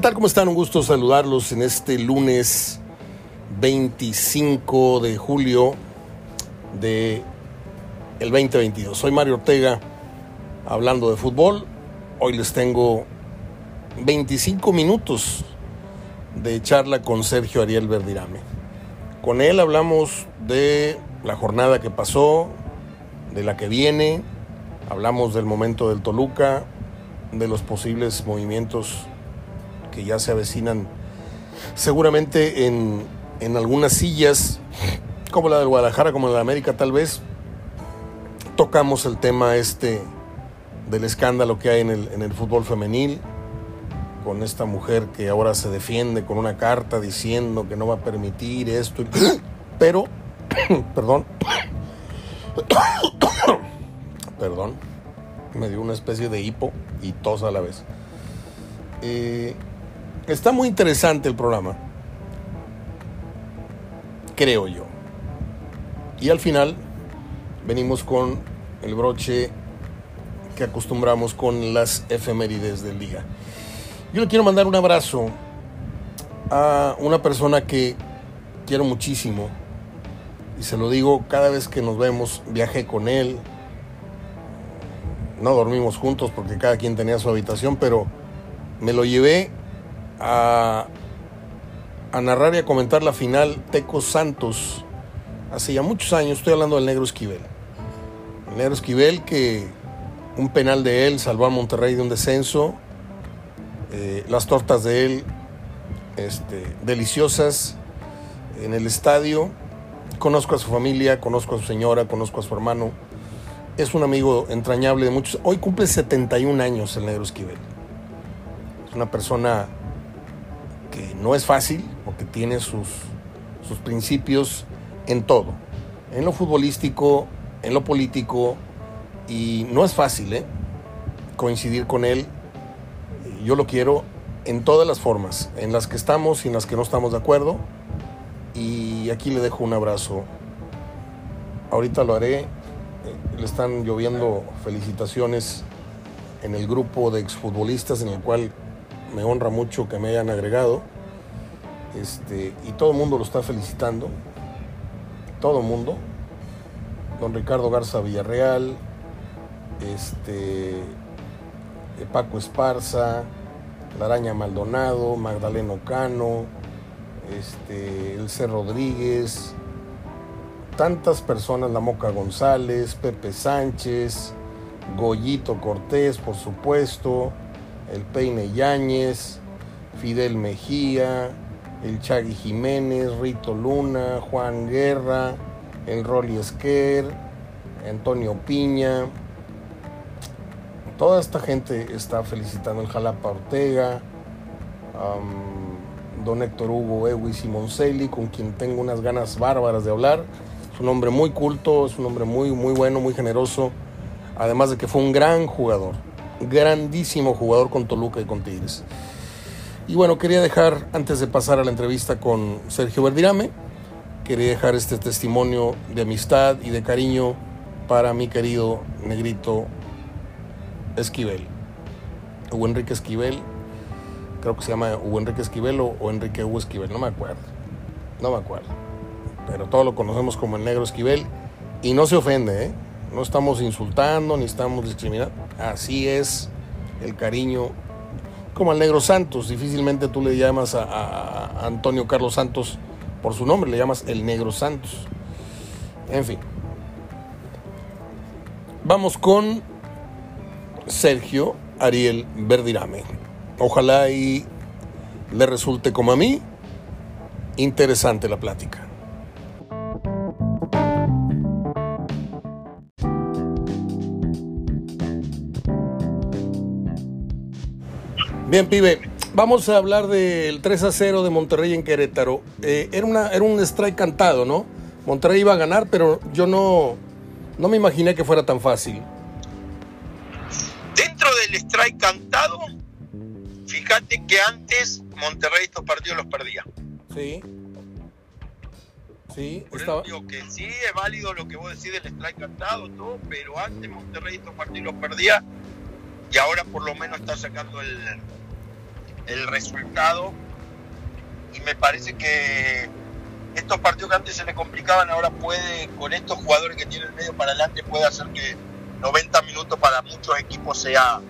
¿qué tal? ¿Cómo están? Un gusto saludarlos en este lunes 25 de julio de el 2022. Soy Mario Ortega hablando de fútbol. Hoy les tengo 25 minutos de charla con Sergio Ariel Verdirame. Con él hablamos de la jornada que pasó, de la que viene, hablamos del momento del Toluca, de los posibles movimientos que ya se avecinan seguramente en, en algunas sillas, como la del Guadalajara, como la de América tal vez. Tocamos el tema este del escándalo que hay en el, en el fútbol femenil, con esta mujer que ahora se defiende con una carta diciendo que no va a permitir esto. Pero, perdón, perdón, me dio una especie de hipo y tos a la vez. Eh, está muy interesante el programa, creo yo. Y al final venimos con el broche que acostumbramos con las efemérides del día. Yo le quiero mandar un abrazo a una persona que quiero muchísimo y se lo digo cada vez que nos vemos, viajé con él, no dormimos juntos porque cada quien tenía su habitación, pero me lo llevé a, narrar y a comentar la final Teco Santos. Hace ya muchos años, estoy hablando del Negro Esquivel. El Negro Esquivel que un penal de él salvó a Monterrey de un descenso, eh, las tortas de él este, deliciosas en el estadio, conozco a su familia, conozco a su señora, conozco a su hermano, es un amigo entrañable de muchos, hoy cumple 71 años el Negro Esquivel, es una persona que no es fácil porque tiene sus, sus principios en todo, en lo futbolístico, en lo político, y no es fácil ¿eh? coincidir con él. Yo lo quiero en todas las formas, en las que estamos y en las que no estamos de acuerdo. Y aquí le dejo un abrazo. Ahorita lo haré. Le están lloviendo felicitaciones en el grupo de exfutbolistas en el cual me honra mucho que me hayan agregado. Este, y todo el mundo lo está felicitando. Todo el mundo. Don Ricardo Garza Villarreal, este, Paco Esparza, La Araña Maldonado, Magdaleno Cano, este, Elce Rodríguez, tantas personas, La Moca González, Pepe Sánchez, Goyito Cortés, por supuesto, el Peine Yáñez, Fidel Mejía, el Chagui Jiménez, Rito Luna, Juan Guerra, el Rolly Esquer, Antonio Piña, toda esta gente está felicitando el Jalapa Ortega, don Héctor Hugo Ewi Simoncelli, con quien tengo unas ganas bárbaras de hablar. Es un hombre muy culto, es un hombre muy, muy bueno, muy generoso, además de que fue un gran jugador, grandísimo jugador con Toluca y con Tigres. Y bueno, quería dejar, antes de pasar a la entrevista con Sergio Verdirame, quería dejar este testimonio de amistad y de cariño para mi querido negrito Esquivel. Hugo Enrique Esquivel, creo que se llama Hugo Enrique Esquivel o, Enrique Hugo Esquivel, no me acuerdo, no me acuerdo. Pero todos lo conocemos como el negro Esquivel y no se ofende, ¿eh? no estamos insultando ni estamos discriminando, así es el cariño. Como al negro Santos, difícilmente tú le llamas a, Antonio Carlos Santos por su nombre, le llamas el negro Santos. En fin. Vamos con Sergio Ariel Verdirame. Ojalá y le resulte como a mí interesante la plática. Bien, pibe, vamos a hablar del 3 a 0 de Monterrey en Querétaro. Eh, era, una, era un strike cantado, ¿no? Monterrey iba a ganar, pero yo no, no me imaginé que fuera tan fácil el strike cantado, fíjate que antes Monterrey estos partidos los perdía. Sí. Sí, Por eso digo que sí es válido lo que vos decís del strike cantado, todo, pero antes Monterrey estos partidos los perdía y ahora por lo menos está sacando el, el resultado y me parece que estos partidos que antes se le complicaban ahora puede, con estos jugadores que tiene el medio para adelante, puede hacer que 90 minutos para muchos equipos sea,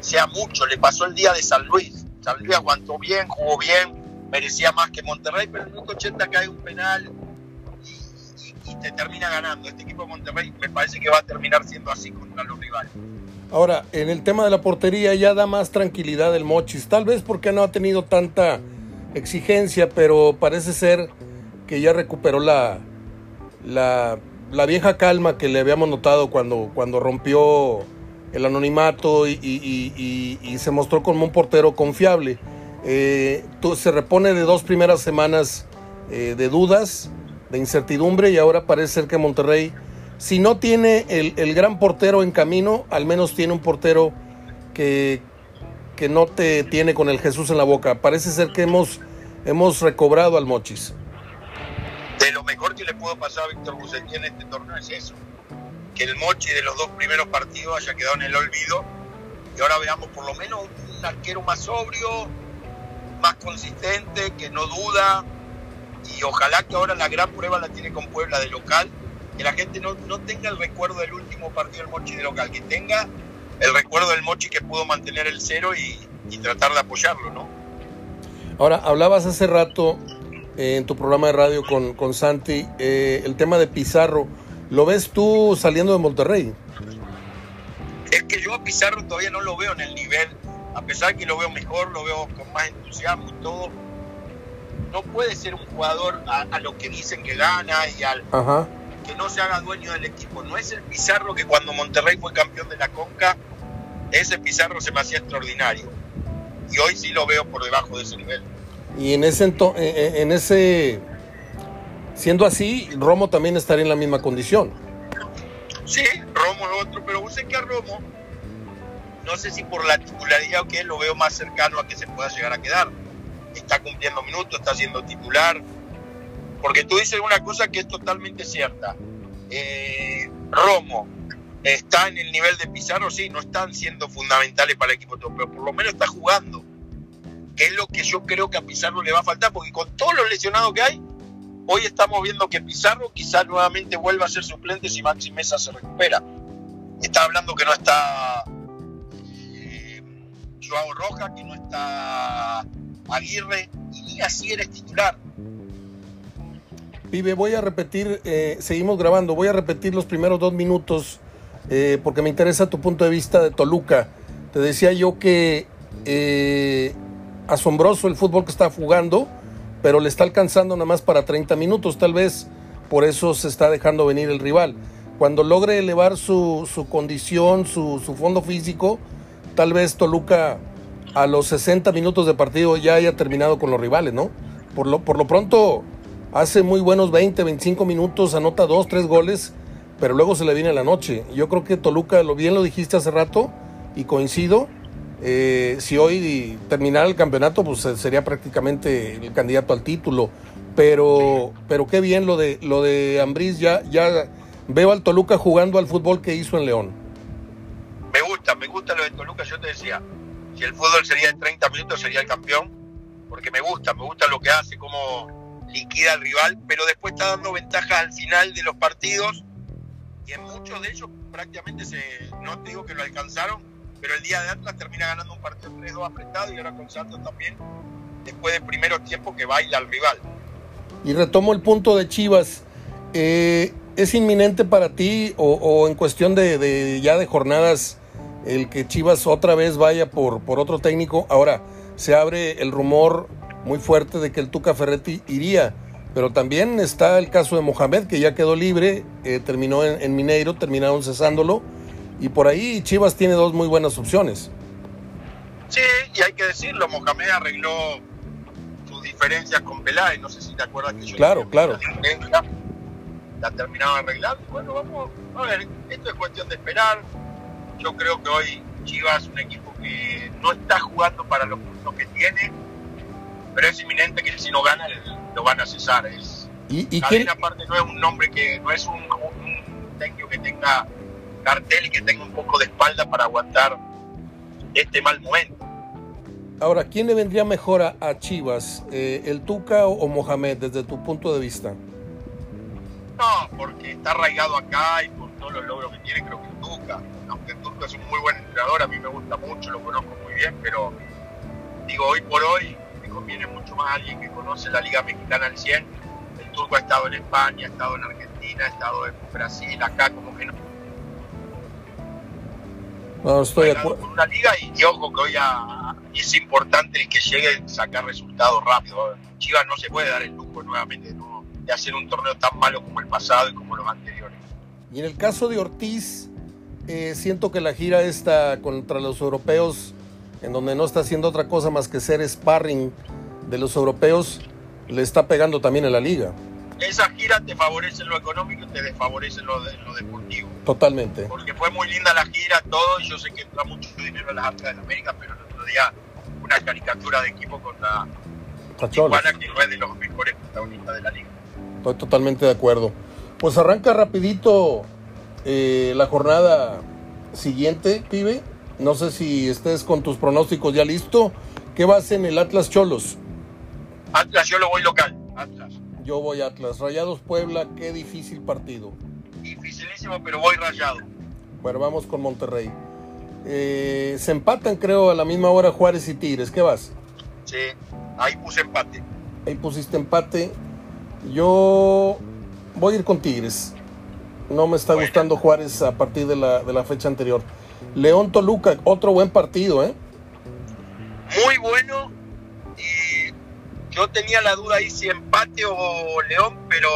sea mucho. Le pasó el día de San Luis. San Luis aguantó bien, jugó bien, merecía más que Monterrey, pero en el minuto 80 cae un penal y, te termina ganando. Este equipo de Monterrey me parece que va a terminar siendo así contra los rivales. Ahora, en el tema de la portería ya da más tranquilidad el Mochis, tal vez porque no ha tenido tanta exigencia, pero parece ser que ya recuperó la, la, vieja calma que le habíamos notado cuando, cuando rompió el anonimato y, se mostró como un portero confiable. Eh, se repone de dos primeras semanas eh, de dudas, de incertidumbre y ahora parece ser que Monterrey, si no tiene el, el gran portero en camino, al menos tiene un portero que, que no te tiene con el Jesús en la boca. Parece ser que hemos, hemos recobrado al Mochis. De lo mejor que le pudo pasar a Víctor Bucetí en este torneo es eso, que el Mochi de los dos primeros partidos haya quedado en el olvido y ahora veamos por lo menos un arquero más sobrio, más consistente, que no duda y ojalá que ahora la gran prueba la tiene con Puebla de local, que la gente no, no tenga el recuerdo del último partido del Mochi de local, que tenga el recuerdo del Mochi que pudo mantener el cero y, tratar de apoyarlo, ¿no? Ahora, hablabas hace rato eh, en tu programa de radio con, con Santi eh, el tema de Pizarro. ¿Lo ves tú saliendo de Monterrey? Es que yo a Pizarro todavía no lo veo en el nivel, a pesar que lo veo mejor, lo veo con más entusiasmo y todo. No puede ser un jugador a, lo que dicen que gana y al que no se haga dueño del equipo. No es el Pizarro que cuando Monterrey fue campeón de la Conca ese Pizarro se me hacía extraordinario. Y hoy sí lo veo por debajo de ese nivel. Y en ese, en ese, siendo así, Romo también estaría en la misma condición. Sí, Romo es otro, pero sé que a Romo, no sé si por la titularidad o qué, lo veo más cercano a que se pueda llegar a quedar. Está cumpliendo minutos, está siendo titular. Porque tú dices una cosa que es totalmente cierta. Eh, Romo, está en el nivel de Pizarro, sí, no están siendo fundamentales para el equipo, pero por lo menos está jugando. Que es lo que yo creo que a Pizarro le va a faltar, porque con todos los lesionados que hay, hoy estamos viendo que Pizarro quizás nuevamente vuelva a ser suplente si Maxi Mesa se recupera. Está hablando que no está eh, Joao Roja, que no está Aguirre, y así eres titular. Pibe, voy a repetir, eh, seguimos grabando, voy a repetir los primeros dos minutos eh, porque me interesa tu punto de vista de Toluca. Te decía yo que eh, asombroso el fútbol que está jugando, pero le está alcanzando nada más para 30 minutos, tal vez por eso se está dejando venir el rival. Cuando logre elevar su, condición, su, fondo físico, tal vez Toluca a los 60 minutos de partido ya haya terminado con los rivales, ¿no? Por lo, por lo pronto hace muy buenos 20, 25 minutos, anota dos, tres goles pero luego se le viene la noche. Yo creo que Toluca, lo bien lo dijiste hace rato y coincido. Eh, si hoy terminara el campeonato, pues eh, sería prácticamente el candidato al título. Pero, pero qué bien lo de lo de Ambriz, ya, ya veo al Toluca jugando al fútbol que hizo en León. Me gusta, me gusta lo de Toluca, yo te decía, si el fútbol sería en 30 minutos sería el campeón, porque me gusta, me gusta lo que hace, cómo liquida al rival, pero después está dando ventaja al final de los partidos y en muchos de ellos prácticamente se, no te digo que lo alcanzaron, pero el día de Atlas termina ganando un partido 3-2 apretado y ahora con Santos también, después de primeros tiempos que baila al rival. Y retomo el punto de Chivas. Eh, ¿Es inminente para ti o, en cuestión de, ya de jornadas el que Chivas otra vez vaya por, por otro técnico? Ahora, se abre el rumor muy fuerte de que el Tuca Ferretti iría pero también está el caso de Mohamed, que ya quedó libre, eh, terminó en, Mineiro, terminaron cesándolo. Y por ahí Chivas tiene dos muy buenas opciones. Sí, y hay que decirlo, Mohamed arregló sus diferencias con Peláez, no sé si te acuerdas que yo... Claro, claro. La, la terminaron arreglando. Bueno, vamos a ver, esto es cuestión de esperar. Yo creo que hoy Chivas es un equipo que no está jugando para los puntos que tiene, pero es inminente que si no gana lo van a cesar. Es, ¿Y, y quién? aparte no es un nombre que, no es un, técnico que tenga cartel y que tenga un poco de espalda para aguantar este mal momento. Ahora, ¿quién le vendría mejor a, a Chivas? Eh, ¿El Tuca o, o Mohamed, desde tu punto de vista? No, porque está arraigado acá y por todos los logros que tiene, creo que el Tuca. Aunque el Tuca es un muy buen entrenador, a mí me gusta mucho, lo conozco muy bien, pero digo, hoy por hoy conviene mucho más alguien que conoce la Liga Mexicana al 100. El Turco ha estado en España, ha estado en Argentina, ha estado en Brasil, acá como que no. No, estoy de acuerdo. una liga y, y ojo que hoy a- es importante el que llegue a sacar resultados rápido. Chivas no se puede dar el lujo nuevamente ¿no? de hacer un torneo tan malo como el pasado y como los anteriores. Y en el caso de Ortiz, eh, siento que la gira esta contra los europeos, en donde no está haciendo otra cosa más que ser sparring de los europeos, le está pegando también en la liga. Esa gira te favorece en lo económico y te desfavorece en lo, de- en lo deportivo. Totalmente. Porque fue muy linda la gira, todo, y yo sé que entra mucho dinero en las arcas de América, pero el otro día una caricatura de equipo contra. Tijuana que no es de los mejores protagonistas de la liga. Estoy totalmente de acuerdo. Pues arranca rapidito eh, la jornada siguiente, pibe. No sé si estés con tus pronósticos ya listo. ¿Qué vas en el Atlas Cholos? Atlas yo lo voy local, Atlas. Yo voy Atlas. Rayados Puebla, qué difícil partido. Dificilísimo, pero voy rayado. Bueno, vamos con Monterrey. Eh, se empatan, creo, a la misma hora Juárez y Tigres. ¿Qué vas? Sí, ahí puse empate. Ahí pusiste empate. Yo voy a ir con Tigres. No me está Bueno. gustando Juárez a partir de la, de la fecha anterior. León Toluca, otro buen partido, ¿eh? Muy bueno. Y yo tenía la duda ahí si empate o León, pero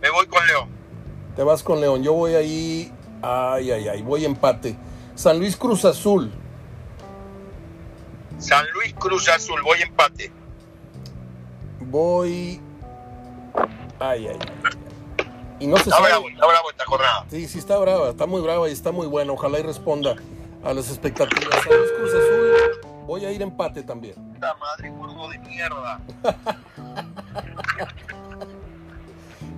me voy con León. Te vas con León. Yo voy ahí. Ay, ay, ay. Voy empate. San Luis Cruz Azul. San Luis Cruz Azul, voy empate. Voy. Ay, ay, ay. Y no se Está sabe. bravo, está bravo esta jornada. Sí, sí está brava, está muy brava y está muy buena. Ojalá y responda a las expectativas. San Luis Cruz Azul, voy a ir empate también. Madre, gordo de mierda.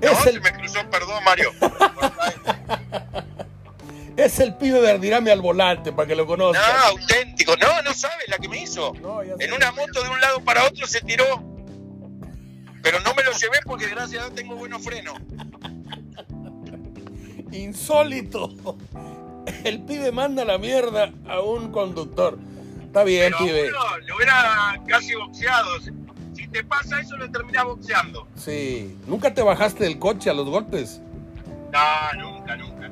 No, Es se el, me cruzó, perdón, Mario. es el pibe Verdirame al volante, para que lo No, conozcan. auténtico. No, no sabe la que me hizo. No. En una moto de un lado para otro se tiró. Pero no me lo llevé porque gracias a Dios tengo buenos frenos. Insólito. El pibe manda la mierda a un conductor. Está bien, Pero pibe. uno lo hubiera casi boxeado. Si te pasa eso, lo terminás boxeando. Sí. ¿Nunca te bajaste del coche a los golpes? No, nunca, nunca.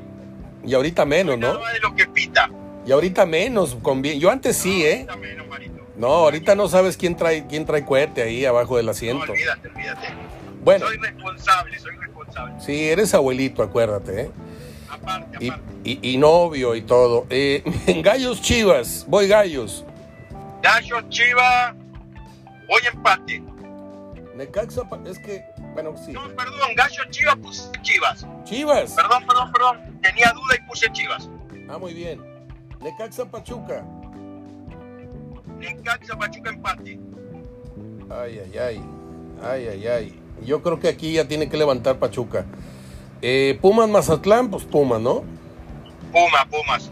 Y ahorita menos, ¿no? De lo que pita. Y ahorita menos. convie- Yo antes sí, ¿eh? Ahorita menos, Marito. No, ahorita no sabes quién trae, quién trae cohete ahí abajo del No, asiento. olvídate, olvídate. Bueno, Soy responsable, soy responsable. sí, eres abuelito, acuérdate, ¿eh? Aparte, Y, aparte. y- y novio y todo. Eh, en Gallos Chivas, voy Gallos. Gallo, Chiva, voy empate. Necaxa, es que, bueno, sí. No, perdón, Gallo, Chiva, puse Chivas. Chivas. Perdón, perdón, perdón. Tenía duda y puse Chivas. Ah, muy bien. Necaxa Pachuca. Necaxa, Pachuca, empate. Ay, ay, ay. Ay, ay, ay. Yo creo que aquí ya tiene que levantar Pachuca. Eh, Pumas Mazatlán, pues Pumas, ¿no? Pumas, Pumas.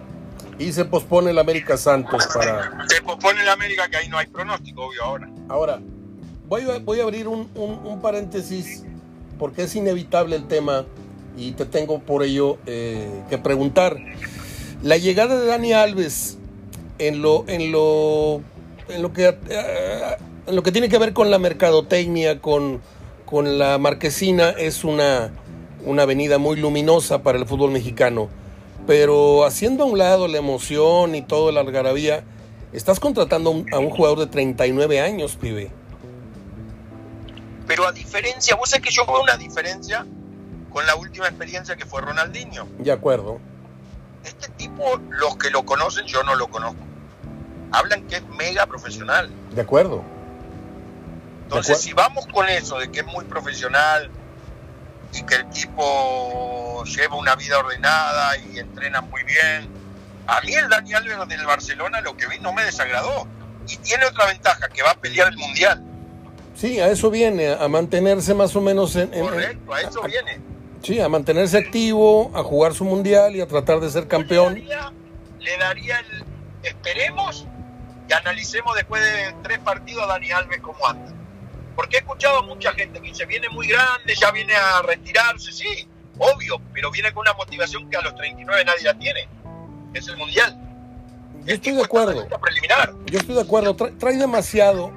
Y se pospone el América Santos para. Se pospone la América que ahí no hay pronóstico, obvio, ahora. Ahora, voy a, voy a abrir un, un- un paréntesis porque es inevitable el tema y te tengo por ello eh, que preguntar. La llegada de Dani Alves en lo, en lo, en lo que, eh, en lo que tiene que ver con la mercadotecnia, con, con la marquesina, es una, una avenida muy luminosa para el fútbol mexicano. Pero haciendo a un lado la emoción y todo la algarabía, estás contratando a un, a un jugador de 39 años, pibe. Pero a diferencia, vos sabés que yo veo una diferencia con la última experiencia que fue Ronaldinho. De acuerdo. Este tipo, los que lo conocen, yo no lo conozco. Hablan que es mega profesional. De acuerdo. Entonces, acuerdo. si vamos con eso de que es muy profesional y que el tipo lleva una vida ordenada y entrena muy bien, a mí el Dani Alves del Barcelona lo que vi no me desagradó. Y tiene otra ventaja, que va a pelear el Mundial. Sí, a eso viene, a mantenerse más o menos en... en- Correcto, a eso viene. sí, a mantenerse activo, a jugar su mundial y a tratar de ser campeón. Le daría, le daría el, esperemos, y analicemos después de tres partidos a Dani Alves cómo anda. Porque he escuchado a mucha gente que dice, viene muy grande, ya viene a retirarse, sí, obvio, pero viene con una motivación que a los 39 nadie la tiene. Es el Mundial. Yo estoy de acuerdo. Preliminar. Yo estoy de acuerdo. Trae, demasiado,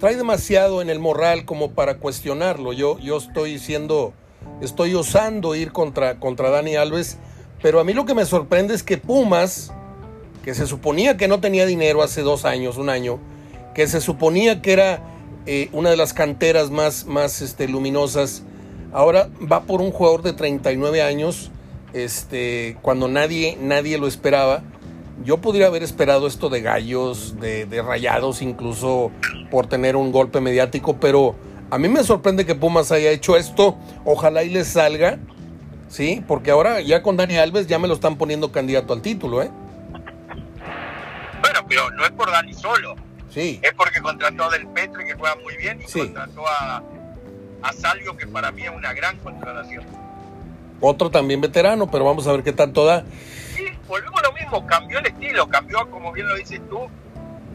trae demasiado en el moral como para cuestionarlo. Yo, yo estoy siendo, estoy osando ir contra, contra Dani Alves, pero a mí lo que me sorprende es que Pumas, que se suponía que no tenía dinero hace dos años, un año, que se suponía que era eh, una de las canteras más, más este, luminosas, ahora va por un jugador de 39 años, este, cuando nadie, nadie lo esperaba. Yo podría haber esperado esto de gallos, de, de rayados, incluso por tener un golpe mediático, pero a mí me sorprende que Pumas haya hecho esto. Ojalá y les salga, ¿sí? Porque ahora ya con Dani Alves ya me lo están poniendo candidato al título, ¿eh? Bueno, pero no es por Dani solo. Sí. Es porque contrató a Del Petri, que juega muy bien, y contrató a, a Salvio, que para mí es una gran contratación. Otro también veterano, pero vamos a ver qué tanto da. Sí, volvemos a lo mismo, cambió el estilo, cambió, como bien lo dices tú,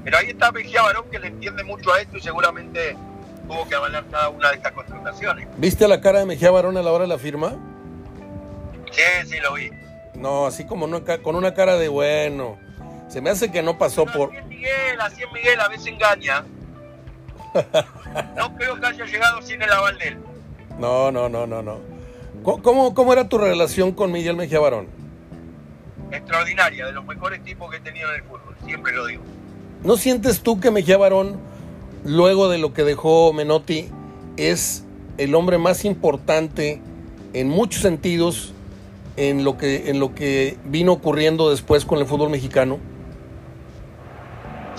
pero ahí está Mejía Barón, que le entiende mucho a esto y seguramente tuvo que avalar cada una de estas contrataciones. ¿Viste la cara de Mejía Barón a la hora de la firma? Sí, sí, lo vi. No, así como con una cara de bueno. Se me hace que no pasó por. Así es Miguel, así es Miguel, a veces engaña. no creo que haya llegado sin el aval de él. No, no, no, no, no. ¿Cómo, cómo era tu relación con Miguel Mejía Barón? Extraordinaria, de los mejores tipos que he tenido en el fútbol, siempre lo digo. ¿No sientes tú que Mejía Barón, luego de lo que dejó Menotti, es el hombre más importante en muchos sentidos en lo que, en lo que vino ocurriendo después con el fútbol mexicano?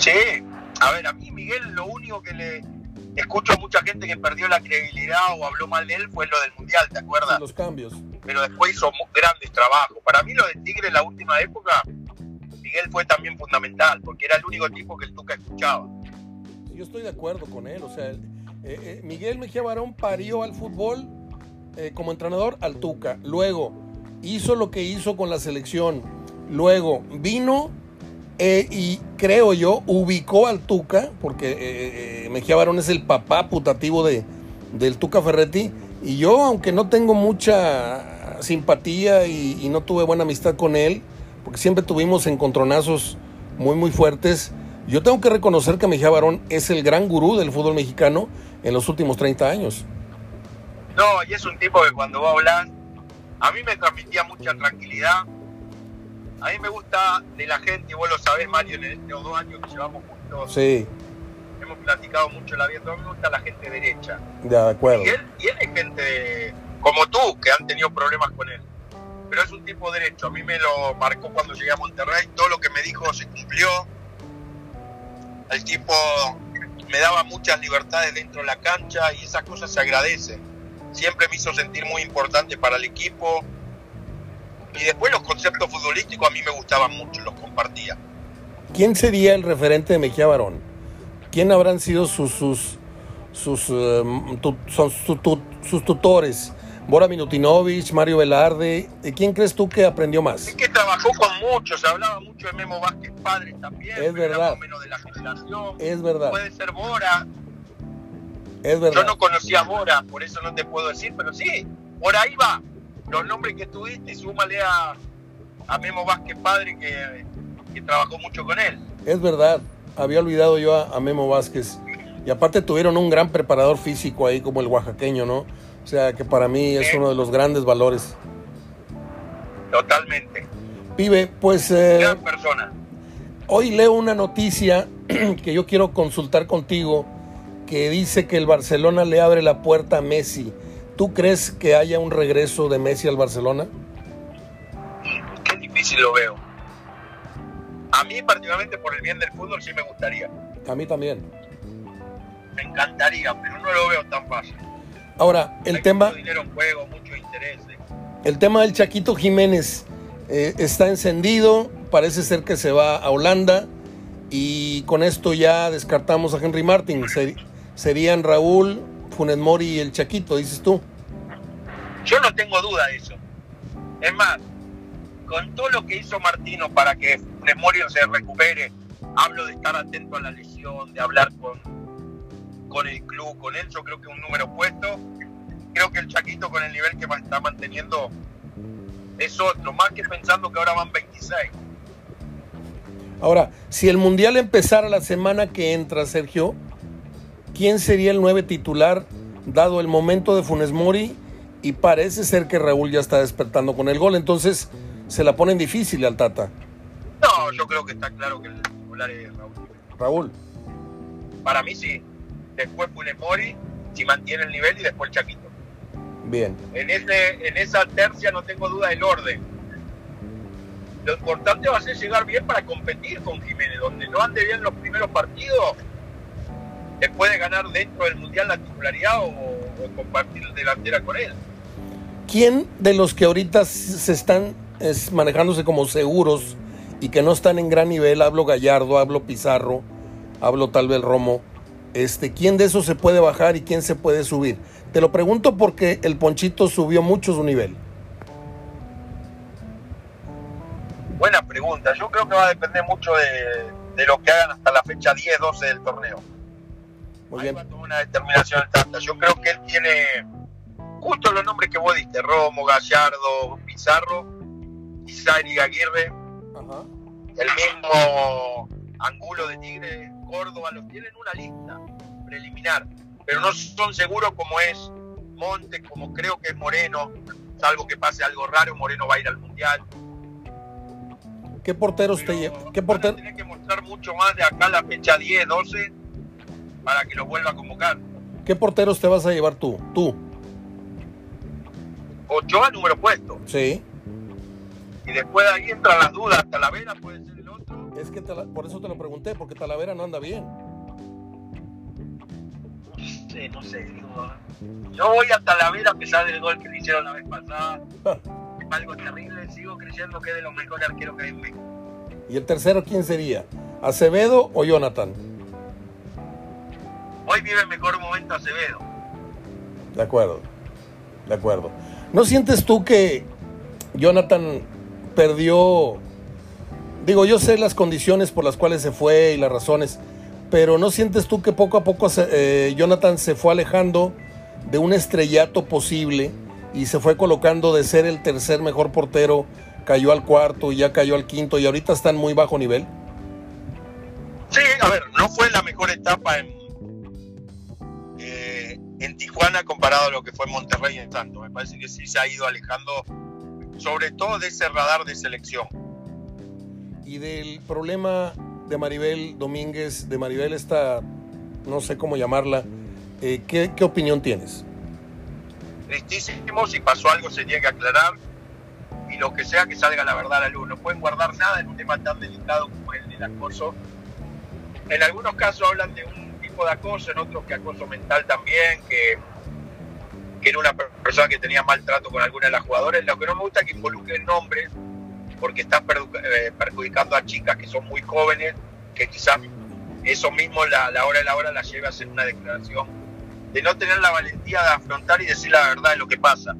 Sí, a ver, a mí Miguel lo único que le escucho a mucha gente que perdió la credibilidad o habló mal de él fue lo del Mundial, ¿te acuerdas? Los cambios. Pero después hizo grandes trabajos. Para mí lo de Tigre en la última época, Miguel fue también fundamental, porque era el único tipo que el Tuca escuchaba. Yo estoy de acuerdo con él, o sea, eh, eh, Miguel Mejía Barón parió al fútbol eh, como entrenador al Tuca. Luego hizo lo que hizo con la selección. Luego vino eh, y creo yo, ubicó al Tuca, porque eh, eh, Mejía Barón es el papá putativo de, del Tuca Ferretti. Y yo, aunque no tengo mucha simpatía y, no tuve buena amistad con él, porque siempre tuvimos encontronazos muy, muy fuertes, yo tengo que reconocer que Mejía Barón es el gran gurú del fútbol mexicano en los últimos 30 años. No, y es un tipo que cuando va a hablar, a mí me transmitía mucha tranquilidad, a mí me gusta de la gente, y vos lo sabés, Mario, en estos dos años que llevamos juntos. Sí. Hemos platicado mucho la vida. A mí me gusta la gente derecha. De acuerdo. Y él tiene gente como tú que han tenido problemas con él. Pero es un tipo derecho. A mí me lo marcó cuando llegué a Monterrey. Todo lo que me dijo se cumplió. El tipo me daba muchas libertades dentro de la cancha y esas cosas se agradecen. Siempre me hizo sentir muy importante para el equipo y después los conceptos futbolísticos a mí me gustaban mucho, los compartía. ¿Quién sería el referente de Mejía Barón? ¿Quién habrán sido sus sus sus, son sus, tutores? Bora Minutinovich, Mario Velarde. ¿De quién crees tú que aprendió más? Es que trabajó con muchos, se hablaba mucho de Memo Vázquez padre también. Es verdad. menos de la generación. Es verdad. Puede ser Bora. Es verdad. Yo no conocía a Bora, por eso no te puedo decir, pero sí, por ahí va los nombres que tuviste súmale a, a Memo Vázquez Padre que, que, trabajó mucho con él. Es verdad, había olvidado yo a, Memo Vázquez. Y aparte tuvieron un gran preparador físico ahí como el oaxaqueño, ¿no? O sea que para mí es uno de los grandes valores. Totalmente. Pibe, pues... Eh, gran persona. Hoy leo una noticia que yo quiero consultar contigo que dice que el Barcelona le abre la puerta a Messi. ¿Tú crees que haya un regreso de Messi al Barcelona? Qué difícil lo veo. A mí, particularmente por el bien del fútbol, sí me gustaría. A mí también. Me encantaría, pero no lo veo tan fácil. Ahora, el tema. Mucho dinero en juego, mucho interés. El tema del Chaquito Jiménez eh, está encendido. Parece ser que se va a Holanda. Y con esto ya descartamos a Henry Martin. serían Raúl, Funes Mori y el Chaquito, dices tú. Yo no tengo duda de eso. Es más, con todo lo que hizo Martino para que Funes se recupere hablo de estar atento a la lesión, de hablar con, con el club, con él, yo creo que un número puesto. Creo que el Chaquito con el nivel que está manteniendo es otro, más que pensando que ahora van 26. Ahora, si el Mundial empezara la semana que entra, Sergio, ¿quién sería el nueve titular dado el momento de Funes Mori? Y parece ser que Raúl ya está despertando con el gol, entonces se la ponen difícil al Tata. No, yo creo que está claro que el titular es Raúl. Raúl. Para mí sí. Después Funes Mori, si mantiene el nivel, y después el Chaquito. Bien. En, ese, en esa tercia no tengo duda del orden. Lo importante va a ser llegar bien para competir con Jiménez. Donde no ande bien los primeros partidos, te puede ganar dentro del Mundial la titularidad o, compartir delantera con él. ¿Quién de los que ahorita se están manejándose como seguros y que no están en gran nivel, hablo Gallardo, hablo Pizarro, hablo tal vez Romo, este, ¿quién de esos se puede bajar y quién se puede subir? Te lo pregunto porque el Ponchito subió mucho su nivel. Buena pregunta. Yo creo que va a depender mucho de, lo que hagan hasta la fecha 10-12 del torneo. Muy bien. una determinación tanta. Yo creo que él tiene justo los nombres que vos diste, Romo, Gallardo, Pizarro, Isari Aguirre, el mismo Angulo de Tigre, Córdoba, los tienen una lista preliminar, pero no son seguros como es Monte, como creo que es Moreno, salvo que pase algo raro, Moreno va a ir al Mundial. ¿Qué porteros te llevan? ¿Qué portero? Tiene que mostrar mucho más de acá la fecha 10, 12 para que los vuelva a convocar. ¿Qué porteros te vas a llevar tú? Tú. Ochoa número puesto. Sí. Y después de ahí entran las dudas. Talavera puede ser el otro. Es que por eso te lo pregunté, porque Talavera no anda bien. No sé, no sé. yo voy a Talavera a pesar del gol que le hicieron la vez pasada. Algo terrible. Sigo creyendo que es de los mejores arqueros que hay en México. ¿Y el tercero quién sería? ¿Acevedo o Jonathan? Hoy vive el mejor momento Acevedo. De acuerdo. De acuerdo. ¿No sientes tú que Jonathan perdió, digo, yo sé las condiciones por las cuales se fue y las razones, pero ¿no sientes tú que poco a poco eh, Jonathan se fue alejando de un estrellato posible y se fue colocando de ser el tercer mejor portero, cayó al cuarto y ya cayó al quinto y ahorita está en muy bajo nivel? Sí, a ver, no fue la mejor etapa en, en Tijuana comparado a lo que fue Monterrey en tanto. Me parece que sí se ha ido alejando sobre todo de ese radar de selección. Y del problema de Maribel Domínguez, de Maribel esta, no sé cómo llamarla, eh, ¿qué, opinión tienes? Tristísimo, si pasó algo se tiene que aclarar y lo que sea que salga la verdad a la luz. No pueden guardar nada en un tema tan delicado como el del acoso. En algunos casos hablan de un tipo de acoso, en otros que acoso mental también, que que era una persona que tenía maltrato con alguna de las jugadoras. Lo que no me gusta es que involucre el nombre, porque están eh, perjudicando a chicas que son muy jóvenes, que quizás eso mismo la, la hora de la hora la lleve a hacer una declaración, de no tener la valentía de afrontar y decir la verdad de lo que pasa.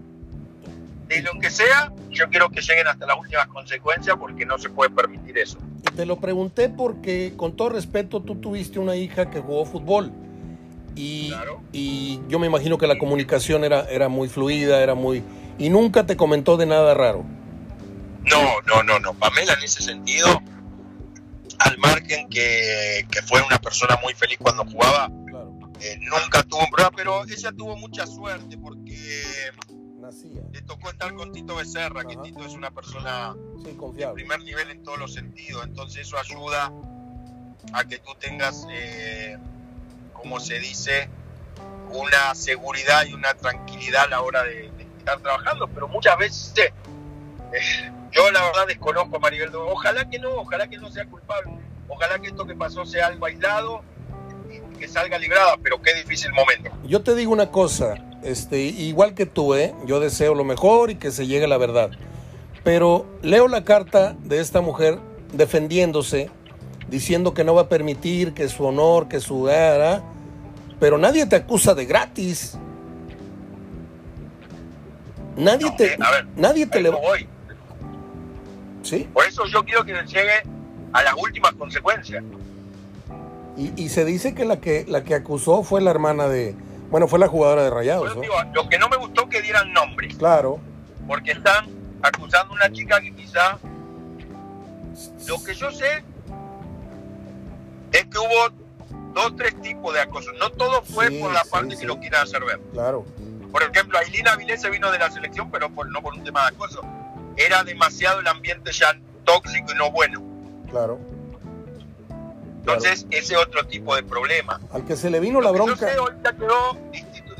De lo que sea, yo quiero que lleguen hasta las últimas consecuencias porque no se puede permitir eso. Te lo pregunté porque, con todo respeto, tú tuviste una hija que jugó fútbol y, y yo me imagino que la comunicación era, era muy fluida, era muy... Y nunca te comentó de nada raro. No, no, no, no. Pamela en ese sentido, al margen que, fue una persona muy feliz cuando jugaba, eh, nunca tuvo un problema, pero ella tuvo mucha suerte porque le tocó estar con Tito Becerra, que Tito es una persona de primer nivel en todos los sentidos, entonces eso ayuda a que tú tengas... Eh, como se dice, una seguridad y una tranquilidad a la hora de, estar trabajando, pero muchas veces eh, yo la verdad desconozco a Maribel, ojalá que no, ojalá que no sea culpable, ojalá que esto que pasó sea algo aislado y que salga librada, pero qué difícil momento. Yo te digo una cosa, este, igual que tú, ¿eh? yo deseo lo mejor y que se llegue la verdad, pero leo la carta de esta mujer defendiéndose diciendo que no va a permitir que su honor, que su... pero nadie te acusa de gratis. Nadie te... A ver, nadie te le... Voy. ¿Sí? Por eso yo quiero que llegue a las últimas consecuencias. Y, se dice que la que la que acusó fue la hermana de, bueno, fue la jugadora de Rayados. lo que no me gustó que dieran nombres. Claro. Porque están acusando a una chica que quizá, lo que yo sé es que hubo dos, tres tipos de acoso. No todo fue por la parte que lo quieran hacer ver. Claro. Por ejemplo, Ailina Vilés se vino de la selección, pero no por un tema de acoso. Era demasiado el ambiente ya tóxico y no bueno. Claro. Entonces, ese otro tipo de problema. Al que se le vino la bronca. Yo sé, ahorita quedó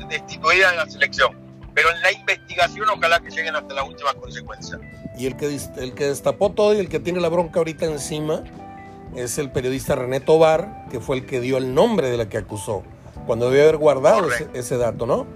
destituida de la selección. Pero en la investigación, ojalá que lleguen hasta las últimas consecuencias. Y el que, el que destapó todo y el que tiene la bronca ahorita encima es el periodista René Tobar, que fue el que dio el nombre de la que acusó, cuando debió haber guardado ese, dato, ¿no?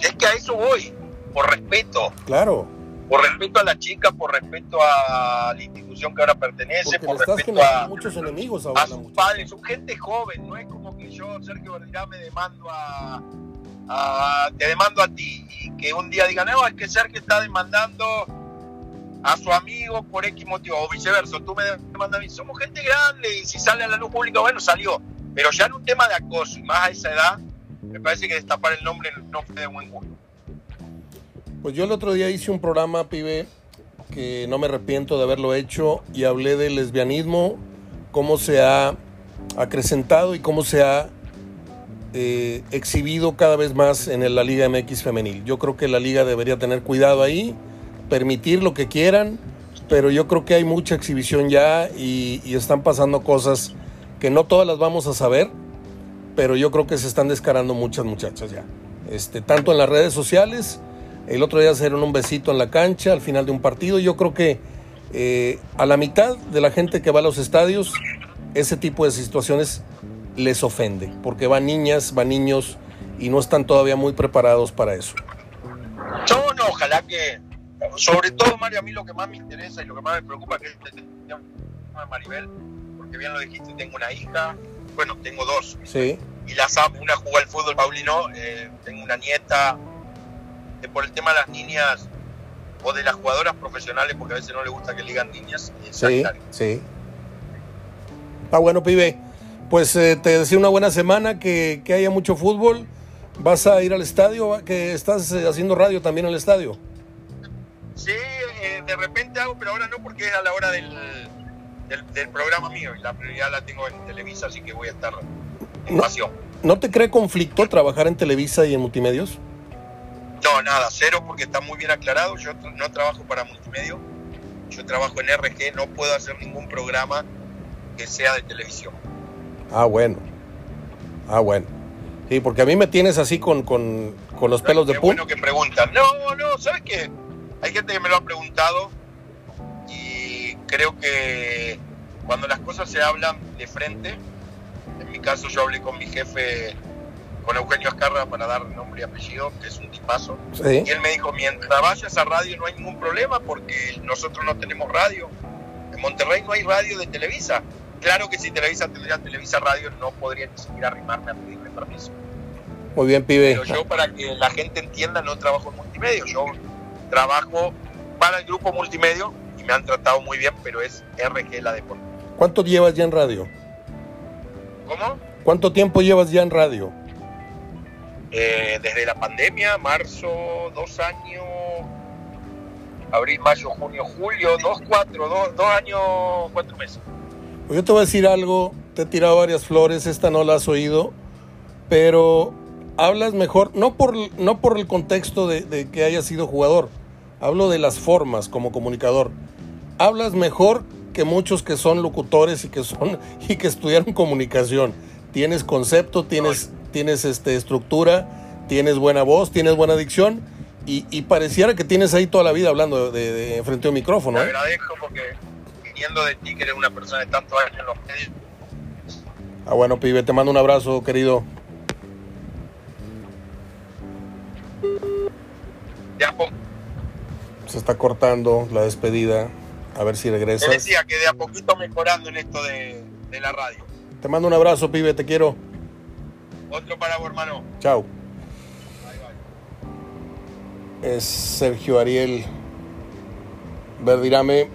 Es que a eso voy, por respeto. Claro. Por respeto a la chica, por respeto a la institución que ahora pertenece, por respeto a muchos enemigos a sus padres, son gente joven, no es como que yo, Sergio Verdirá, me demando a, te demando a ti y que un día digan, no, es que Sergio está demandando a su amigo por X motivo, o viceversa, tú me demandas a mí. Somos gente grande y si sale a la luz pública, bueno, salió. Pero ya en un tema de acoso y más a esa edad, me parece que destapar el nombre no fue de buen gusto. Pues yo el otro día hice un programa, pibe, que no me arrepiento de haberlo hecho y hablé del lesbianismo, cómo se ha acrecentado y cómo se ha eh, exhibido cada vez más en la Liga MX femenil. Yo creo que la liga debería tener cuidado ahí permitir lo que quieran, pero yo creo que hay mucha exhibición ya y, están pasando cosas que no todas las vamos a saber, pero yo creo que se están descarando muchas muchachas ya. Este, tanto en las redes sociales, el otro día se dieron un besito en la cancha al final de un partido. Yo creo que eh, a la mitad de la gente que va a los estadios, ese tipo de situaciones les ofende, porque van niñas, van niños y no están todavía muy preparados para eso. Yo no, ojalá que sobre todo, Mario, a mí lo que más me interesa y lo que más me preocupa es que este Maribel, porque bien lo dijiste, tengo una hija, bueno, tengo dos. Sí. Y las amo, una juega al fútbol, Paulino, eh, tengo una nieta. Que por el tema de las niñas o de las jugadoras profesionales, porque a veces no le gusta que le digan niñas. Eh, sí, sí. Está bueno, pibe. Pues eh, te deseo una buena semana, que, que haya mucho fútbol. ¿Vas a ir al estadio? ¿Que estás haciendo radio también al estadio? Sí, eh, de repente hago, pero ahora no porque es a la hora del, del, programa mío y la prioridad la tengo en Televisa, así que voy a estar en no, ¿No te cree conflicto trabajar en Televisa y en multimedios? No, nada, cero porque está muy bien aclarado. Yo no trabajo para multimedio, yo trabajo en RG, no puedo hacer ningún programa que sea de televisión. Ah, bueno. Ah, bueno. Sí, porque a mí me tienes así con, con, con los pelos de punta. bueno que preguntan. No, no, ¿sabes qué? Hay gente que me lo ha preguntado y creo que cuando las cosas se hablan de frente, en mi caso yo hablé con mi jefe, con Eugenio Azcarra, para dar nombre y apellido, que es un tipazo, y él me dijo, mientras vayas a radio no hay ningún problema porque nosotros no tenemos radio. En Monterrey no hay radio de Televisa. Claro que si Televisa tendría Televisa Radio no podría ni siquiera arrimarme a pedirme permiso. Muy bien, pibe. Pero yo para que la gente entienda no trabajo en multimedia, yo trabajo para el grupo multimedio y me han tratado muy bien, pero es RG la deporte. ¿Cuánto llevas ya en radio? ¿Cómo? ¿Cuánto tiempo llevas ya en radio? Eh, desde la pandemia, marzo, dos años, abril, mayo, junio, julio, dos, cuatro, dos, dos años, cuatro meses. Pues yo te voy a decir algo, te he tirado varias flores, esta no la has oído, pero hablas mejor, no por, no por el contexto de, de que hayas sido jugador, Hablo de las formas como comunicador. Hablas mejor que muchos que son locutores y que son y que estudiaron comunicación. Tienes concepto, tienes, tienes este, estructura, tienes buena voz, tienes buena dicción y, pareciera que tienes ahí toda la vida hablando de, frente a un micrófono. Te ¿eh? agradezco porque viniendo de ti que eres una persona de tanto años en los medios. Ah, bueno, pibe, te mando un abrazo, querido. Ya, se está cortando la despedida. A ver si regresa. Te decía que de a poquito mejorando en esto de, la radio. Te mando un abrazo, pibe, te quiero. Otro para vos, hermano. Chao. Es Sergio Ariel Verdirame.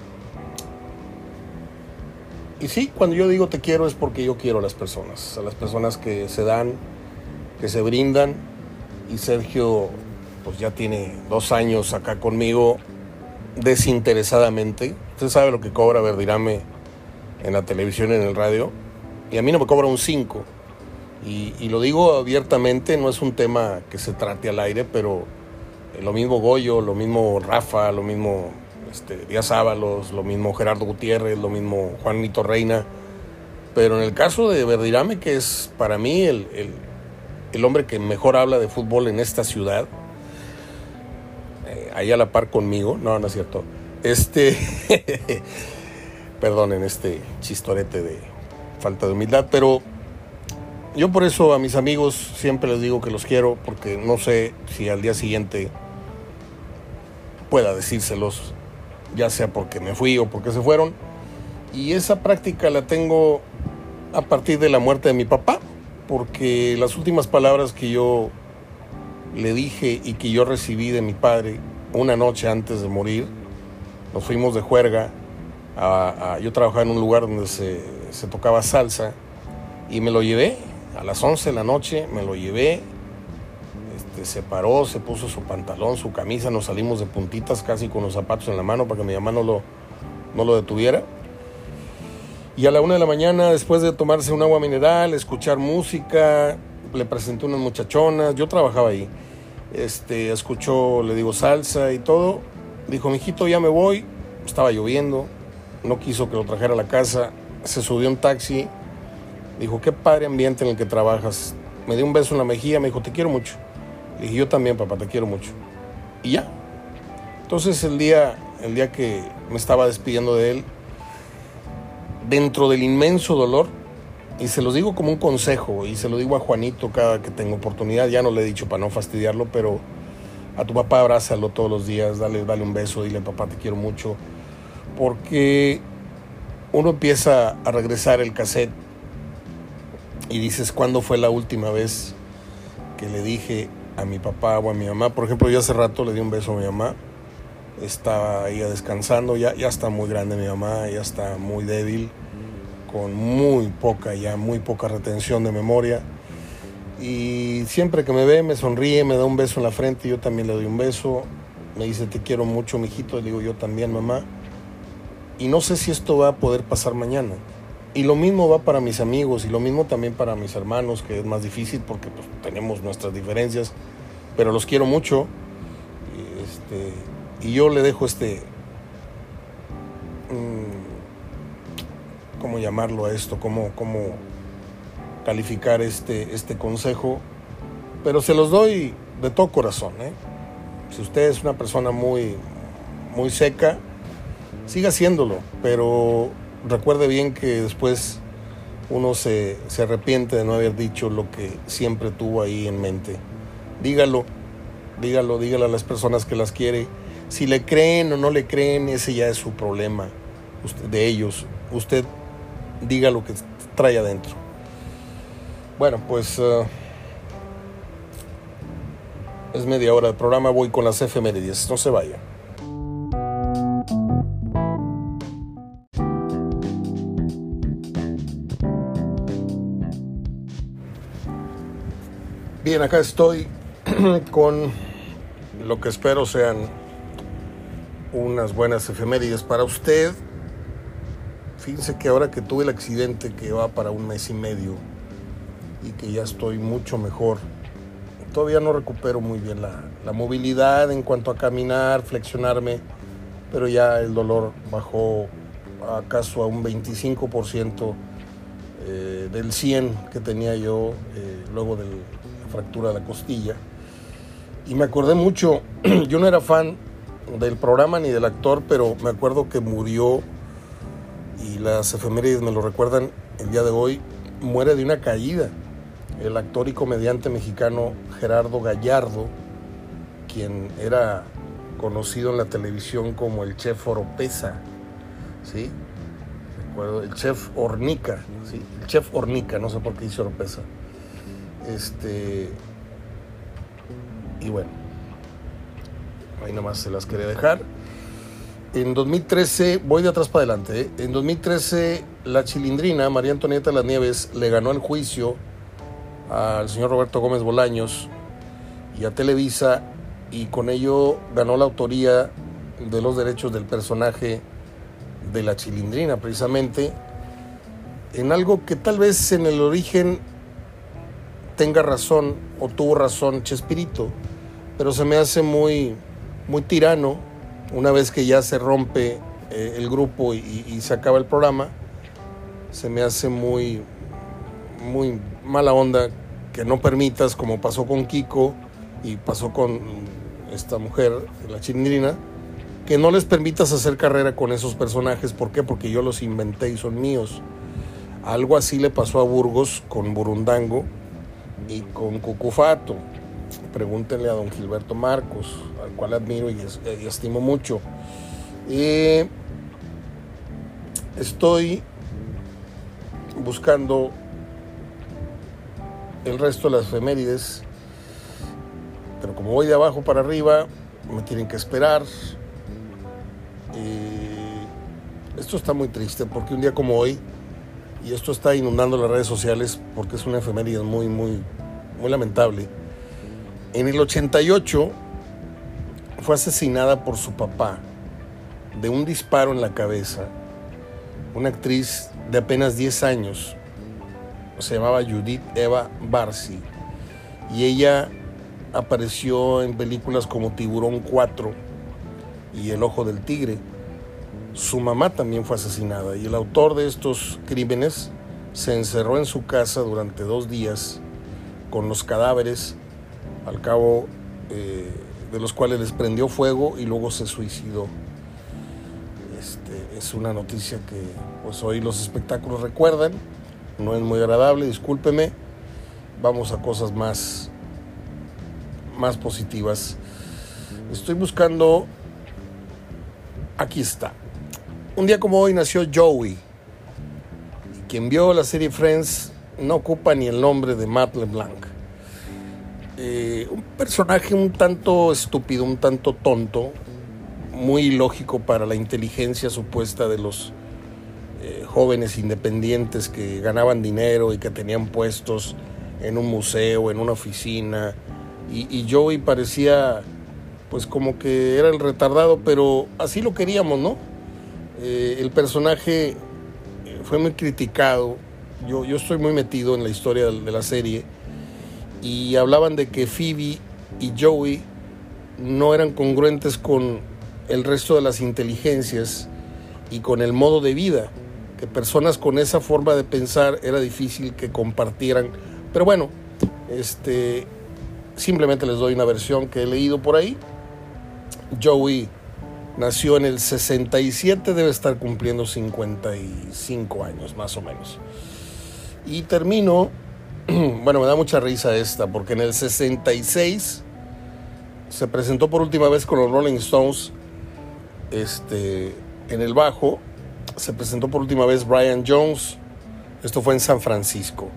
y sí, cuando yo digo te quiero es porque yo quiero a las personas, a las personas que se dan, que se brindan. Y Sergio, pues ya tiene dos años acá conmigo desinteresadamente. Usted sabe lo que cobra Verdirame en la televisión y en el radio. Y a mí no me cobra un 5. Y, lo digo abiertamente, no es un tema que se trate al aire, pero lo mismo Goyo, lo mismo Rafa, lo mismo este, Díaz Ábalos, lo mismo Gerardo Gutiérrez, lo mismo Juanito Reina. Pero en el caso de Verdirame, que es para mí el, el, el hombre que mejor habla de fútbol en esta ciudad, eh, ahí a la par conmigo, no, no es cierto. Este, perdonen este chistorete de falta de humildad, pero yo por eso a mis amigos siempre les digo que los quiero, porque no sé si al día siguiente pueda decírselos ya sea porque me fui o porque se fueron. Y esa práctica la tengo a partir de la muerte de mi papá, porque las últimas palabras que yo le dije y que yo recibí de mi padre una noche antes de morir, nos fuimos de juerga, yo trabajaba en un lugar donde se, se tocaba salsa y me lo llevé a las 11 de la noche, me lo llevé se paró, se puso su pantalón, su camisa, nos salimos de puntitas casi con los zapatos en la mano para que mi mamá no lo, no lo detuviera. Y a la una de la mañana, después de tomarse un agua mineral, escuchar música, le presenté unas muchachonas, yo trabajaba ahí. Este, escuchó, le digo, salsa y todo. Dijo, mijito, ya me voy. Estaba lloviendo, no quiso que lo trajera a la casa. Se subió un taxi. Dijo, qué padre ambiente en el que trabajas. Me dio un beso en la mejilla, me dijo, te quiero mucho. Le dije, yo también, papá, te quiero mucho. Y ya. Entonces el día, el día que me estaba despidiendo de él, dentro del inmenso dolor, y se los digo como un consejo, y se lo digo a Juanito cada que tengo oportunidad, ya no le he dicho para no fastidiarlo, pero a tu papá abrázalo todos los días, dale, dale un beso, dile papá te quiero mucho, porque uno empieza a regresar el cassette y dices, ¿cuándo fue la última vez que le dije a mi papá o a mi mamá. Por ejemplo, yo hace rato le di un beso a mi mamá. Estaba ella descansando, ya, ya está muy grande mi mamá, ya está muy débil, con muy poca, ya muy poca retención de memoria. Y siempre que me ve, me sonríe, me da un beso en la frente, yo también le doy un beso. Me dice, te quiero mucho, mijito. Le digo, yo también, mamá. Y no sé si esto va a poder pasar mañana. Y lo mismo va para mis amigos y lo mismo también para mis hermanos, que es más difícil porque pues, tenemos nuestras diferencias, pero los quiero mucho. Este, y yo le dejo este... Mm, ¿Cómo llamarlo a esto? ¿Cómo, cómo calificar este, este consejo? Pero se los doy de todo corazón. ¿eh? Si usted es una persona muy, muy seca, siga haciéndolo, pero recuerde bien que después uno se, se, arrepiente de no haber dicho lo que siempre tuvo ahí en mente. Dígalo, dígalo, dígalo a las personas que las quiere. Si le creen o no le creen, ese ya es su problema de ellos. Usted diga lo que trae adentro. Bueno, pues uh, es media hora de programa, voy con las efemérides, no se vaya. Bien, acá estoy con lo que espero sean unas buenas efemérides para usted. Fíjense que ahora que tuve el accidente que va para un mes y medio y que ya estoy mucho mejor, todavía no recupero muy bien la, la movilidad en cuanto a caminar, flexionarme, pero ya el dolor bajó acaso a un 25% eh, del 100 que tenía yo eh, luego del fractura de la costilla. Y me acordé mucho, yo no era fan del programa ni del actor, pero me acuerdo que murió, y las efemérides me lo recuerdan el día de hoy, muere de una caída. El actor y comediante mexicano Gerardo Gallardo, quien era conocido en la televisión como el chef Oropesa, ¿sí? El chef Hornica, ¿sí? El chef Hornica, no sé por qué dice Oropesa. Este. Y bueno, ahí nomás se las quería dejar. En 2013, voy de atrás para adelante, ¿eh? en 2013 la chilindrina, María Antonieta Las Nieves, le ganó el juicio al señor Roberto Gómez Bolaños y a Televisa y con ello ganó la autoría de los derechos del personaje de la chilindrina, precisamente en algo que tal vez en el origen tenga razón o tuvo razón Chespirito, pero se me hace muy, muy tirano una vez que ya se rompe eh, el grupo y, se acaba el programa, se me hace muy, muy mala onda que no permitas, como pasó con Kiko y pasó con esta mujer, la chilindrina, que no les permitas hacer carrera con esos personajes. ¿Por qué? Porque yo los inventé y son míos. Algo así le pasó a Burgos con Burundango y con Cucufato. Pregúntenle a don Gilberto Marcos, al cual admiro y, estimo mucho. estoy buscando el resto de las efemérides, pero como voy de abajo para arriba, me tienen que esperar. esto está muy triste porque un día como hoy, y esto está inundando las redes sociales porque es una efeméride muy, muy, muy lamentable. En el 88 fue asesinada por su papá de un disparo en la cabeza, una actriz de apenas 10 años, se llamaba Judith Eva Barsi, y ella apareció en películas como Tiburón 4 y El Ojo del Tigre. Su mamá también fue asesinada y el autor de estos crímenes se encerró en su casa durante dos días con los cadáveres, al cabo eh, de los cuales les prendió fuego y luego se suicidó. Este, es una noticia que pues hoy los espectáculos recuerdan, no es muy agradable, discúlpeme, vamos a cosas más, más positivas. Estoy buscando, aquí está, un día como hoy nació Joey. Quien vio la serie Friends no ocupa ni el nombre de Matt LeBlanc. Eh, un personaje un tanto estúpido, un tanto tonto, muy ilógico para la inteligencia supuesta de los eh, jóvenes independientes que ganaban dinero y que tenían puestos en un museo, en una oficina. Y Joey parecía pues como que era el retardado, pero así lo queríamos, ¿no? Eh, el personaje fue muy criticado. Yo, yo estoy muy metido en la historia de, la serie. Y hablaban de que Phoebe y Joey no eran congruentes con el resto de las inteligencias y con el modo de vida. Que personas con esa forma de pensar era difícil que compartieran. Pero bueno, este, simplemente les doy una versión que he leído por ahí. Joey Nació en el 67, debe estar cumpliendo 55 años más o menos. Y termino, bueno, me da mucha risa esta, porque en el 66 se presentó por última vez con los Rolling Stones este, en el bajo. Se presentó por última vez Brian Jones. Esto fue en San Francisco.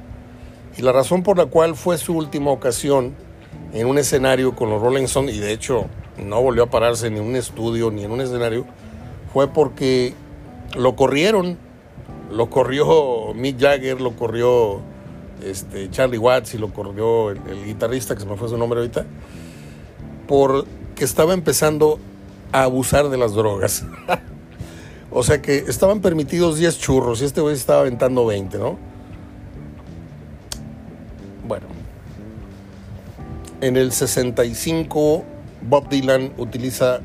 Y la razón por la cual fue su última ocasión en un escenario con los Rolling Stones, y de hecho no volvió a pararse ni en un estudio ni en un escenario, fue porque lo corrieron. Lo corrió Mick Jagger, lo corrió este, Charlie Watts y lo corrió el, guitarrista, que se me fue su nombre ahorita, porque estaba empezando a abusar de las drogas. o sea que estaban permitidos 10 churros y este güey estaba aventando 20, ¿no? Bueno, en el 65 Bob Dylan utiliza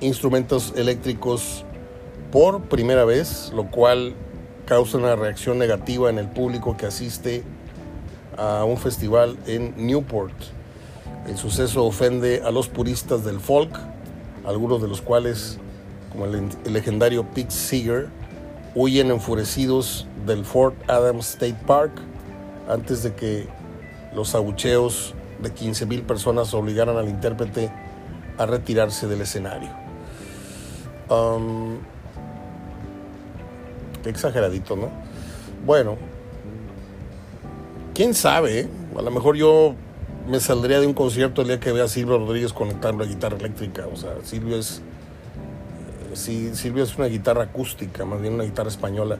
instrumentos eléctricos por primera vez, lo cual causa una reacción negativa en el público que asiste a un festival en Newport. El suceso ofende a los puristas del folk, algunos de los cuales, como el, legendario Pete Seeger, huyen enfurecidos del Fort Adams State Park antes de que los abucheos de 15.000 personas obligaran al intérprete a retirarse del escenario. Um, qué exageradito, ¿no? Bueno, quién sabe, eh? a lo mejor yo me saldría de un concierto el día que vea a Silvio Rodríguez conectar la guitarra eléctrica. O sea, Silvio es, eh, sí, Silvio es una guitarra acústica, más bien una guitarra española.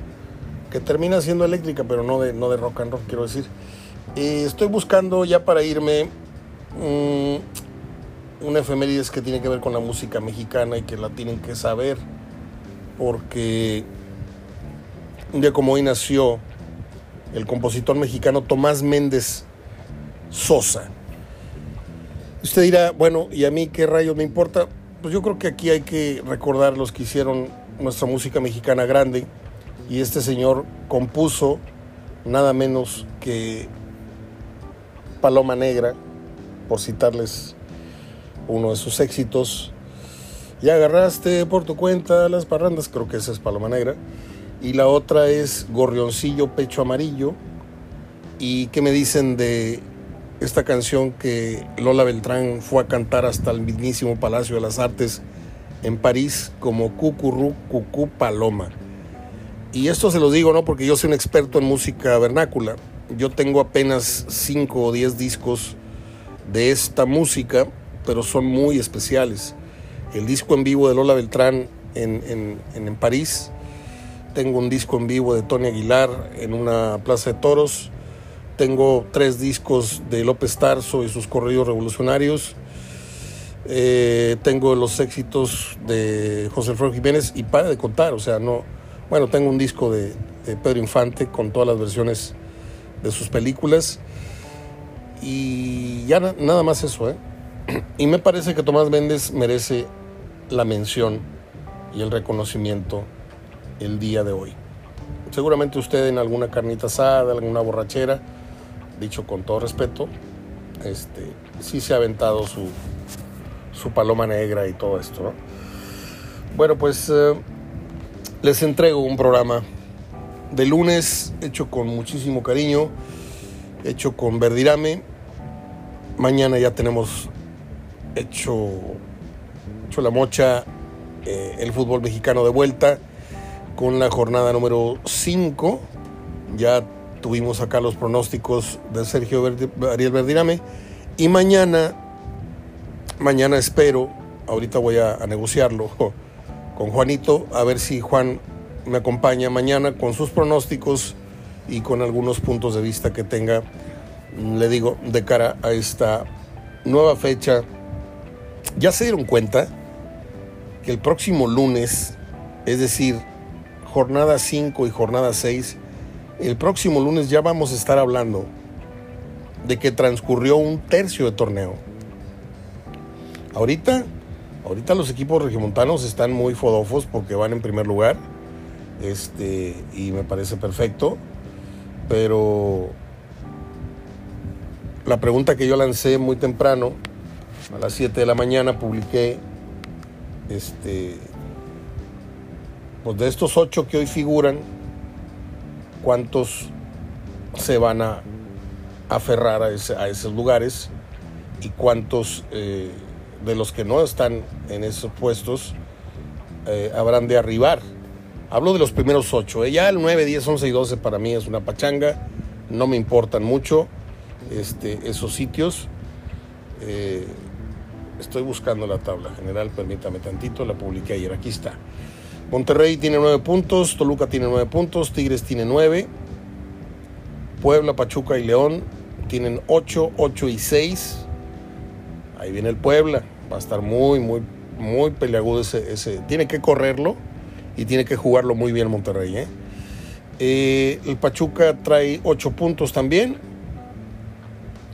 que termina siendo eléctrica, pero no de, no de rock and roll, quiero decir. Eh, estoy buscando ya para irme mm, una efemérides que tiene que ver con la música mexicana y que la tienen que saber, porque un día como hoy nació el compositor mexicano Tomás Méndez Sosa. Usted dirá, bueno, ¿y a mí qué rayos me importa? Pues yo creo que aquí hay que recordar los que hicieron nuestra música mexicana grande y este señor compuso nada menos que Paloma Negra, por citarles uno de sus éxitos. Ya agarraste por tu cuenta las parrandas, creo que esa es Paloma Negra. Y la otra es Gorrioncillo Pecho Amarillo. ¿Y qué me dicen de esta canción que Lola Beltrán fue a cantar hasta el mismísimo Palacio de las Artes en París como Cucurú Cucú Paloma? Y esto se lo digo no porque yo soy un experto en música vernácula. Yo tengo apenas 5 o 10 discos de esta música, pero son muy especiales. El disco en vivo de Lola Beltrán en, en, en París. Tengo un disco en vivo de Tony Aguilar en una plaza de toros. Tengo tres discos de López Tarso y sus corridos revolucionarios. Eh, tengo los éxitos de José Alfredo Jiménez y para de contar, o sea, no, bueno, tengo un disco de, Pedro Infante con todas las versiones de sus películas. Y ya nada más eso, ¿eh? Y me parece que Tomás Méndez merece la mención y el reconocimiento el día de hoy. Seguramente usted en alguna carnita asada, alguna borrachera, dicho con todo respeto, este, sí se ha aventado su, su paloma negra y todo esto, ¿no? Bueno, pues eh, les entrego un programa de lunes hecho con muchísimo cariño, hecho con Verdirame. Mañana ya tenemos hecho, hecho la mocha eh, el fútbol mexicano de vuelta con la jornada número 5. Ya tuvimos acá los pronósticos de Sergio Ariel Verdirame. Y mañana, mañana espero, ahorita voy a negociarlo con Juanito, a ver si Juan me acompaña mañana con sus pronósticos y con algunos puntos de vista que tenga, le digo, de cara a esta nueva fecha. Ya se dieron cuenta que el próximo lunes, es decir, jornada 5 y jornada 6, el próximo lunes ya vamos a estar hablando de que transcurrió un tercio de torneo. Ahorita Ahorita los equipos regiomontanos están muy fodofos porque van en primer lugar. Este, y me parece perfecto. Pero la pregunta que yo lancé muy temprano, a las 7 de la mañana, publiqué este, pues de estos ocho que hoy figuran, ¿cuántos se van a aferrar a, esos lugares y cuántos eh, de los que no están en esos puestos eh, habrán de arribar. Hablo de los primeros ocho. ¿eh? Ya el 9, 10, 11 y 12 para mí es una pachanga. No me importan mucho este, esos sitios. Eh, estoy buscando la tabla general, permítame tantito, la publiqué ayer. Aquí está. Monterrey tiene 9 puntos, Toluca tiene 9 puntos, Tigres tiene 9, Puebla, Pachuca y León tienen 8, 8 y 6. Ahí viene el Puebla, va a estar muy, muy, muy peleagudo ese, ese. Tiene que correrlo y tiene que jugarlo muy bien Monterrey. ¿eh? Eh, el Pachuca trae 8 puntos también.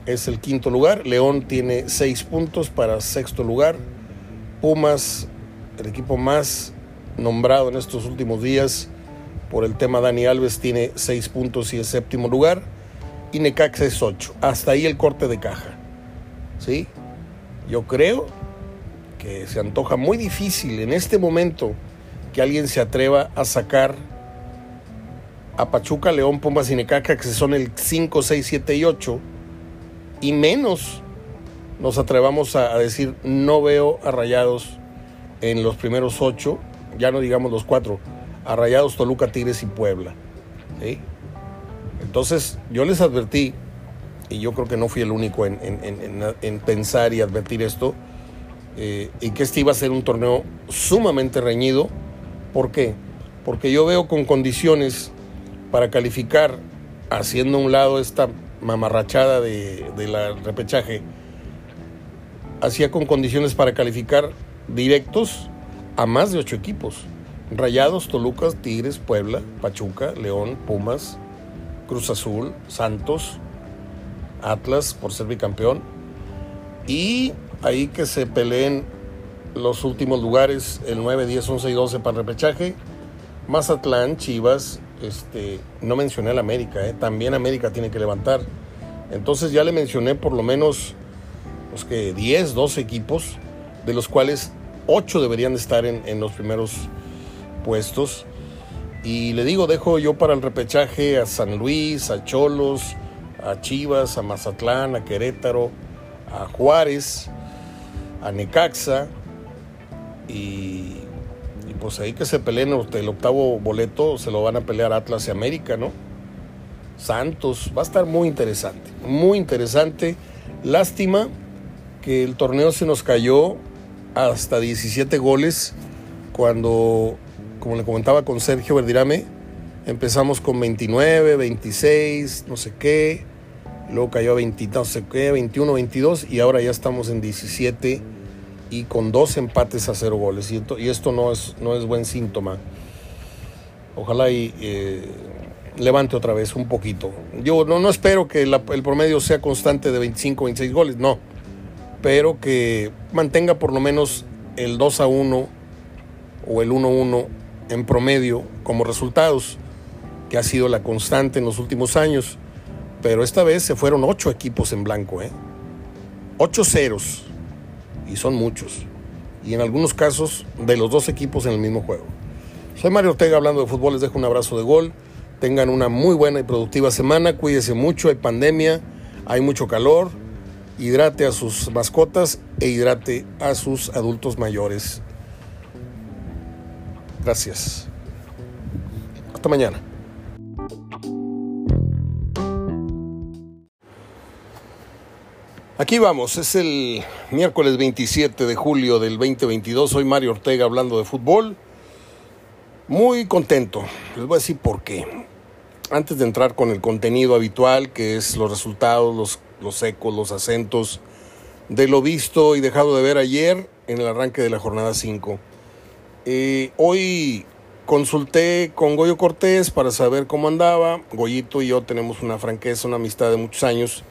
Es el quinto lugar. León tiene 6 puntos para sexto lugar. Pumas, el equipo más nombrado en estos últimos días por el tema Dani Alves, tiene 6 puntos y es séptimo lugar. Y Necaxa es 8. Hasta ahí el corte de caja. ¿Sí? Yo creo que se antoja muy difícil en este momento que alguien se atreva a sacar a Pachuca, León, Pumas y que son el 5, 6, 7 y 8, y menos nos atrevamos a, decir no veo a Rayados en los primeros 8, ya no digamos los 4, a Rayados, Toluca, Tigres y Puebla. Entonces yo les advertí y yo creo que no fui el único en, pensar y advertir esto, eh, y que este iba a ser un torneo sumamente reñido. ¿Por qué? Porque yo veo con condiciones para calificar, haciendo a un lado esta mamarrachada de, la repechaje, hacía con condiciones para calificar directos a más de ocho equipos. Rayados, Tolucas, Tigres, Puebla, Pachuca, León, Pumas, Cruz Azul, Santos, Atlas por ser bicampeón. Y ahí que se peleen los últimos lugares, el 9, 10, 11 y 12 para el repechaje. Mazatlán, Chivas, este, no mencioné al América, ¿eh? también América tiene que levantar. Entonces ya le mencioné por lo menos pues que 10, 12 equipos, de los cuales 8 deberían estar en, en los primeros puestos. Y le digo, dejo yo para el repechaje a San Luis, a Cholos, a Chivas, a Mazatlán, a Querétaro, a Juárez, a Necaxa. Y, y pues ahí que se peleen el octavo boleto, se lo van a pelear Atlas y América, ¿no? Santos, va a estar muy interesante, muy interesante. Lástima que el torneo se nos cayó hasta 17 goles cuando como le comentaba con Sergio Verdirame, empezamos con 29, 26, no sé qué, luego cayó a 20, no sé qué, 21, 22 y ahora ya estamos en 17 y con dos empates a cero goles. Y, esto, y esto no, es, no es buen síntoma. Ojalá y eh, levante otra vez un poquito. Yo no, no espero que la, el promedio sea constante de 25, 26 goles, no. Pero que mantenga por lo menos el 2 a 1 o el 1 1 en promedio como resultados, que ha sido la constante en los últimos años. Pero esta vez se fueron ocho equipos en blanco, ¿eh? Ceros. Y son muchos. Y en algunos casos de los dos equipos en el mismo juego. Soy Mario Ortega hablando de fútbol, les dejo un abrazo de gol. Tengan una muy buena y productiva semana. Cuídense mucho, hay pandemia, hay mucho calor. Hidrate a sus mascotas e hidrate a sus adultos mayores. Gracias. Hasta mañana. Aquí vamos, es el miércoles 27 de julio del 2022. Soy Mario Ortega hablando de fútbol. Muy contento. Les voy a decir por qué. Antes de entrar con el contenido habitual, que es los resultados, los, los ecos, los acentos de lo visto y dejado de ver ayer en el arranque de la jornada 5. Eh, hoy consulté con Goyo Cortés para saber cómo andaba. Goyito y yo tenemos una franqueza, una amistad de muchos años.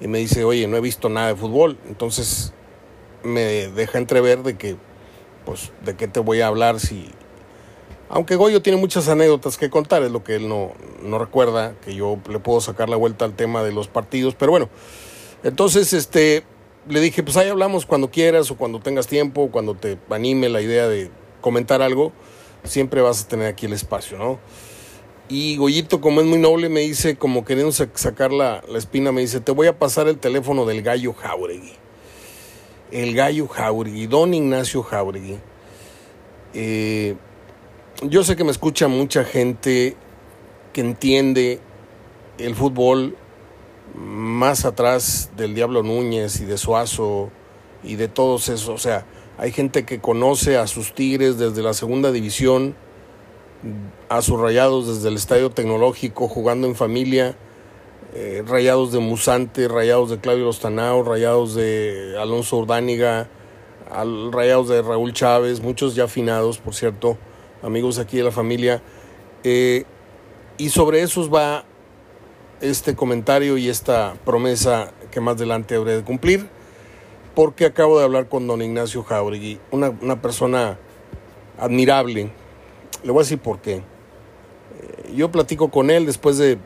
Y me dice, oye, no he visto nada de fútbol. Entonces me deja entrever de que, pues, de qué te voy a hablar si... Aunque Goyo tiene muchas anécdotas que contar, es lo que él no, no recuerda, que yo le puedo sacar la vuelta al tema de los partidos. Pero bueno, entonces, este, le dije, pues ahí hablamos cuando quieras o cuando tengas tiempo, cuando te anime la idea de comentar algo, siempre vas a tener aquí el espacio, ¿no? Y Goyito, como es muy noble, me dice, como queriendo sacar la, la espina, me dice, te voy a pasar el teléfono del gallo Jauregui. El gallo Jauregui, don Ignacio Jauregui. Eh, yo sé que me escucha mucha gente que entiende el fútbol más atrás del Diablo Núñez y de Suazo y de todos esos, o sea, hay gente que conoce a sus Tigres desde la segunda división, a sus rayados desde el estadio tecnológico, jugando en familia, eh, rayados de Musante, rayados de Claudio Lostanao, rayados de Alonso Urdániga, rayados de Raúl Chávez, muchos ya afinados, por cierto, amigos aquí de la familia. Eh, y sobre esos va este comentario y esta promesa que más adelante habré de cumplir porque acabo de hablar con don Ignacio Jauregui, una, una persona admirable. Le voy a decir por qué. Eh, yo platico con él después de,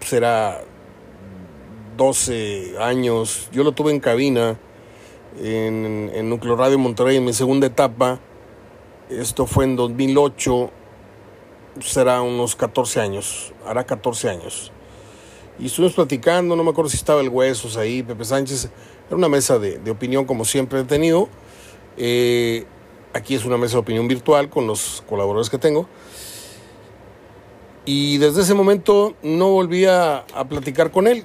será 12 años. Yo lo tuve en cabina en, en Núcleo Radio Monterrey en mi segunda etapa. Esto fue en 2008. Será unos 14 años. Hará 14 años. Y estuvimos platicando, no me acuerdo si estaba el Huesos ahí, Pepe Sánchez era una mesa de, de opinión como siempre he tenido. Eh, aquí es una mesa de opinión virtual con los colaboradores que tengo. Y desde ese momento no volví a, platicar con él.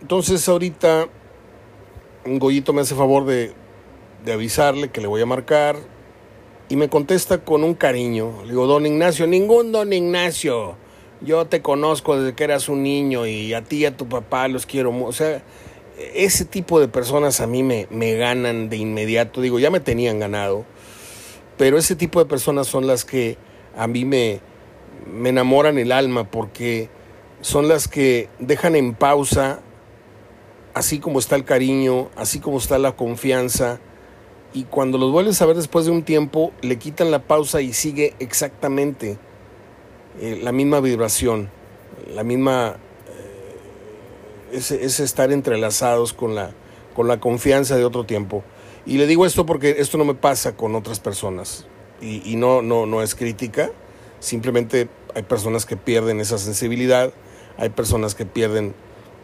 Entonces ahorita un Goyito me hace favor de, avisarle que le voy a marcar y me contesta con un cariño. Le digo, don Ignacio, ningún don Ignacio. yo te conozco desde que eras un niño y a ti y a tu papá los quiero. O sea, ese tipo de personas a mí me, me ganan de inmediato. Digo, ya me tenían ganado, pero ese tipo de personas son las que a mí me, me enamoran el alma porque son las que dejan en pausa, así como está el cariño, así como está la confianza, y cuando los vuelves a ver después de un tiempo, le quitan la pausa y sigue exactamente eh, la misma vibración, la misma, eh, ese, estar entrelazados con la, con la confianza de otro tiempo. Y le digo esto porque esto no me pasa con otras personas. Y, no, no, no es crítica, simplemente hay personas que pierden esa sensibilidad, hay personas que pierden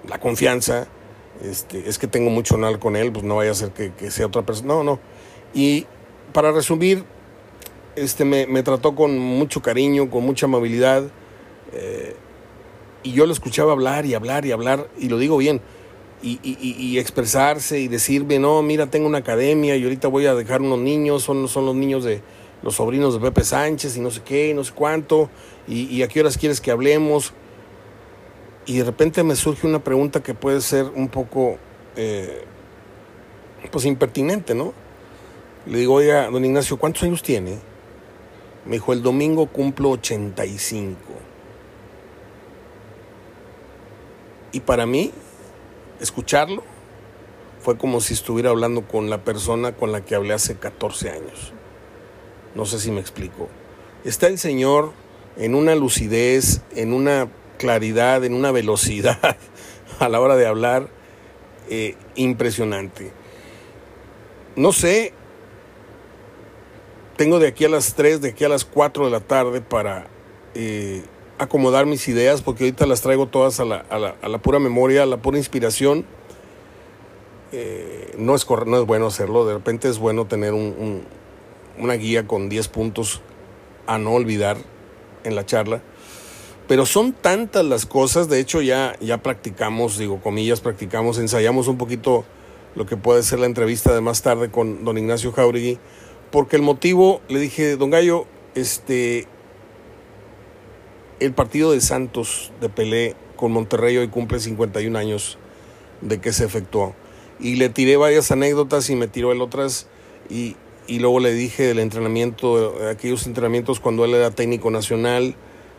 la confianza, este, es que tengo mucho honor con él, pues no vaya a ser que, sea otra persona, no, no. Y para resumir, este, me, me, trató con mucho cariño, con mucha amabilidad, eh, y yo lo escuchaba hablar y hablar y hablar, y lo digo bien, y, y, y, expresarse y decirme, no, mira, tengo una academia y ahorita voy a dejar unos niños, son, son los niños de los sobrinos de Pepe Sánchez y no sé qué, no sé cuánto, y, y a qué horas quieres que hablemos. Y de repente me surge una pregunta que puede ser un poco, eh, pues impertinente, ¿no? Le digo, oiga, don Ignacio, ¿cuántos años tiene? Me dijo, el domingo cumplo 85. Y para mí, escucharlo fue como si estuviera hablando con la persona con la que hablé hace 14 años. No sé si me explico. Está el Señor en una lucidez, en una claridad, en una velocidad a la hora de hablar eh, impresionante. No sé tengo de aquí a las 3, de aquí a las 4 de la tarde para eh, acomodar mis ideas, porque ahorita las traigo todas a la, a la, a la pura memoria, a la pura inspiración. Eh, no, es no es bueno hacerlo, de repente es bueno tener un, un, una guía con 10 puntos a no olvidar en la charla. Pero son tantas las cosas, de hecho ya, ya practicamos, digo comillas, practicamos, ensayamos un poquito lo que puede ser la entrevista de más tarde con don Ignacio Jauregui porque el motivo, le dije, don Gallo, este, el partido de Santos de Pelé con Monterrey hoy cumple 51 años de que se efectuó. Y le tiré varias anécdotas y me tiró el otras y, y luego le dije del entrenamiento, aquellos entrenamientos cuando él era técnico nacional,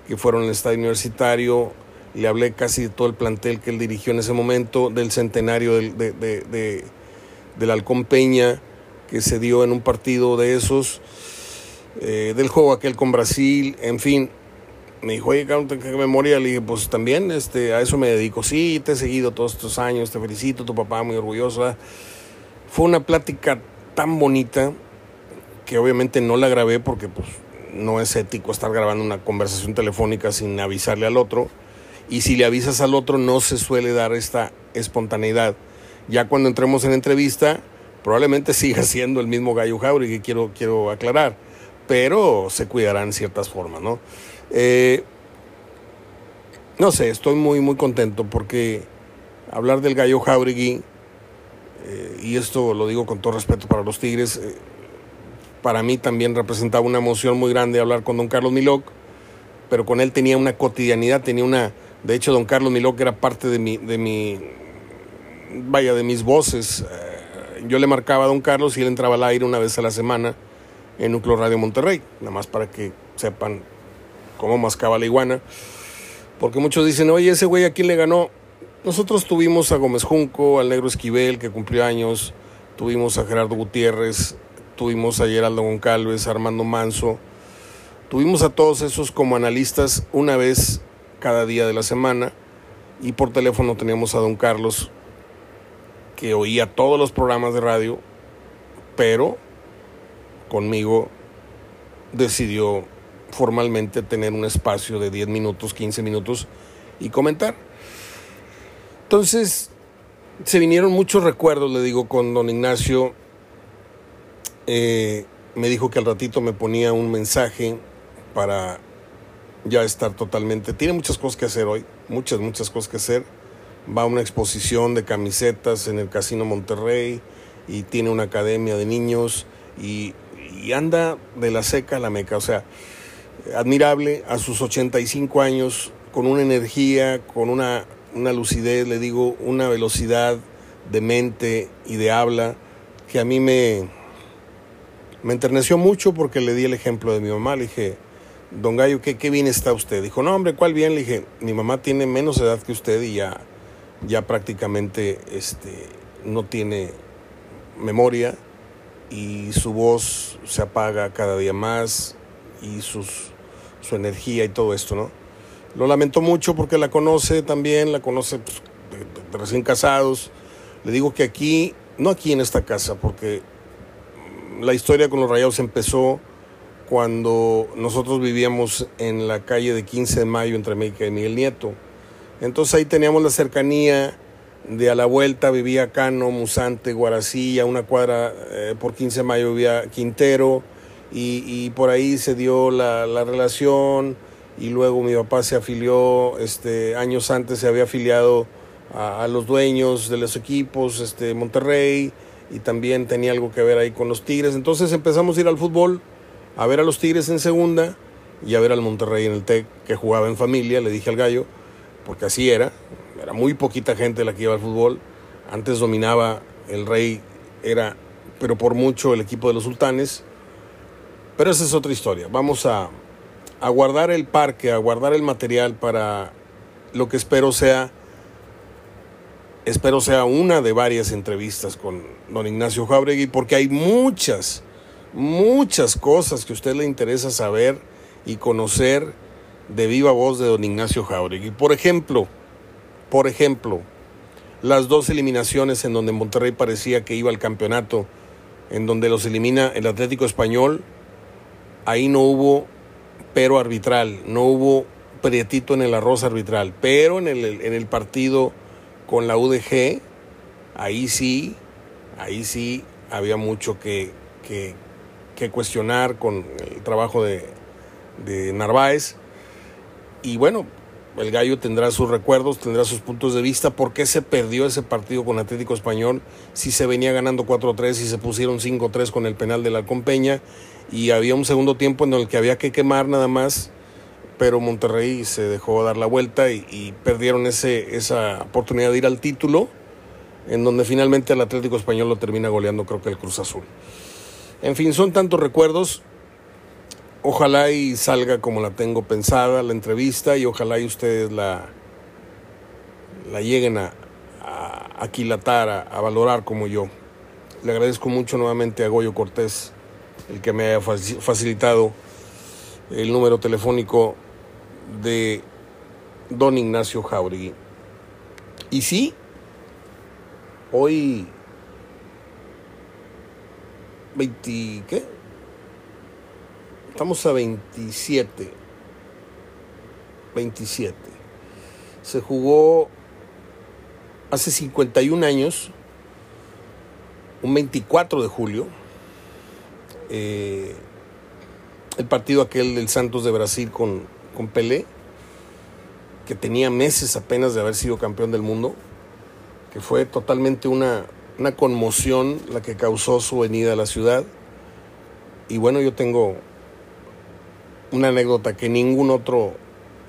que fueron en el estadio universitario, le hablé casi de todo el plantel que él dirigió en ese momento, del centenario del, de, de, de, del Halcón Peña, que se dio en un partido de esos, eh, del juego aquel con Brasil, en fin. Me dijo, oye, ¿qué memoria? Le dije, pues también este, a eso me dedico. Sí, te he seguido todos estos años, te felicito, tu papá muy orgulloso. Fue una plática tan bonita que obviamente no la grabé porque pues, no es ético estar grabando una conversación telefónica sin avisarle al otro. Y si le avisas al otro no se suele dar esta espontaneidad. Ya cuando entremos en entrevista, Probablemente siga siendo el mismo Gallo Jauregui, quiero, quiero aclarar, pero se cuidarán ciertas formas, ¿no? Eh, no sé, estoy muy, muy contento porque hablar del Gallo Jauregui, eh, y esto lo digo con todo respeto para los Tigres, eh, para mí también representaba una emoción muy grande hablar con don Carlos Miloc, pero con él tenía una cotidianidad, tenía una... De hecho, don Carlos Miloc era parte de mi, de mi vaya, de mis voces. Yo le marcaba a don Carlos y él entraba al aire una vez a la semana en Núcleo Radio Monterrey, nada más para que sepan cómo mascaba la iguana. Porque muchos dicen, oye, ese güey a quién le ganó. Nosotros tuvimos a Gómez Junco, al Negro Esquivel, que cumplió años, tuvimos a Gerardo Gutiérrez, tuvimos a Geraldo Goncalves, a Armando Manso, tuvimos a todos esos como analistas una vez cada día de la semana y por teléfono teníamos a don Carlos que oía todos los programas de radio, pero conmigo decidió formalmente tener un espacio de 10 minutos, 15 minutos y comentar. Entonces, se vinieron muchos recuerdos, le digo, con don Ignacio. Eh, me dijo que al ratito me ponía un mensaje para ya estar totalmente... Tiene muchas cosas que hacer hoy, muchas, muchas cosas que hacer va a una exposición de camisetas en el Casino Monterrey y tiene una academia de niños y, y, anda de la seca a la meca. O sea, admirable, a sus 85 años con una energía, con una, una lucidez, le digo, una velocidad de mente y de habla que a mí me, me enterneció mucho porque le di el ejemplo de mi mamá. Le dije, don Gallo, ¿qué, qué bien está usted? Dijo, no, hombre, ¿cuál bien? Le dije, mi mamá tiene menos edad que usted y ya, ya prácticamente este, no tiene memoria y su voz se apaga cada día más y sus, su energía y todo esto, ¿no? Lo lamento mucho porque la conoce también, la conoce pues, recién casados. Le digo que aquí, no aquí en esta casa, porque la historia con los rayados empezó cuando nosotros vivíamos en la calle de 15 de mayo entre México y Miguel Nieto. Entonces ahí teníamos la cercanía de a la vuelta vivía Cano, Musante, Guaracilla, una cuadra eh, por 15 de mayo vivía Quintero y, por ahí se dio la, relación y luego mi papá se afilió, este, años antes se había afiliado a, los dueños de los equipos, este, Monterrey y también tenía algo que ver ahí con los Tigres. Entonces empezamos a ir al fútbol, a ver a los Tigres en segunda y a ver al Monterrey en el TEC que jugaba en familia, le dije al gallo, porque así era, era muy poquita gente la que iba al fútbol. Antes dominaba el Rey, era, pero por mucho, el equipo de los sultanes. Pero esa es otra historia. Vamos a, a guardar el parque, a guardar el material para lo que espero sea espero sea una de varias entrevistas con don Ignacio Jauregui, porque hay muchas, muchas cosas que a usted le interesa saber y conocer de viva voz de don Ignacio Jauregui. Por ejemplo, por ejemplo, las dos eliminaciones en donde Monterrey parecía que iba al campeonato, en donde los elimina el Atlético Español, ahí no hubo pero arbitral, no hubo prietito en el arroz arbitral, pero en el, en el partido con la UDG, ahí sí, ahí sí había mucho que, que, cuestionar con el trabajo de, de Narváez. Y bueno, el gallo tendrá sus recuerdos, tendrá sus puntos de vista, por qué se perdió ese partido con Atlético Español, si se venía ganando 4-3 y se pusieron 5-3 con el penal de la Compeña y había un segundo tiempo en el que había que quemar nada más, pero Monterrey se dejó dar la vuelta y, perdieron ese, esa oportunidad de ir al título, en donde finalmente el Atlético Español lo termina goleando creo que el Cruz Azul. En fin, son tantos recuerdos Ojalá y salga como la tengo pensada la entrevista y ojalá y ustedes la, la lleguen a, aquilatar, a, valorar como yo. Le agradezco mucho nuevamente a Goyo Cortés el que me haya facilitado el número telefónico de don Ignacio Jauregui. Y sí, hoy 20, ¿qué? Estamos a 27. 27. Se jugó hace 51 años, un 24 de julio, eh, el partido aquel del Santos de Brasil con, con Pelé, que tenía meses apenas de haber sido campeón del mundo, que fue totalmente una, una conmoción la que causó su venida a la ciudad. Y bueno, yo tengo una anécdota que ningún otro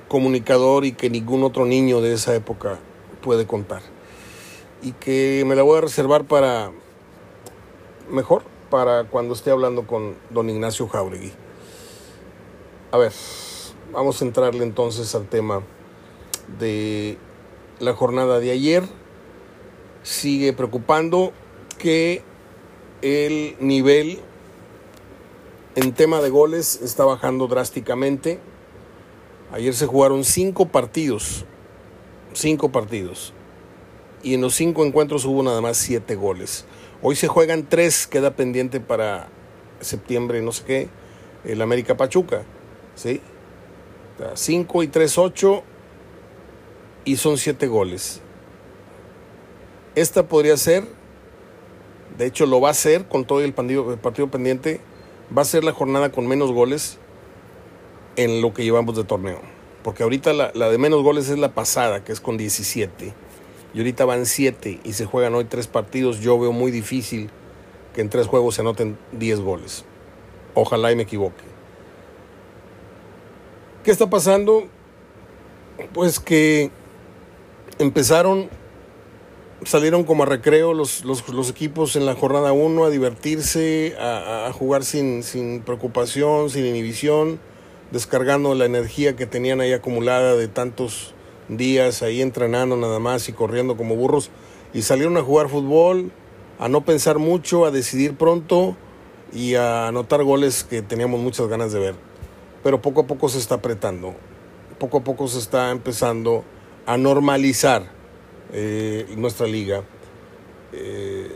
comunicador y que ningún otro niño de esa época puede contar. Y que me la voy a reservar para, mejor, para cuando esté hablando con don Ignacio Jauregui. A ver, vamos a entrarle entonces al tema de la jornada de ayer. Sigue preocupando que el nivel en tema de goles está bajando drásticamente. Ayer se jugaron cinco partidos, cinco partidos. Y en los cinco encuentros hubo nada más siete goles. Hoy se juegan tres, queda pendiente para septiembre, no sé qué, el América Pachuca. ¿sí? Cinco y tres, ocho, y son siete goles. Esta podría ser, de hecho lo va a ser con todo el partido, el partido pendiente, va a ser la jornada con menos goles en lo que llevamos de torneo. Porque ahorita la, de menos goles es la pasada, que es con 17. Y ahorita van 7 y se juegan hoy 3 partidos. Yo veo muy difícil que en 3 juegos se anoten 10 goles. Ojalá y me equivoque. ¿Qué está pasando? Pues que empezaron, salieron como a recreo los, los, equipos en la jornada 1 a divertirse, a, a jugar sin, sin preocupación, sin inhibición, descargando la energía que tenían ahí acumulada de tantos días ahí entrenando nada más y corriendo como burros y salieron a jugar fútbol, a no pensar mucho, a decidir pronto y a anotar goles que teníamos muchas ganas de ver. Pero poco a poco se está apretando, poco a poco se está empezando a normalizar eh, nuestra liga. Eh,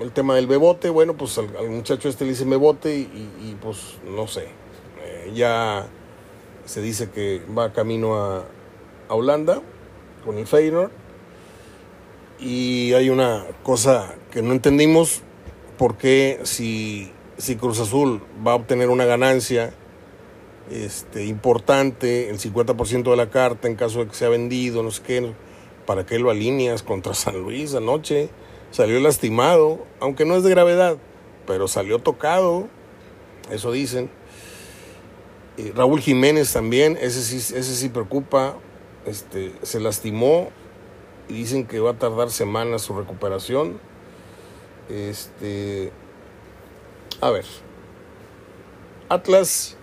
el tema del bebote, bueno, pues al, muchacho este le dice bebote y, pues no sé, eh, ya se dice que va camino a, a Holanda con el Feyenoord y hay una cosa que no entendimos, por qué si, si Cruz Azul va a obtener una ganancia este, importante, el 50% de la carta en caso de que sea vendido, no sé qué, ¿para qué lo alineas contra San Luis anoche? Salió lastimado, aunque no es de gravedad, pero salió tocado, eso dicen. Y Raúl Jiménez también, ese sí, ese sí preocupa, este, se lastimó y dicen que va a tardar semanas su recuperación. Este, a ver, Atlas,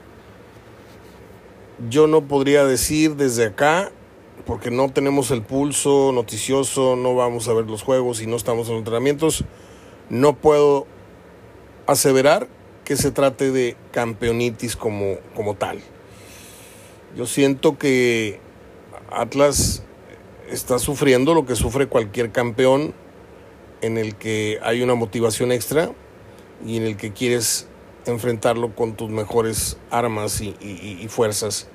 yo no podría decir desde acá, porque no tenemos el pulso noticioso, no vamos a ver los juegos y no estamos en entrenamientos, no puedo aseverar que se trate de campeonitis como, como tal. Yo siento que Atlas está sufriendo lo que sufre cualquier campeón en el que hay una motivación extra y en el que quieres enfrentarlo con tus mejores armas y, fuerzas.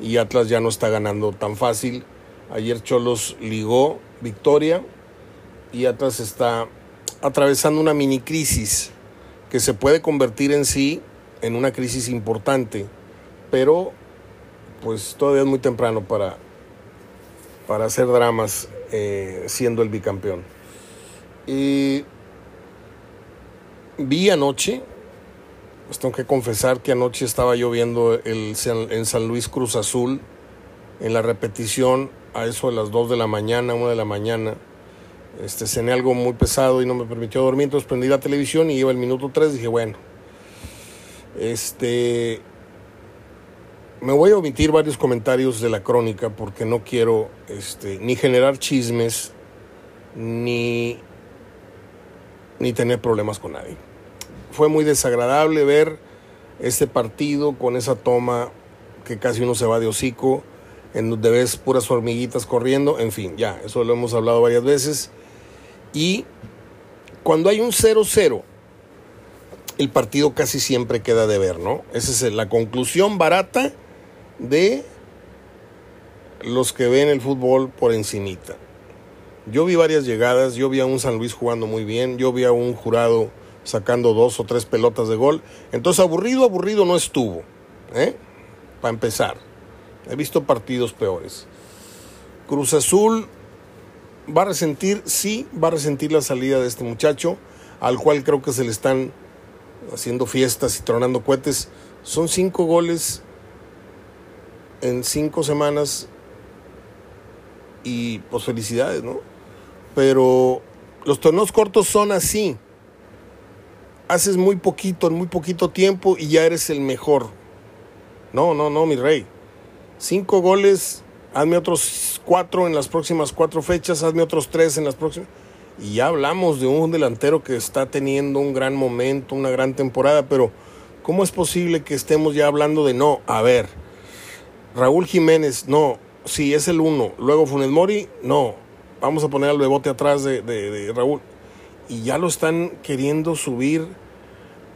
Y Atlas ya no está ganando tan fácil. Ayer Cholos ligó victoria y Atlas está atravesando una mini crisis que se puede convertir en sí en una crisis importante, pero pues todavía es muy temprano para, para hacer dramas eh, siendo el bicampeón. Y vi anoche, pues tengo que confesar que anoche estaba yo viendo en San Luis Cruz Azul, en la repetición a eso de las 2 de la mañana, 1 de la mañana. Este, cené algo muy pesado y no me permitió dormir, entonces prendí la televisión y iba el minuto 3, dije, bueno, este, me voy a omitir varios comentarios de la crónica porque no quiero este, ni generar chismes ni, ni tener problemas con nadie. Fue muy desagradable ver este partido con esa toma que casi uno se va de hocico, en donde ves puras hormiguitas corriendo, en fin, ya, eso lo hemos hablado varias veces. Y cuando hay un 0-0, el partido casi siempre queda de ver, ¿no? Esa es la conclusión barata de los que ven el fútbol por encimita. Yo vi varias llegadas, yo vi a un San Luis jugando muy bien, yo vi a un jurado sacando dos o tres pelotas de gol. Entonces aburrido, aburrido no estuvo, ¿eh? Para empezar. He visto partidos peores. Cruz Azul va a resentir, sí, va a resentir la salida de este muchacho, al cual creo que se le están haciendo fiestas y tronando cohetes. Son cinco goles en cinco semanas y pues felicidades, ¿no? Pero los torneos cortos son así. Haces muy poquito, en muy poquito tiempo y ya eres el mejor. No, no, no, mi rey. Cinco goles, hazme otros cuatro en las próximas cuatro fechas, hazme otros tres en las próximas. Y ya hablamos de un delantero que está teniendo un gran momento, una gran temporada, pero ¿cómo es posible que estemos ya hablando de no? A ver, Raúl Jiménez, no, sí, es el uno. Luego Funes Mori, no. Vamos a poner al bebote atrás de, Raúl. Y ya lo están queriendo subir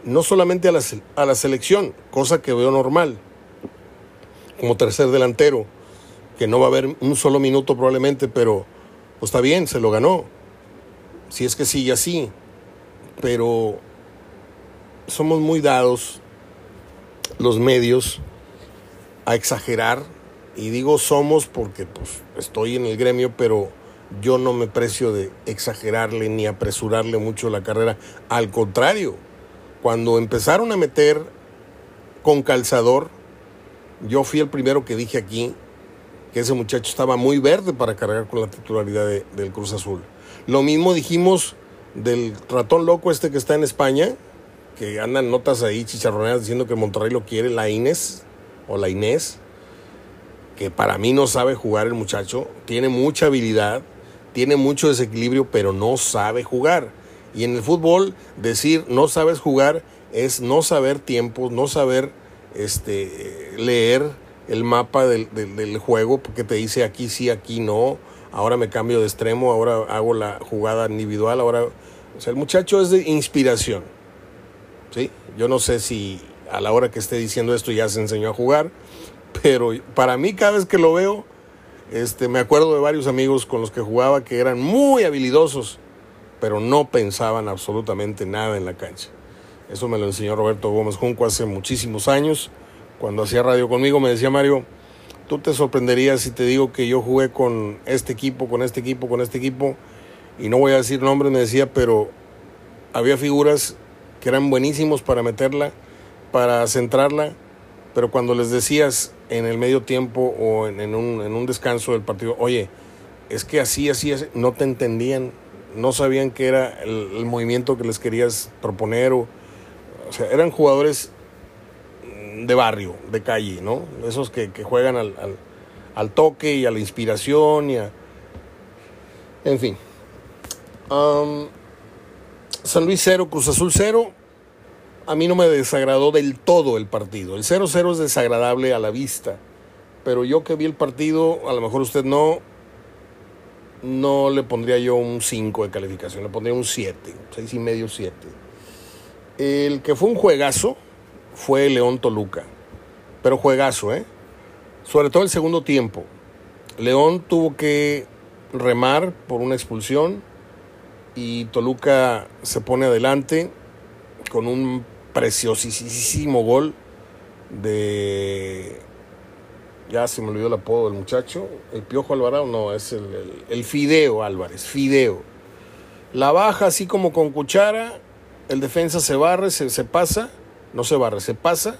no solamente a la, a la selección, cosa que veo normal, como tercer delantero, que no va a haber un solo minuto probablemente, pero pues está bien, se lo ganó. Si es que sigue así. Pero somos muy dados los medios a exagerar, y digo somos porque pues, estoy en el gremio, pero yo no me precio de exagerarle ni apresurarle mucho la carrera. Al contrario, cuando empezaron a meter con calzador, yo fui el primero que dije aquí que ese muchacho estaba muy verde para cargar con la titularidad del Cruz Azul. Lo mismo dijimos del ratón loco este que está en España, que andan notas ahí chicharroneras diciendo que Monterrey lo quiere, la Inés o la Inés, que para mí no sabe jugar el muchacho, tiene mucha habilidad, tiene mucho desequilibrio, pero no sabe jugar. Y en el fútbol decir no sabes jugar es no saber tiempos, no saber este, leer el mapa del, del, juego, porque te dice aquí sí, aquí no, ahora me cambio de extremo, ahora hago la jugada individual, ahora... O sea, el muchacho es de inspiración. ¿sí? Yo no sé si a la hora que esté diciendo esto ya se enseñó a jugar, pero para mí cada vez que lo veo, este, me acuerdo de varios amigos con los que jugaba que eran muy habilidosos, pero no pensaban absolutamente nada en la cancha. Eso me lo enseñó Roberto Gómez Junco hace muchísimos años. Cuando hacía radio conmigo me decía Mario, tú te sorprenderías si te digo que yo jugué con este equipo, con este equipo, con este equipo, y no voy a decir nombres, me decía, pero había figuras que eran buenísimos para meterla, para centrarla, pero cuando les decías en el medio tiempo o en, un, descanso del partido, oye, es que así, así, así, no te entendían, no sabían qué era el, movimiento que les querías proponer, o, o sea, eran jugadores de barrio, de calle, ¿no? Esos que, juegan al, al, toque y a la inspiración y a... En fin. San Luis 0, Cruz Azul 0. A mí no me desagradó del todo el partido. El 0-0 es desagradable a la vista. Pero yo que vi el partido, a lo mejor usted no, no le pondría yo un 5 de calificación, le pondría un 7, 6 y medio, 7. El que fue un juegazo fue León Toluca, pero juegazo, ¿eh? Sobre todo el segundo tiempo. León tuvo que remar por una expulsión y Toluca se pone adelante con un preciosísimo gol de ya se me olvidó el apodo del muchacho, el Piojo Alvarado, no, es el, el, Fideo Álvarez, Fideo. La baja así como con cuchara, el defensa se barre, se, se pasa, no se barre, se pasa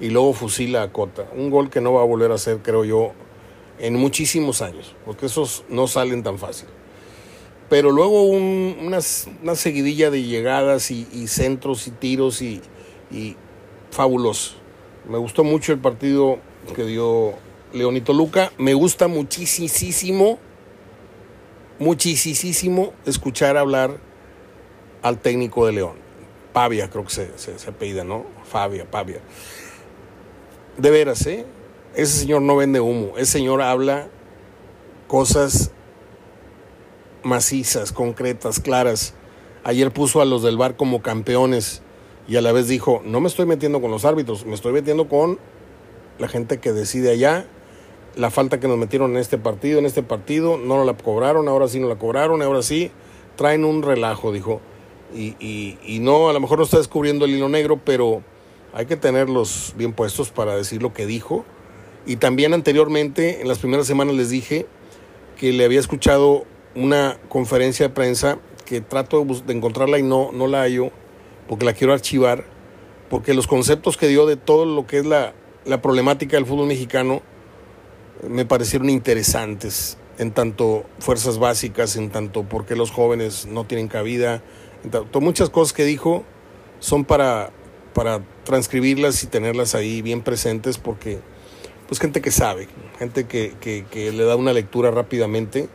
y luego fusila a Cota. Un gol que no va a volver a hacer, creo yo, en muchísimos años, porque esos no salen tan fácil. Pero luego una, seguidilla de llegadas y, centros y tiros y, y fabuloso. Me gustó mucho el partido que dio Leonito Luca. Me gusta muchísimo, muchísimo escuchar hablar al técnico de León. Pavia, creo que se, se, se apellida, ¿no? Fabia, Pavia. De veras, ¿eh? Ese señor no vende humo. Ese señor habla cosas macizas, concretas, claras. Ayer puso a los del bar como campeones y a la vez dijo, no me estoy metiendo con los árbitros, me estoy metiendo con la gente que decide allá, la falta que nos metieron en este partido, en este partido, no la cobraron, ahora sí no la cobraron, ahora sí, traen un relajo, dijo. Y, y, no, a lo mejor no está descubriendo el hilo negro, pero hay que tenerlos bien puestos para decir lo que dijo. Y también anteriormente, en las primeras semanas les dije que le había escuchado una conferencia de prensa que trato de encontrarla y no, no la hallo, porque la quiero archivar, porque los conceptos que dio de todo lo que es la, la problemática del fútbol mexicano me parecieron interesantes, en tanto fuerzas básicas, en tanto por qué los jóvenes no tienen cabida, en tanto, muchas cosas que dijo son para, para transcribirlas y tenerlas ahí bien presentes, porque pues gente que sabe, gente que, que, que le da una lectura rápidamente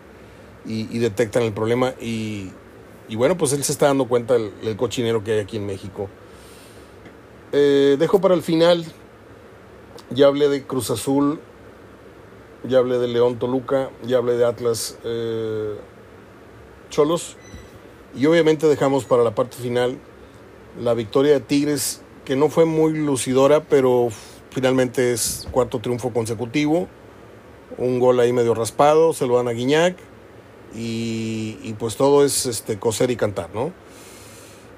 y, detectan el problema y, bueno, pues él se está dando cuenta del, cochinero que hay aquí en México. Eh, dejo para el final ya hablé de Cruz Azul, ya hablé de León Toluca, ya hablé de Atlas eh, Cholos. Y obviamente dejamos para la parte final la victoria de Tigres, que no fue muy lucidora, pero finalmente es cuarto triunfo consecutivo. Un gol ahí medio raspado, se lo dan a Guiñac. Y, pues todo es este, coser y cantar, ¿no?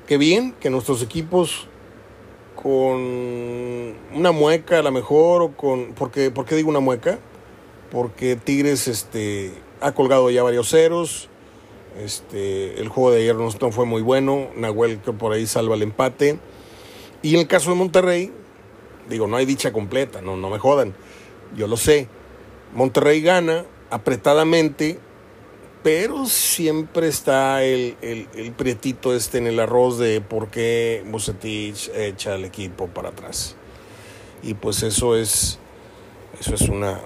Qué bien que nuestros equipos con una mueca a lo mejor, o con, porque, ¿por qué digo una mueca? Porque Tigres este, ha colgado ya varios ceros, este, el juego de ayer no fue muy bueno, Nahuel que por ahí salva el empate, y en el caso de Monterrey, digo, no hay dicha completa, no, no me jodan, yo lo sé, Monterrey gana apretadamente, pero siempre está el, el, prietito este en el arroz de por qué Bucetich echa al equipo para atrás. Y pues eso es, eso es una,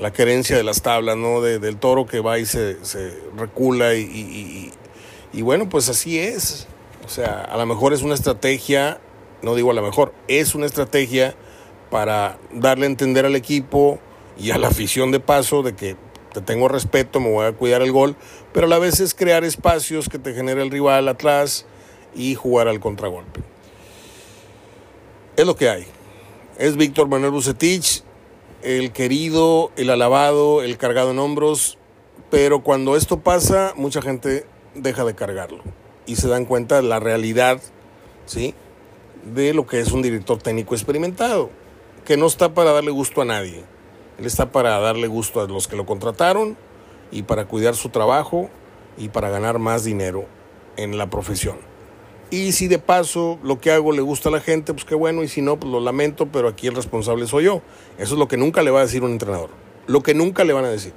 la querencia de las tablas, ¿no? del toro que va y se, recula y, y, bueno, pues así es. O sea, a lo mejor es una estrategia, no digo a lo mejor, es una estrategia para darle a entender al equipo y a la afición de paso de que te tengo respeto, me voy a cuidar el gol, pero a la vez es crear espacios que te genere el rival atrás y jugar al contragolpe. Es lo que hay. Es Víctor Manuel Bucetich, el querido, el alabado, el cargado en hombros, pero cuando esto pasa, mucha gente deja de cargarlo y se dan cuenta de la realidad, ¿sí? De lo que es un director técnico experimentado, que no está para darle gusto a nadie él está para darle gusto a los que lo contrataron y para cuidar su trabajo y para ganar más dinero en la profesión. Y si de paso lo que hago le gusta a la gente, pues qué bueno, y si no, pues lo lamento, pero aquí el responsable soy yo. Eso es lo que nunca le va a decir un entrenador. Lo que nunca le van a decir.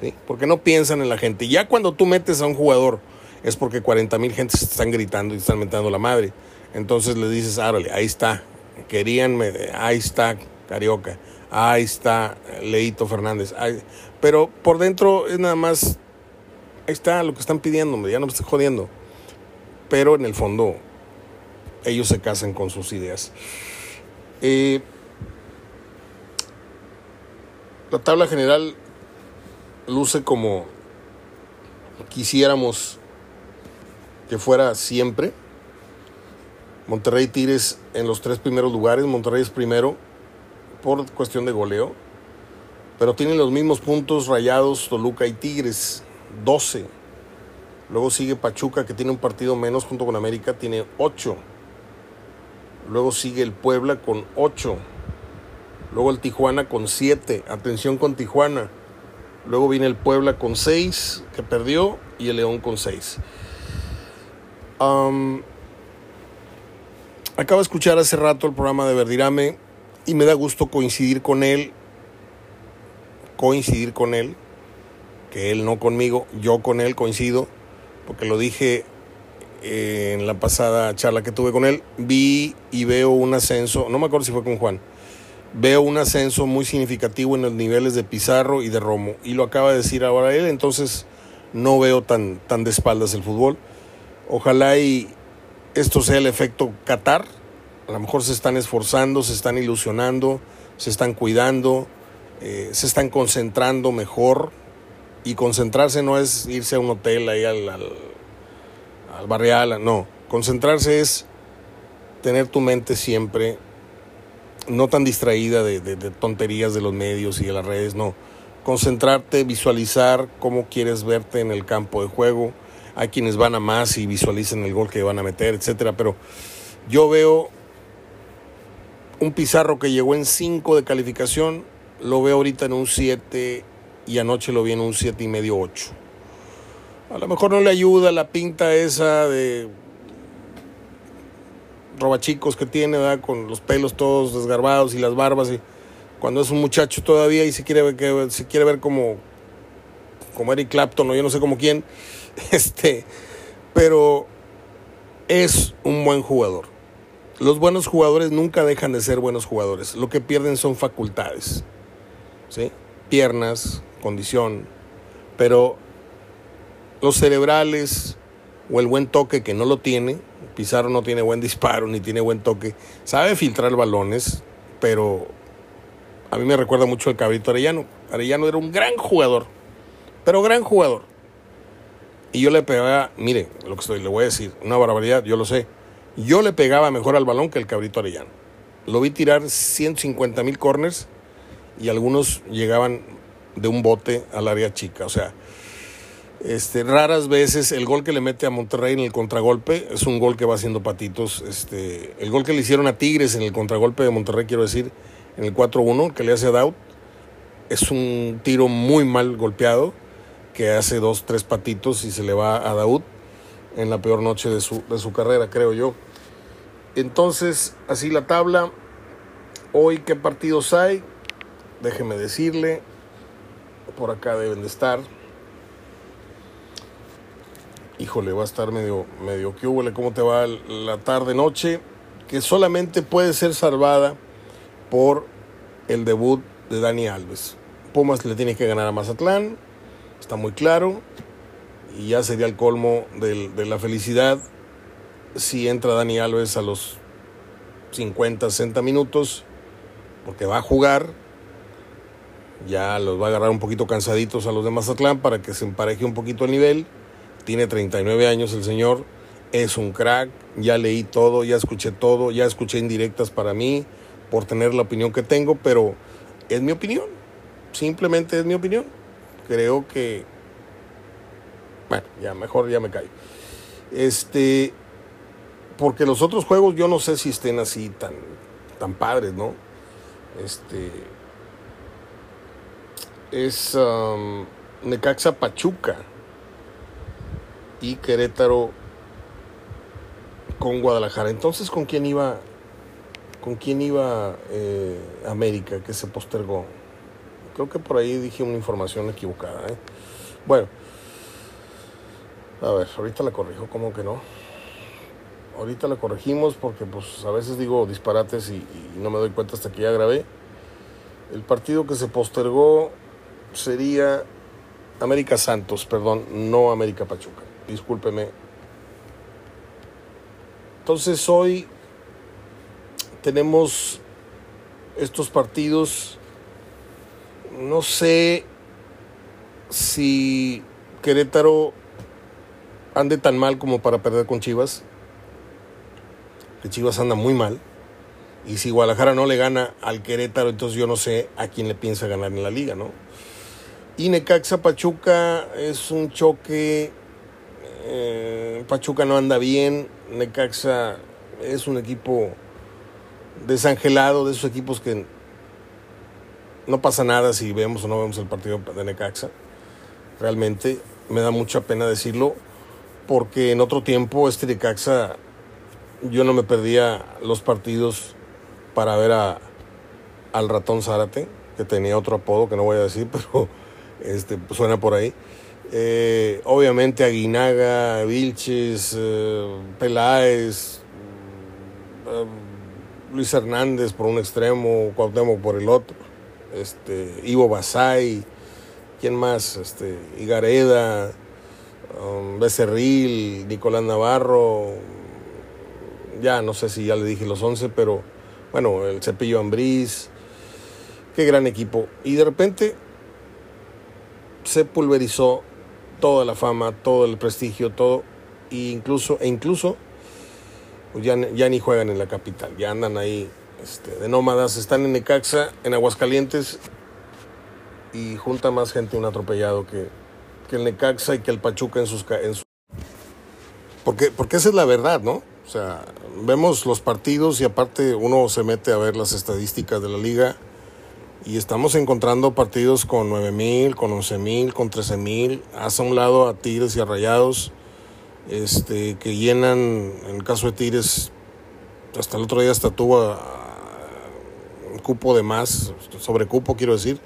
¿sí? Porque no piensan en la gente. Ya cuando tú metes a un jugador es porque 40 mil gentes están gritando y están metiendo la madre. Entonces le dices, árale, ahí está. Querían, ahí está, Carioca ahí está Leito Fernández. pero por dentro es nada más, ahí está lo que están pidiéndome, ya no me estoy jodiendo. Pero en el fondo, ellos se casan con sus ideas. Eh, la tabla general luce como quisiéramos que fuera siempre. Monterrey Tigres en los tres primeros lugares. Monterrey es primero por cuestión de goleo, pero tienen los mismos puntos rayados Toluca y Tigres, 12. Luego sigue Pachuca, que tiene un partido menos junto con América, tiene 8. Luego sigue el Puebla con 8. Luego el Tijuana con 7. Atención con Tijuana. Luego viene el Puebla con 6, que perdió, y el León con 6. acabo de escuchar hace rato el programa de Verdirame y me da gusto coincidir con él, coincidir con él, que él no conmigo, yo con él coincido, porque lo dije eh, en la pasada charla que tuve con él, vi y veo un ascenso, no me acuerdo si fue con Juan, veo un ascenso muy significativo en los niveles de Pizarro y de Romo, y lo acaba de decir ahora él, entonces no veo tan, tan de espaldas el fútbol. Ojalá y esto sea el efecto Qatar, a lo mejor se están esforzando, se están ilusionando, se están cuidando, eh, se están concentrando mejor. Y concentrarse no es irse a un hotel ahí al, al, barrial, no. Concentrarse es tener tu mente siempre no tan distraída de, de, tonterías de los medios y de las redes, no. Concentrarte, visualizar cómo quieres verte en el campo de juego. Hay quienes van a más y visualizan el gol que van a meter, etcétera, pero yo veo un Pizarro que llegó en 5 de calificación, lo veo ahorita en un 7 y anoche lo vi en un 7 y medio 8. A lo mejor no le ayuda la pinta esa de robachicos que tiene, ¿verdad? con los pelos todos desgarbados y las barbas. Y cuando es un muchacho todavía y se quiere ver, que, se quiere ver como, como Eric Clapton o yo no sé como quién, este, pero es un buen jugador los buenos jugadores nunca dejan de ser buenos jugadores. Lo que pierden son facultades. ¿sí? Piernas, condición. Pero los cerebrales o el buen toque que no lo tiene, Pizarro no tiene buen disparo ni tiene buen toque, sabe filtrar balones, pero a mí me recuerda mucho el cabrito Arellano. Arellano era un gran jugador, pero gran jugador. Y yo le pegaba, mire, lo que estoy, le voy a decir, una barbaridad, yo lo sé yo le pegaba mejor al balón que el cabrito Arellano. Lo vi tirar 150 mil corners y algunos llegaban de un bote al área chica. O sea, este, raras veces el gol que le mete a Monterrey en el contragolpe es un gol que va haciendo patitos. Este, el gol que le hicieron a Tigres en el contragolpe de Monterrey, quiero decir, en el 4-1, que le hace a Daut, es un tiro muy mal golpeado que hace dos, tres patitos y se le va a Daud en la peor noche de su, de su carrera, creo yo. Entonces, así la tabla. Hoy, ¿qué partidos hay? Déjeme decirle. por acá deben de estar. Híjole, va a estar medio, medio que huele, ¿cómo te va la tarde-noche? Que solamente puede ser salvada por el debut de Dani Alves. Pumas le tiene que ganar a Mazatlán, está muy claro, y ya sería el colmo de la felicidad si entra Dani Alves a los 50, 60 minutos, porque va a jugar, ya los va a agarrar un poquito cansaditos a los de Mazatlán para que se empareje un poquito el nivel. Tiene 39 años el señor, es un crack, ya leí todo, ya escuché todo, ya escuché indirectas para mí por tener la opinión que tengo, pero es mi opinión, simplemente es mi opinión. Creo que, bueno, ya mejor ya me callo. Este, porque los otros juegos yo no sé si estén así tan, tan padres, ¿no? Este, es um, Necaxa Pachuca y Querétaro con Guadalajara. Entonces, ¿con quién iba? ¿Con quién iba eh, América que se postergó? Creo que por ahí dije una información equivocada. ¿eh? Bueno, a ver, ahorita la corrijo, ¿cómo que no? Ahorita la corregimos porque pues a veces digo disparates y no me doy cuenta hasta que ya grabé. El partido que se postergó sería América Santos, perdón, no América Pachuca. Discúlpeme. Entonces hoy tenemos estos partidos. No sé si Querétaro ande tan mal como para perder con Chivas. Que Chivas anda muy mal. Y si Guadalajara no le gana al Querétaro, entonces yo no sé a quién le piensa ganar en la liga, ¿no? Y Necaxa Pachuca es un choque. Eh, Pachuca no anda bien. Necaxa es un equipo desangelado, de esos equipos que no pasa nada si vemos o no vemos el partido de Necaxa. Realmente me da mucha pena decirlo, porque en otro tiempo este Necaxa yo no me perdía los partidos para ver a, al ratón Zárate, que tenía otro apodo que no voy a decir, pero este, suena por ahí. Eh, obviamente Aguinaga, Vilches, eh, Peláez, eh, Luis Hernández por un extremo, Cuauhtémoc por el otro, este, Ivo Basay, ¿quién más? Este, Igareda, um, Becerril, Nicolás Navarro, ya no sé si ya le dije los 11, pero bueno, el Cepillo Ambriz, qué gran equipo. Y de repente se pulverizó toda la fama, todo el prestigio, todo, e incluso, e incluso pues ya, ya ni juegan en la capital, ya andan ahí este, de nómadas, están en Necaxa, en Aguascalientes, y junta más gente un atropellado que, que el Necaxa y que el Pachuca en sus... En Porque, porque esa es la verdad, ¿no? O sea, vemos los partidos y aparte uno se mete a ver las estadísticas de la liga y estamos encontrando partidos con 9.000, con 11.000, con 13.000. Haz a un lado a Tigres y a Rayados, este, que llenan, en el caso de Tigres, hasta el otro día hasta tuvo cupo de más, sobre cupo quiero decir.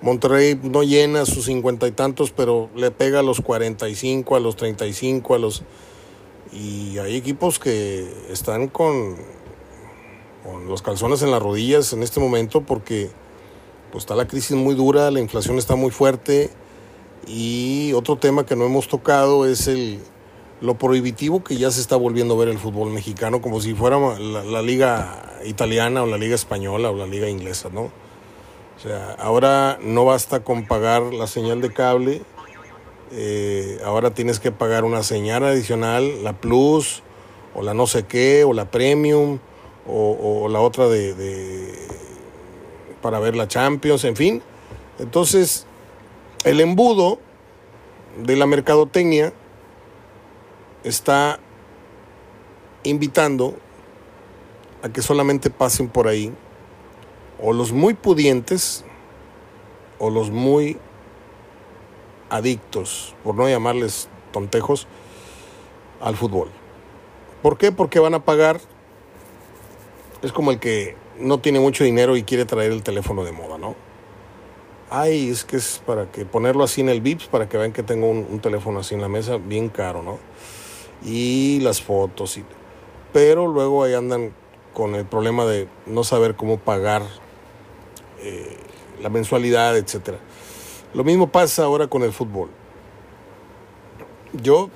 Monterrey no llena sus cincuenta y tantos, pero le pega a los 45, a los 35, a los... Y hay equipos que están con, con los calzones en las rodillas en este momento porque pues está la crisis muy dura, la inflación está muy fuerte y otro tema que no hemos tocado es el lo prohibitivo que ya se está volviendo a ver el fútbol mexicano como si fuera la, liga italiana o la liga española o la liga inglesa, ¿no? O sea, ahora no basta con pagar la señal de cable, eh, ahora tienes que pagar una señal adicional, la Plus o la no sé qué o la Premium o, la otra de para ver la Champions, en fin. Entonces, el embudo de la mercadotecnia está invitando a que solamente pasen por ahí o los muy pudientes o los muy adictos, por no llamarles tontejos, al fútbol. ¿Por qué? Porque van a pagar, es como el que no tiene mucho dinero y quiere traer el teléfono de moda, ¿no? Ay, es que es para que ponerlo así en el VIPS para que vean que tengo un, teléfono así en la mesa, bien caro, ¿no? Y las fotos. Y, pero luego ahí andan con el problema de no saber cómo pagar eh, la mensualidad, etcétera. Lo mismo pasa ahora con el fútbol. Yo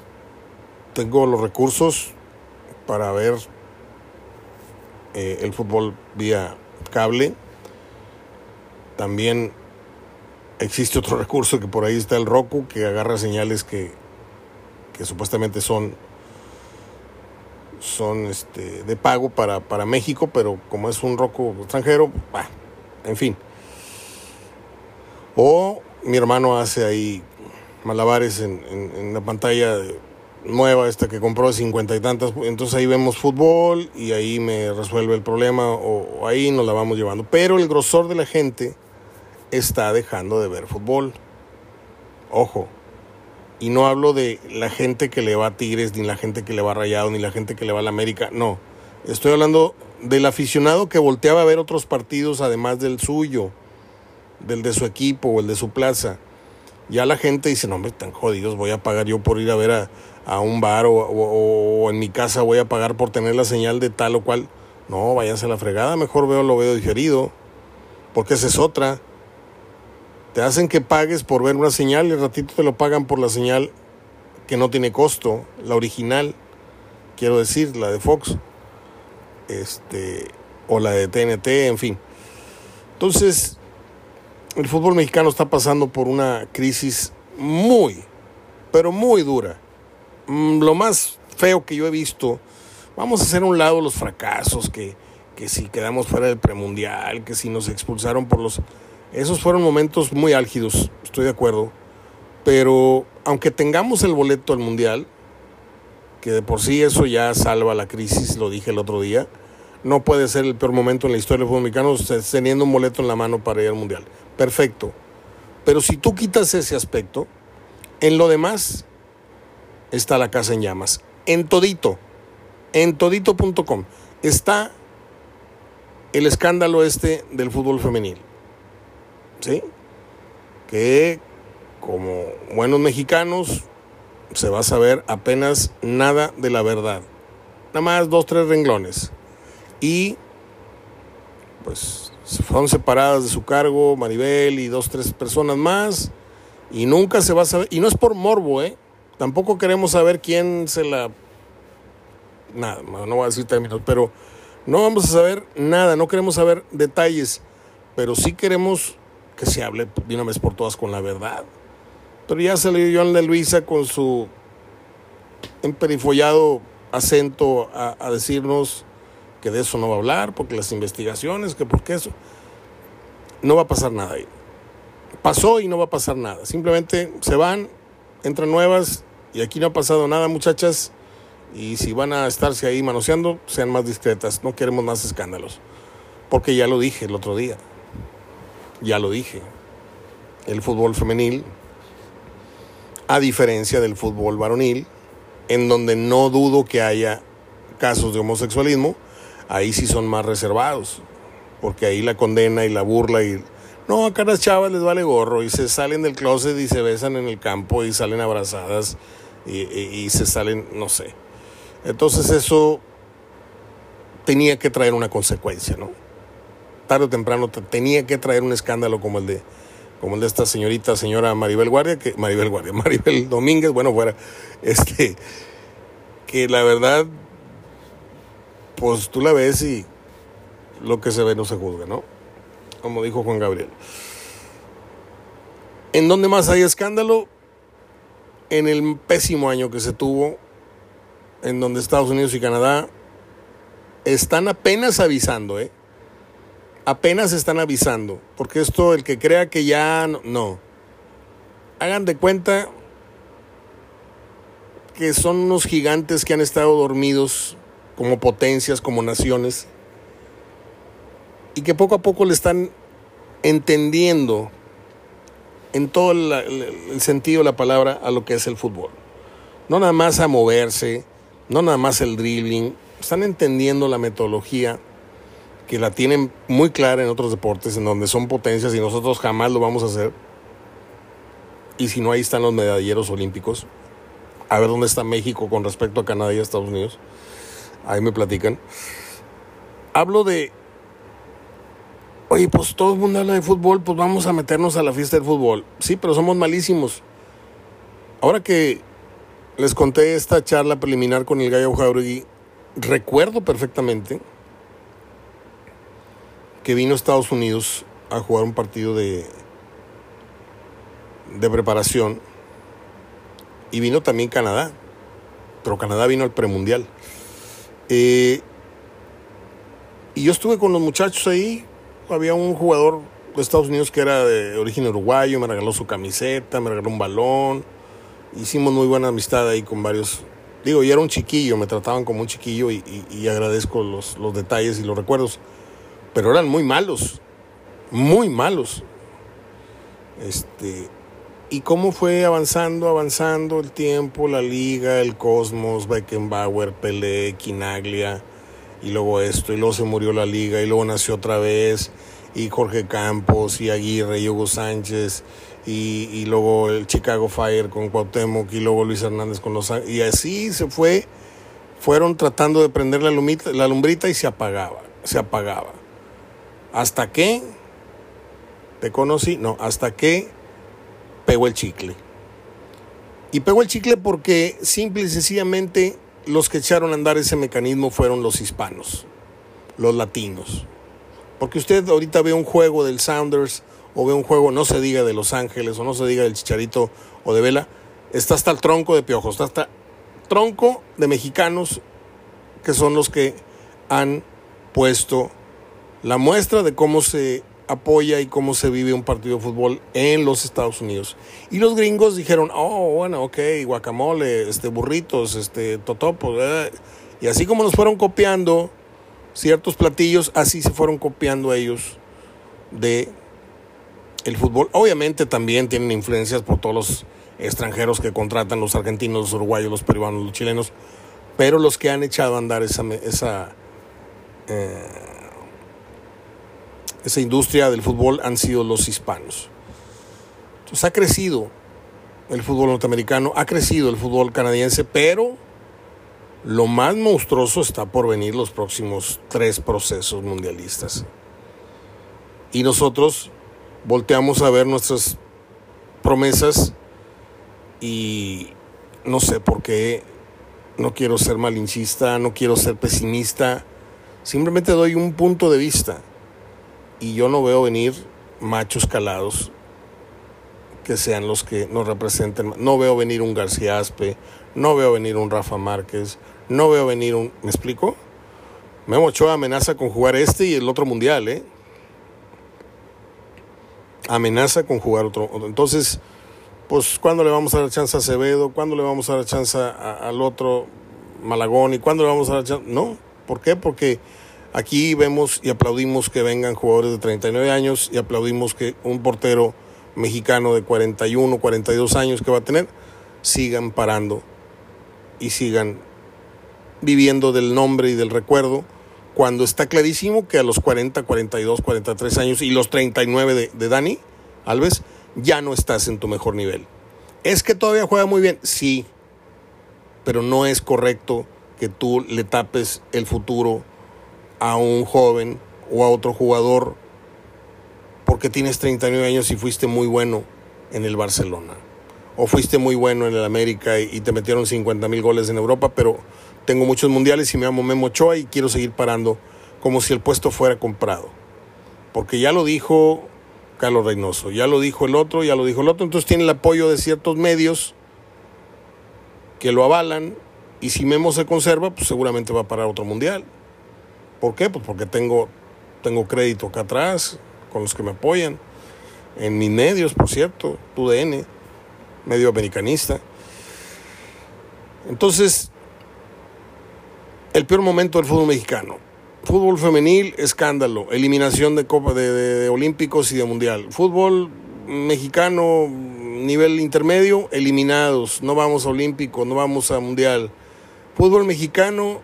tengo los recursos para ver eh, el fútbol vía cable. También existe otro recurso que por ahí está el Roku, que agarra señales que, que supuestamente son, son este, de pago para, para México, pero como es un Roku extranjero, en fin. O mi hermano hace ahí malabares en, en, la pantalla nueva, esta que compró cincuenta y tantas, entonces ahí vemos fútbol y ahí me resuelve el problema o, o ahí nos la vamos llevando. Pero el grosor de la gente está dejando de ver fútbol. Ojo. Y no hablo de la gente que le va a Tigres, ni la gente que le va a Rayado, ni la gente que le va a la América. No. Estoy hablando del aficionado que volteaba a ver otros partidos además del suyo, del de su equipo o el de su plaza. Ya la gente dice, no, hombre, tan jodidos, voy a pagar yo por ir a ver a, a un bar o, o, en mi casa voy a pagar por tener la señal de tal o cual. No, váyanse a la fregada, mejor veo, lo veo digerido, porque esa es otra. Te hacen que pagues por ver una señal y al ratito te lo pagan por la señal que no tiene costo, la original, quiero decir, la de Fox, este, o la de TNT, en fin. Entonces, el fútbol mexicano está pasando por una crisis muy, pero muy dura. Mm, lo más feo que yo he visto, vamos a hacer a un lado los fracasos, que, que si quedamos fuera del premundial, que si nos expulsaron por los esos fueron momentos muy álgidos, estoy de acuerdo. Pero aunque tengamos el boleto al Mundial, que de por sí eso ya salva la crisis, lo dije el otro día, no puede ser el peor momento en la historia del fútbol mexicano teniendo un boleto en la mano para ir al Mundial. Perfecto. Pero si tú quitas ese aspecto, en lo demás está la casa en llamas. En todito, en todito.com está el escándalo este del fútbol femenil. ¿sí? Que como buenos mexicanos se va a saber apenas nada de la verdad. Nada más dos, tres renglones. Y pues fueron separadas de su cargo Maribel y dos, tres personas más. Y nunca se va a saber. Y no es por morbo, ¿eh? Tampoco queremos saber quién se la... Nada, no voy a decir términos, pero no vamos a saber nada, no queremos saber detalles, pero sí queremos que se hable de una vez por todas con la verdad. Pero ya salió Joan de Luisa con su emperifollado acento a, a, decirnos que de eso no va a hablar, porque las investigaciones, que porque eso. No va a pasar nada ahí. Pasó y no va a pasar nada. Simplemente se van, entran nuevas y aquí no ha pasado nada, muchachas. Y si van a estarse ahí manoseando, sean más discretas. No queremos más escándalos. Porque ya lo dije el otro día ya lo dije, el fútbol femenil, a diferencia del fútbol varonil, en donde no dudo que haya casos de homosexualismo, ahí sí son más reservados, porque ahí la condena y la burla y... No, acá a las chavas les vale gorro y se salen del closet y se besan en el campo y salen abrazadas y, y se salen, no sé. Entonces eso tenía que traer una consecuencia, ¿no? tarde o temprano tenía que traer un escándalo como el de como el de esta señorita, señora Maribel Guardia, que Maribel Guardia, Maribel Domínguez, bueno, fuera, este, que la verdad, pues tú la ves y lo que se ve no se juzga, ¿no? Como dijo Juan Gabriel. ¿En dónde más hay escándalo? En el pésimo año que se tuvo, en donde Estados Unidos y Canadá están apenas avisando, ¿eh? apenas están avisando, porque esto, el que crea que ya no, hagan de cuenta que son unos gigantes que han estado dormidos como potencias, como naciones, y que poco a poco le están entendiendo en todo el, sentido de la palabra a lo que es el fútbol. No nada más a moverse, no nada más el dribbling, están entendiendo la metodología que la tienen muy clara en otros deportes, en donde son potencias y nosotros jamás lo vamos a hacer. Y si no, ahí están los medalleros olímpicos. A ver dónde está México con respecto a Canadá y a Estados Unidos. Ahí me platican. Hablo de, oye, pues todo el mundo habla de fútbol, pues vamos a meternos a la fiesta del fútbol. Sí, pero somos malísimos. Ahora que les conté esta charla preliminar con el Gallo Jauregui, recuerdo perfectamente que vino Estados Unidos a jugar un partido de, de preparación y vino también Canadá, pero Canadá vino al premundial. Eh, y yo estuve con los muchachos ahí, había un jugador de Estados Unidos que era de origen uruguayo, me regaló su camiseta, me regaló un balón, hicimos muy buena amistad ahí con varios. Digo, yo era un chiquillo, me trataban como un chiquillo y, y agradezco los, los detalles y los recuerdos pero eran muy malos, muy malos. Este, y cómo fue avanzando, avanzando el tiempo, la liga, el Cosmos, Beckenbauer, Pelé, Quinaglia, y luego esto, y luego se murió la liga, y luego nació otra vez, y Jorge Campos, y Aguirre, y Hugo Sánchez, y, y luego el Chicago Fire con Cuauhtémoc, y luego Luis Hernández con Los y así se fue, fueron tratando de prender la, lumita, la lumbrita y se apagaba, se apagaba. Hasta que te conocí, no, hasta que pegó el chicle. Y pegó el chicle porque simple y sencillamente los que echaron a andar ese mecanismo fueron los hispanos, los latinos. Porque usted ahorita ve un juego del Sounders o ve un juego, no se diga de Los Ángeles o no se diga del Chicharito o de Vela, está hasta el tronco de piojos, está hasta tronco de mexicanos que son los que han puesto la muestra de cómo se apoya y cómo se vive un partido de fútbol en los Estados Unidos. Y los gringos dijeron, oh, bueno, ok, guacamole, este, burritos, este, totopos. Y así como nos fueron copiando ciertos platillos, así se fueron copiando ellos de el fútbol. Obviamente también tienen influencias por todos los extranjeros que contratan, los argentinos, los uruguayos, los peruanos, los chilenos, pero los que han echado a andar esa... esa eh, esa industria del fútbol han sido los hispanos. Entonces ha crecido el fútbol norteamericano, ha crecido el fútbol canadiense, pero lo más monstruoso está por venir los próximos tres procesos mundialistas. Y nosotros volteamos a ver nuestras promesas y no sé por qué, no quiero ser malinchista, no quiero ser pesimista, simplemente doy un punto de vista y yo no veo venir machos calados que sean los que nos representen. No veo venir un García Aspe, no veo venir un Rafa Márquez, no veo venir un... ¿Me explico? Memo Ochoa amenaza con jugar este y el otro mundial, ¿eh? Amenaza con jugar otro. Entonces, pues, ¿cuándo le vamos a dar chance a Acevedo? ¿Cuándo le vamos a dar chance al otro Malagón? ¿Y cuándo le vamos a dar chance? No. ¿Por qué? Porque Aquí vemos y aplaudimos que vengan jugadores de 39 años y aplaudimos que un portero mexicano de 41, 42 años que va a tener, sigan parando y sigan viviendo del nombre y del recuerdo, cuando está clarísimo que a los 40, 42, 43 años y los 39 de, de Dani Alves, ya no estás en tu mejor nivel. ¿Es que todavía juega muy bien? Sí, pero no es correcto que tú le tapes el futuro a un joven o a otro jugador porque tienes 39 años y fuiste muy bueno en el Barcelona. O fuiste muy bueno en el América y te metieron 50 mil goles en Europa, pero tengo muchos mundiales y me llamo Memo Ochoa y quiero seguir parando como si el puesto fuera comprado. Porque ya lo dijo Carlos Reynoso, ya lo dijo el otro, ya lo dijo el otro, entonces tiene el apoyo de ciertos medios que lo avalan y si Memo se conserva, pues seguramente va a parar otro mundial. ¿Por qué? Pues porque tengo, tengo crédito acá atrás, con los que me apoyan, en mis medios, por cierto, TUDN, medio americanista. Entonces, el peor momento del fútbol mexicano. Fútbol femenil, escándalo. Eliminación de Copa de, Olímpicos y de Mundial. Fútbol mexicano, nivel intermedio, eliminados. No vamos a Olímpico, no vamos a Mundial. Fútbol mexicano,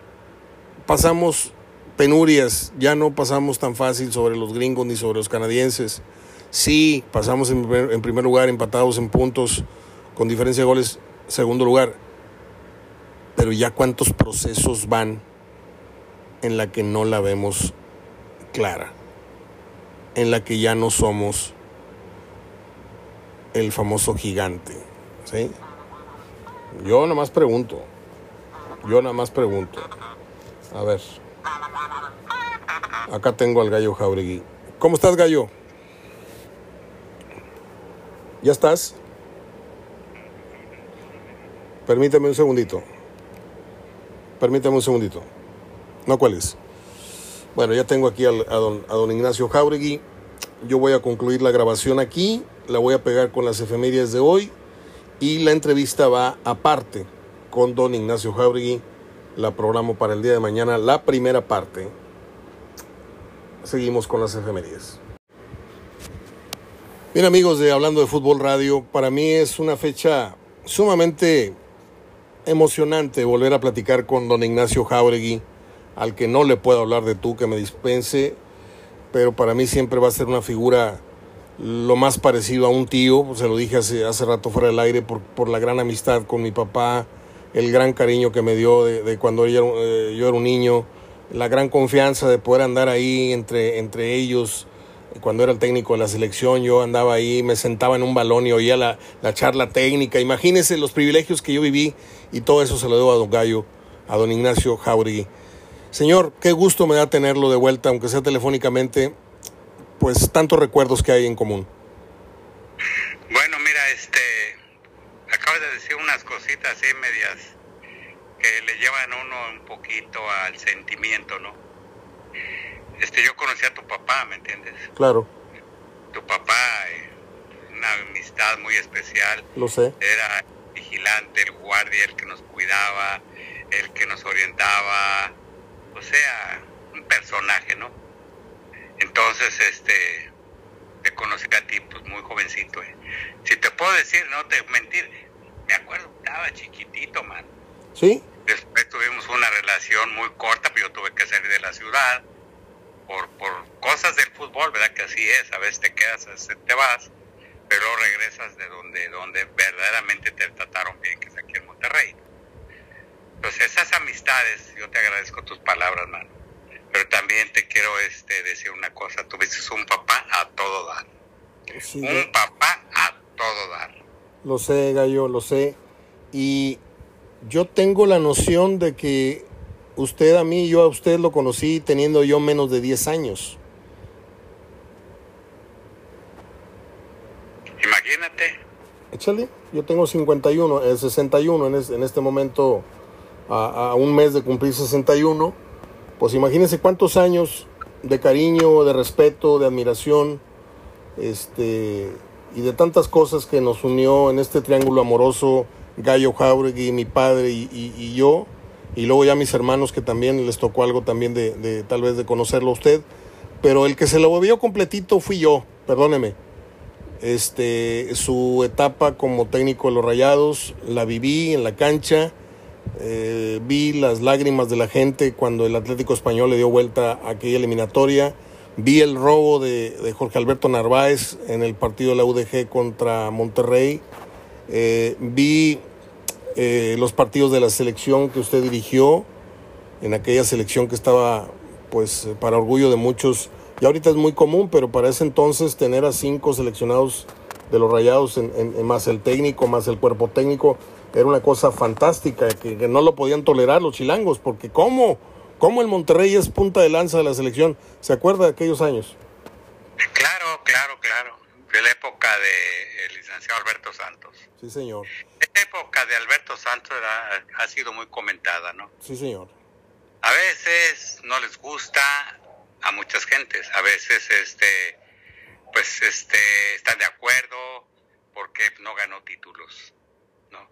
pasamos penurias, ya no pasamos tan fácil sobre los gringos ni sobre los canadienses. Sí, pasamos en primer, en primer lugar empatados en puntos con diferencia de goles, segundo lugar. Pero ya cuántos procesos van en la que no la vemos clara, en la que ya no somos el famoso gigante. ¿sí? Yo nada más pregunto, yo nada más pregunto. A ver, acá tengo al gallo Jauregui. ¿Cómo estás, gallo? ¿Ya estás? Permíteme un segundito. Permíteme un segundito. No, ¿cuál es? Bueno, ya tengo aquí a, don, a don Ignacio Jauregui. Yo voy a concluir la grabación aquí. La voy a pegar con las efemérides de hoy. Y la entrevista va aparte con don Ignacio Jauregui. La programo para el día de mañana, la primera parte. Seguimos con las efemérides. Bien amigos de Hablando de Fútbol Radio, para mí es una fecha sumamente emocionante volver a platicar con don Ignacio Jauregui, al que no le puedo hablar de tú, que me dispense, pero para mí siempre va a ser una figura lo más parecido a un tío, se lo dije hace, hace rato fuera del aire, por, por la gran amistad con mi papá, el gran cariño que me dio de, cuando yo, eh, yo era un niño, la gran confianza de poder andar ahí entre, entre ellos, cuando era el técnico de la selección, yo andaba ahí, me sentaba en un balón y oía la, la charla técnica. Imagínense los privilegios que yo viví y todo eso se lo debo a don Gallo, a don Ignacio Jauregui. Señor, qué gusto me da tenerlo de vuelta, aunque sea telefónicamente, pues tantos recuerdos que hay en común. Bueno, mira, este, acabas de decir unas cositas así medias que le llevan uno un poquito al sentimiento, ¿no? este, yo conocí a tu papá, ¿me entiendes? Claro. Tu papá, eh, una amistad muy especial. Lo sé. Era vigilante, el guardia, el que nos cuidaba, el que nos orientaba, o sea, un personaje, ¿no? Entonces, este, te conocí a ti, pues muy jovencito. Eh. Si te puedo decir, no te mentir, me acuerdo, estaba chiquitito, man. Sí. Después tuvimos una relación muy corta, pero yo tuve que salir de la ciudad por, por cosas del fútbol, ¿verdad? Que así es, a veces te quedas, a veces te vas, pero regresas de donde, donde verdaderamente te trataron bien, que es aquí en Monterrey. Entonces esas amistades, yo te agradezco tus palabras, mano. Pero también te quiero este, decir una cosa, tuviste un papá a todo dar. un papá a todo dar. Lo sé, Gallo, lo sé. Y yo tengo la noción de que usted a mí, yo a usted lo conocí teniendo yo menos de 10 años. Imagínate. Échale, yo tengo 51, eh, 61 en, en este momento, a, a, un mes de cumplir 61. Pues imagínense cuántos años de cariño, de respeto, de admiración, este, y de tantas cosas que nos unió en este triángulo amoroso, Gallo Jauregui, mi padre y, yo y luego ya mis hermanos que también les tocó algo también de, de, tal vez de conocerlo a usted, pero el que se lo bebió completito fui yo, perdóneme. Este, su etapa como técnico de los Rayados la viví en la cancha, eh, vi las lágrimas de la gente cuando el Atlético Español le dio vuelta a aquella eliminatoria, vi el robo de, de Jorge Alberto Narváez en el partido de la UDG contra Monterrey, eh, vi eh, los partidos de la selección que usted dirigió, en aquella selección que estaba, pues, para orgullo de muchos, y ahorita es muy común, pero para ese entonces tener a cinco seleccionados de los rayados, en, más el técnico, más el cuerpo técnico, era una cosa fantástica, que, que no lo podían tolerar los chilangos, porque ¿cómo? ¿Cómo el Monterrey es punta de lanza de la selección? ¿Se acuerda de aquellos años? Claro, claro, claro. De la época del de licenciado Alberto Santos. Sí, señor. Esta época de Alberto Santos era, ha sido muy comentada, ¿no? Sí, señor. A veces no les gusta a muchas gentes, a veces este pues este están de acuerdo porque no ganó títulos, ¿no?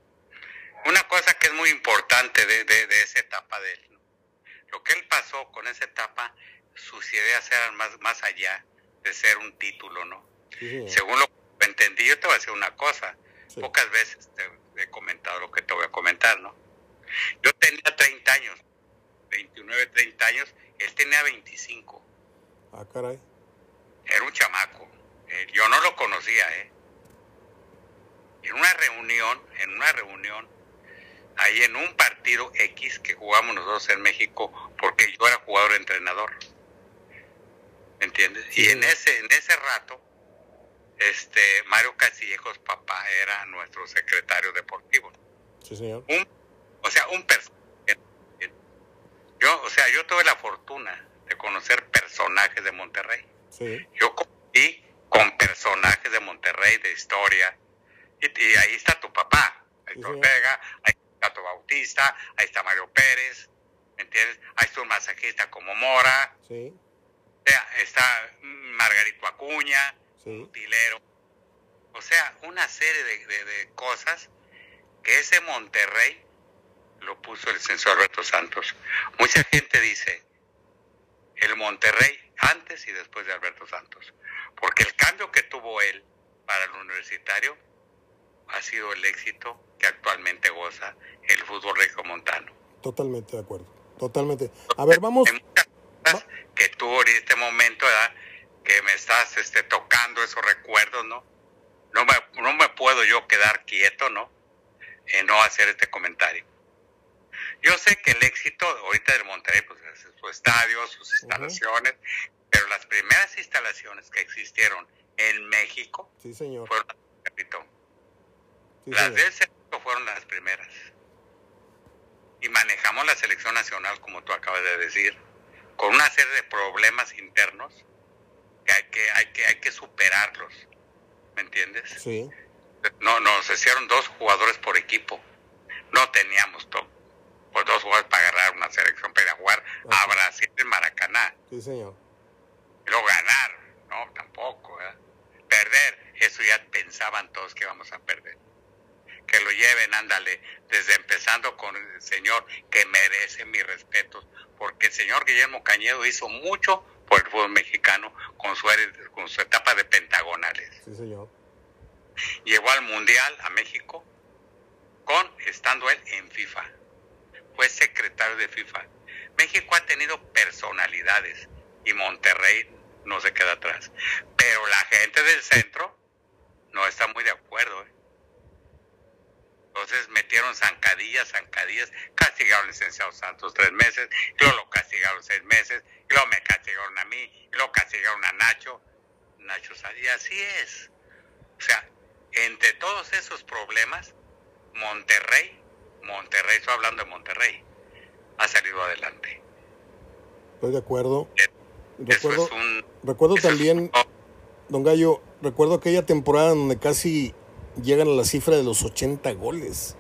Una cosa que es muy importante de, de, de esa etapa de él, ¿no? lo que él pasó con esa etapa, sus ideas eran más, más allá de ser un título, ¿no? Sí, Según lo que entendí, yo te voy a decir una cosa, Sí. Pocas veces te he comentado lo que te voy a comentar, ¿no? Yo tenía 30 años, 29, 30 años, Él tenía 25. Ah, caray. Era un chamaco. Eh, yo no lo conocía, ¿eh? En una reunión, en una reunión, ahí en un partido X que jugamos nosotros en México, porque yo era jugador entrenador. ¿Me entiendes? Y en ese, en ese rato, este Mario Castillejos, papá, era nuestro secretario deportivo. Sí, señor. Un, o sea, un personaje. Yo, o sea, yo tuve la fortuna de conocer personajes de Monterrey. Sí. Yo conocí con personajes de Monterrey, de historia. Y, y ahí está tu papá, ahí está Sí. Ortega, ahí está tu Bautista, ahí está Mario Pérez, ¿me entiendes? Ahí está un masajista como Mora, Sí. está Margarito Acuña, Sí. utilero. O sea, una serie de, de- de cosas que ese Monterrey lo puso el censor Alberto Santos. Mucha gente dice el Monterrey antes y después de Alberto Santos, porque el cambio que tuvo él para el universitario ha sido el éxito que actualmente goza el fútbol regiomontano. Totalmente de acuerdo. Totalmente. A ver, vamos. Hay muchas cosas que tú en este momento, ¿verdad? Que me estás este, tocando esos recuerdos, ¿no? No me, no me puedo yo quedar quieto, ¿no? En no hacer este comentario. Yo sé que el éxito ahorita del Monterrey, pues es su estadio, sus instalaciones, pero las primeras instalaciones que existieron en México Sí, señor. fueron las del Cerrito. Sí, Las señor. del Cerrito fueron las primeras. Y manejamos la selección nacional, como tú acabas de decir, con una serie de problemas internos que hay que, hay que, hay que superarlos. ¿Me entiendes? Sí. No, nos hicieron dos jugadores por equipo. No teníamos to- pues, dos jugadores para agarrar una selección para jugar a. Brasil en Maracaná. Sí, señor. Y luego ganar, no, tampoco. ¿verdad? Perder, eso ya pensaban todos que íbamos a perder. Que lo lleven, ándale, desde empezando con el señor que merece mis respetos, porque el señor Guillermo Cañedo hizo mucho por el fútbol mexicano con su, con su etapa de pentagonales. Sí, señor. Llegó al Mundial a México con estando él en FIFA. Fue secretario de FIFA. México ha tenido personalidades y Monterrey no se queda atrás. Pero la gente del centro no está muy de acuerdo. ¿eh? Entonces metieron zancadillas, zancadillas, castigaron al licenciado Santos tres meses, y luego lo castigaron seis meses, y luego me castigaron a mí, y luego castigaron a Nacho. Nacho y así es. O sea, entre todos esos problemas, Monterrey, Monterrey, estoy hablando de Monterrey, ha salido adelante. Estoy de acuerdo. Eso Recuerdo, es un... recuerdo también, un- don Gallo, recuerdo aquella temporada donde casi llegan a la cifra de los 80 goles.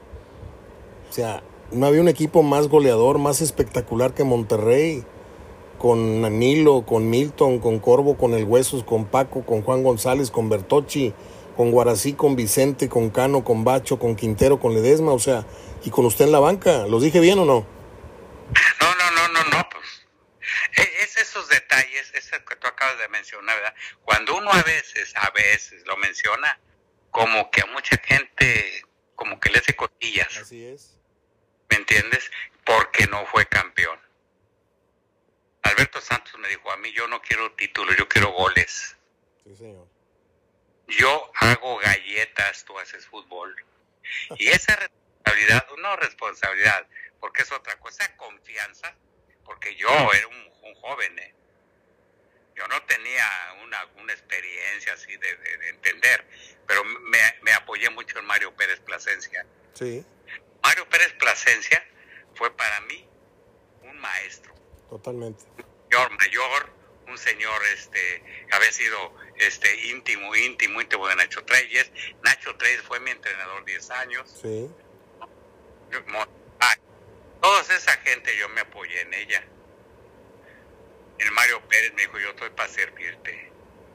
O sea, no había un equipo más goleador, más espectacular que Monterrey. Con Anilo, con Milton, con Corvo, con El Huesos, con Paco, con Juan González, con Bertocci, con Guarací, con Vicente, con Cano, con Bacho, con Quintero, con Ledesma, o sea, y con usted en la banca. ¿Los dije bien o no? No, no, no, no, no, pues. e- Es esos detalles, eso que tú acabas de mencionar, ¿verdad? Cuando uno a veces, a veces lo menciona, como que a mucha gente, como que le hace costillas, Así es. ¿me entiendes? Porque no fue campeón. Alberto Santos me dijo, a mí yo no quiero títulos, yo quiero goles. Sí, señor. Yo hago galletas, tú haces fútbol. Y esa responsabilidad, no responsabilidad, porque es otra cosa, confianza, porque yo era un, un joven, ¿eh? Yo no tenía una, una experiencia así de, de- de entender, pero me, me apoyé mucho en Mario Pérez Plasencia. Sí, Mario Pérez Plasencia fue para mí un maestro totalmente. señor mayor, un señor este que había sido este íntimo, íntimo, íntimo de Nacho Treyes. Nacho Treyes fue mi entrenador 10 años. Sí, Yo, ah, toda esa gente yo me apoyé en ella. El Mario Pérez me dijo, yo estoy para servirte.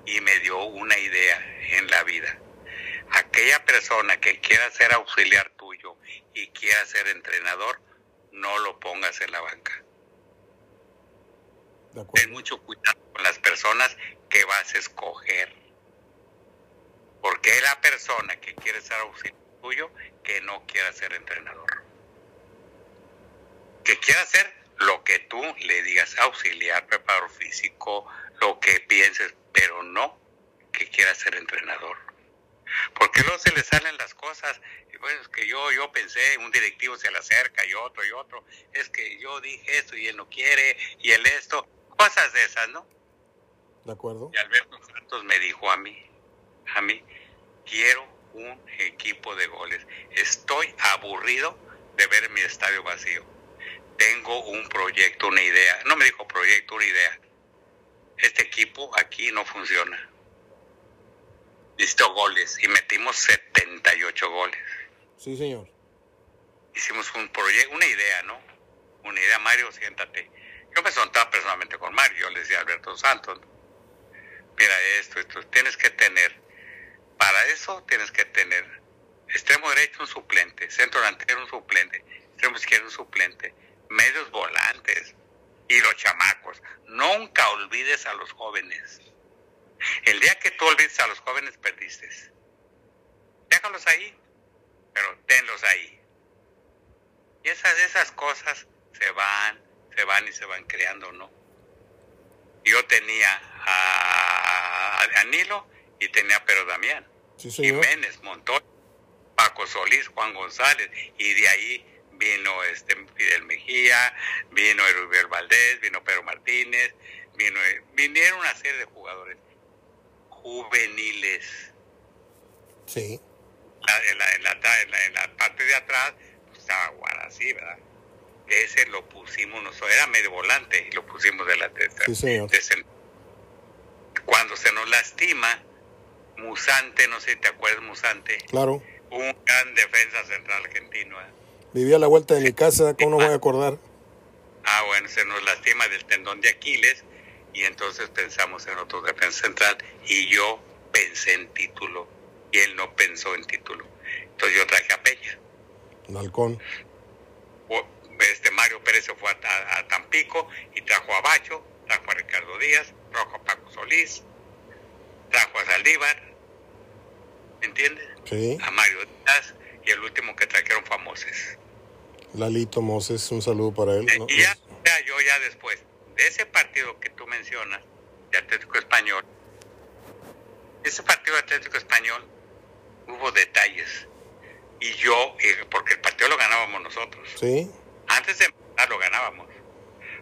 Y me dio una idea en la vida. Aquella persona que quiera ser auxiliar tuyo y quiera ser entrenador, no lo pongas en la banca. Ten mucho cuidado con las personas que vas a escoger. Porque es la persona que quiere ser auxiliar tuyo que no quiera ser entrenador. Que quiera ser lo que tú le digas, auxiliar, preparador físico, lo que pienses, pero no que quiera ser entrenador. Porque luego se le salen las cosas, y bueno, es que yo, yo pensé, un directivo se le acerca y otro y otro, es que yo dije esto y él no quiere, y él esto, cosas de esas, ¿no? De acuerdo. Y Alberto Santos me dijo a mí, a mí, quiero un equipo de goles. Estoy aburrido de ver mi estadio vacío. Tengo un proyecto, una idea. No me dijo proyecto, una idea. Este equipo aquí no funciona. Listo goles y metimos 78 goles. Sí, señor. Hicimos un proyecto, una idea, ¿no? Una idea, Mario, siéntate. Yo me sentaba personalmente con Mario, yo le decía a Alberto Santos, mira esto, esto, tienes que tener, para eso tienes que tener extremo derecho un suplente, centro delantero un suplente, extremo izquierdo un suplente, medios volantes y los chamacos. Nunca olvides a los jóvenes. El día que tú olvides a los jóvenes, perdiste. Déjalos ahí, pero tenlos ahí. Y esas, esas cosas se van, se van y se van creando, ¿no? Yo tenía a, a Nilo y tenía a Pedro Damián, Sí. Jiménez, Montón, Paco Solís, Juan González, y de ahí vino este Fidel Mejía, vino Rubén Valdés, vino Pedro Martínez, vino, vinieron una serie de jugadores juveniles. Sí. La- en, la, en, la, en la- parte de atrás pues, estaba Guarasí, ¿verdad? Ese lo pusimos nosotros, era medio volante y lo pusimos de la de, Sí, señor. Cuando se nos lastima, Musante, no sé si te acuerdas, Musante, Claro. un gran defensa central argentino. ¿eh? Vivía a la vuelta de mi casa, ¿cómo no voy a acordar? Ah, bueno, se nos lastima del tendón de Aquiles y entonces pensamos en otro defensa central y yo pensé en título y él no pensó en título. Entonces yo traje a Peña. O- Este Mario Pérez se fue a, a Tampico y trajo a Bacho, trajo a Ricardo Díaz, trajo a Paco Solís, trajo a Saldívar, ¿entiendes? Sí. A Mario Díaz y el último que trajeron Moses. Lalito Moses, un saludo para él. ¿no? Y ya, ya, yo ya después de ese partido que tú mencionas, de Atlético Español, ese partido de Atlético Español hubo detalles. Y yo, eh, porque el partido lo ganábamos nosotros. Sí. Antes de empezar lo ganábamos.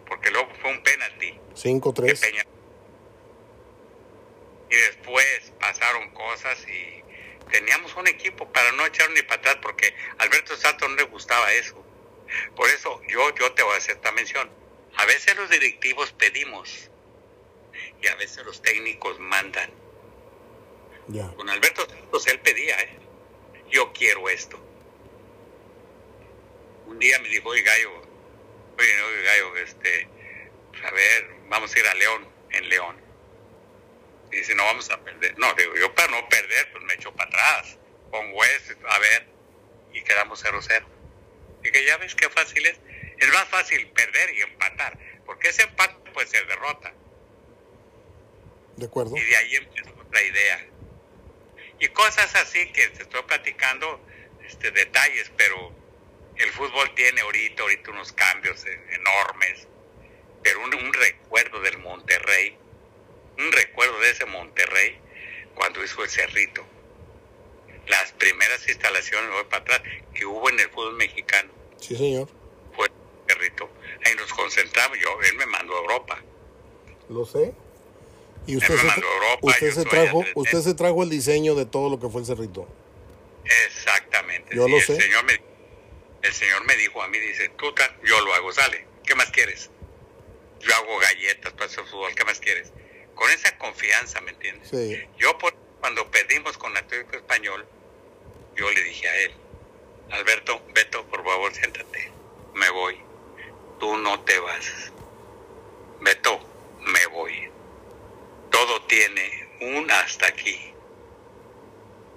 Porque luego fue un penalti que 5-3. Peña. Y después pasaron cosas y teníamos un equipo para no echar ni para atrás porque a Alberto Santos no le gustaba eso. Por eso yo, yo te voy a hacer esta mención. A veces los directivos pedimos y a veces los técnicos mandan. Ya. Con Alberto Santos él pedía, ¿eh? yo quiero esto. Un día me dijo, oye Gallo, oye, oye Gallo, este, pues, a ver, vamos a ir a León, en León. Y dice, no vamos a perder. No, digo, yo para no perder, pues me echo para atrás. Pongo esto, a ver, y quedamos 0-0. Dije, ya ves qué fácil es. Es más fácil perder y empatar, porque ese empate puede ser derrota. De acuerdo. Y de ahí empezó otra idea. Y cosas así que te estoy platicando, este, detalles, pero el fútbol tiene ahorita, ahorita unos cambios eh, enormes. Pero un, un recuerdo del Monterrey, un recuerdo de ese Monterrey cuando hizo el Cerrito. Las primeras instalaciones, voy para atrás, que hubo en el fútbol mexicano, Sí, señor. fue el Cerrito. Ahí nos concentramos, yo, él me mandó a Europa. Lo sé. Y usted me se, mandó a Europa, usted se trajo, usted se trajo el diseño de todo lo que fue el cerrito. Exactamente. Yo sí, lo el sé. Señor me, el Señor me dijo a mí, dice, tú, yo lo hago, sale. ¿Qué más quieres? Yo hago galletas para hacer fútbol, ¿qué más quieres? Con esa confianza, ¿me entiendes? Sí. Yo por- cuando pedimos con Atlético Español, yo le dije a él, Alberto, Beto, por favor, siéntate. Me voy. Tú no te vas. Beto, me voy. Todo tiene un hasta aquí.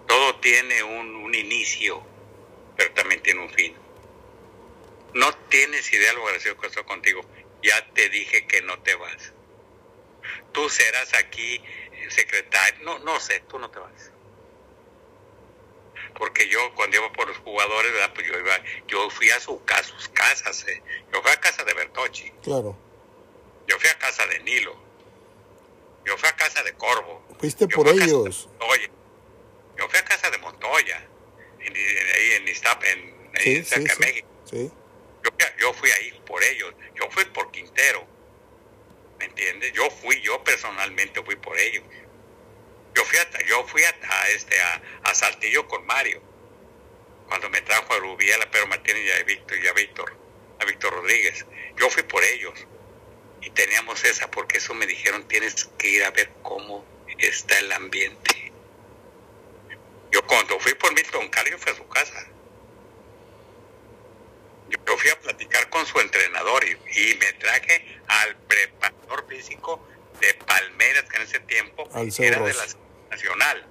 Todo tiene un, un inicio, pero también tiene un fin. No tienes idea lo gracioso que estoy contigo. Ya te dije que no te vas. Tú serás aquí el secretario. No, no sé, tú no te vas. porque yo cuando iba por los jugadores, ¿verdad? Pues yo iba, yo fui a, su, a sus casas, ¿eh? yo fui a casa de Bertocci, Claro. yo fui a casa de Nilo, yo fui a casa de Corvo, Fuiste yo por ellos. Montoya, yo fui a casa de Montoya, en, en- ahí en Iztap, en, ahí Sí, en sí, cerca de. México. Sí. Yo, yo fui ahí por ellos, yo fui por Quintero, ¿me entiendes? Yo fui, yo personalmente fui por ellos. Yo fui a, yo fui a, este, a, a Saltillo con Mario, cuando me trajo a Rubiel, a Pedro Martínez y a Víctor, y a Víctor, a Víctor Rodríguez. Yo fui por ellos. Y teníamos esa, porque eso me dijeron, tienes que ir a ver cómo está el ambiente. Yo cuando fui por Milton yo fui a su casa. Yo fui a platicar con su entrenador y, y me traje al preparador físico de Palmeiras, que en ese tiempo era de la nacional.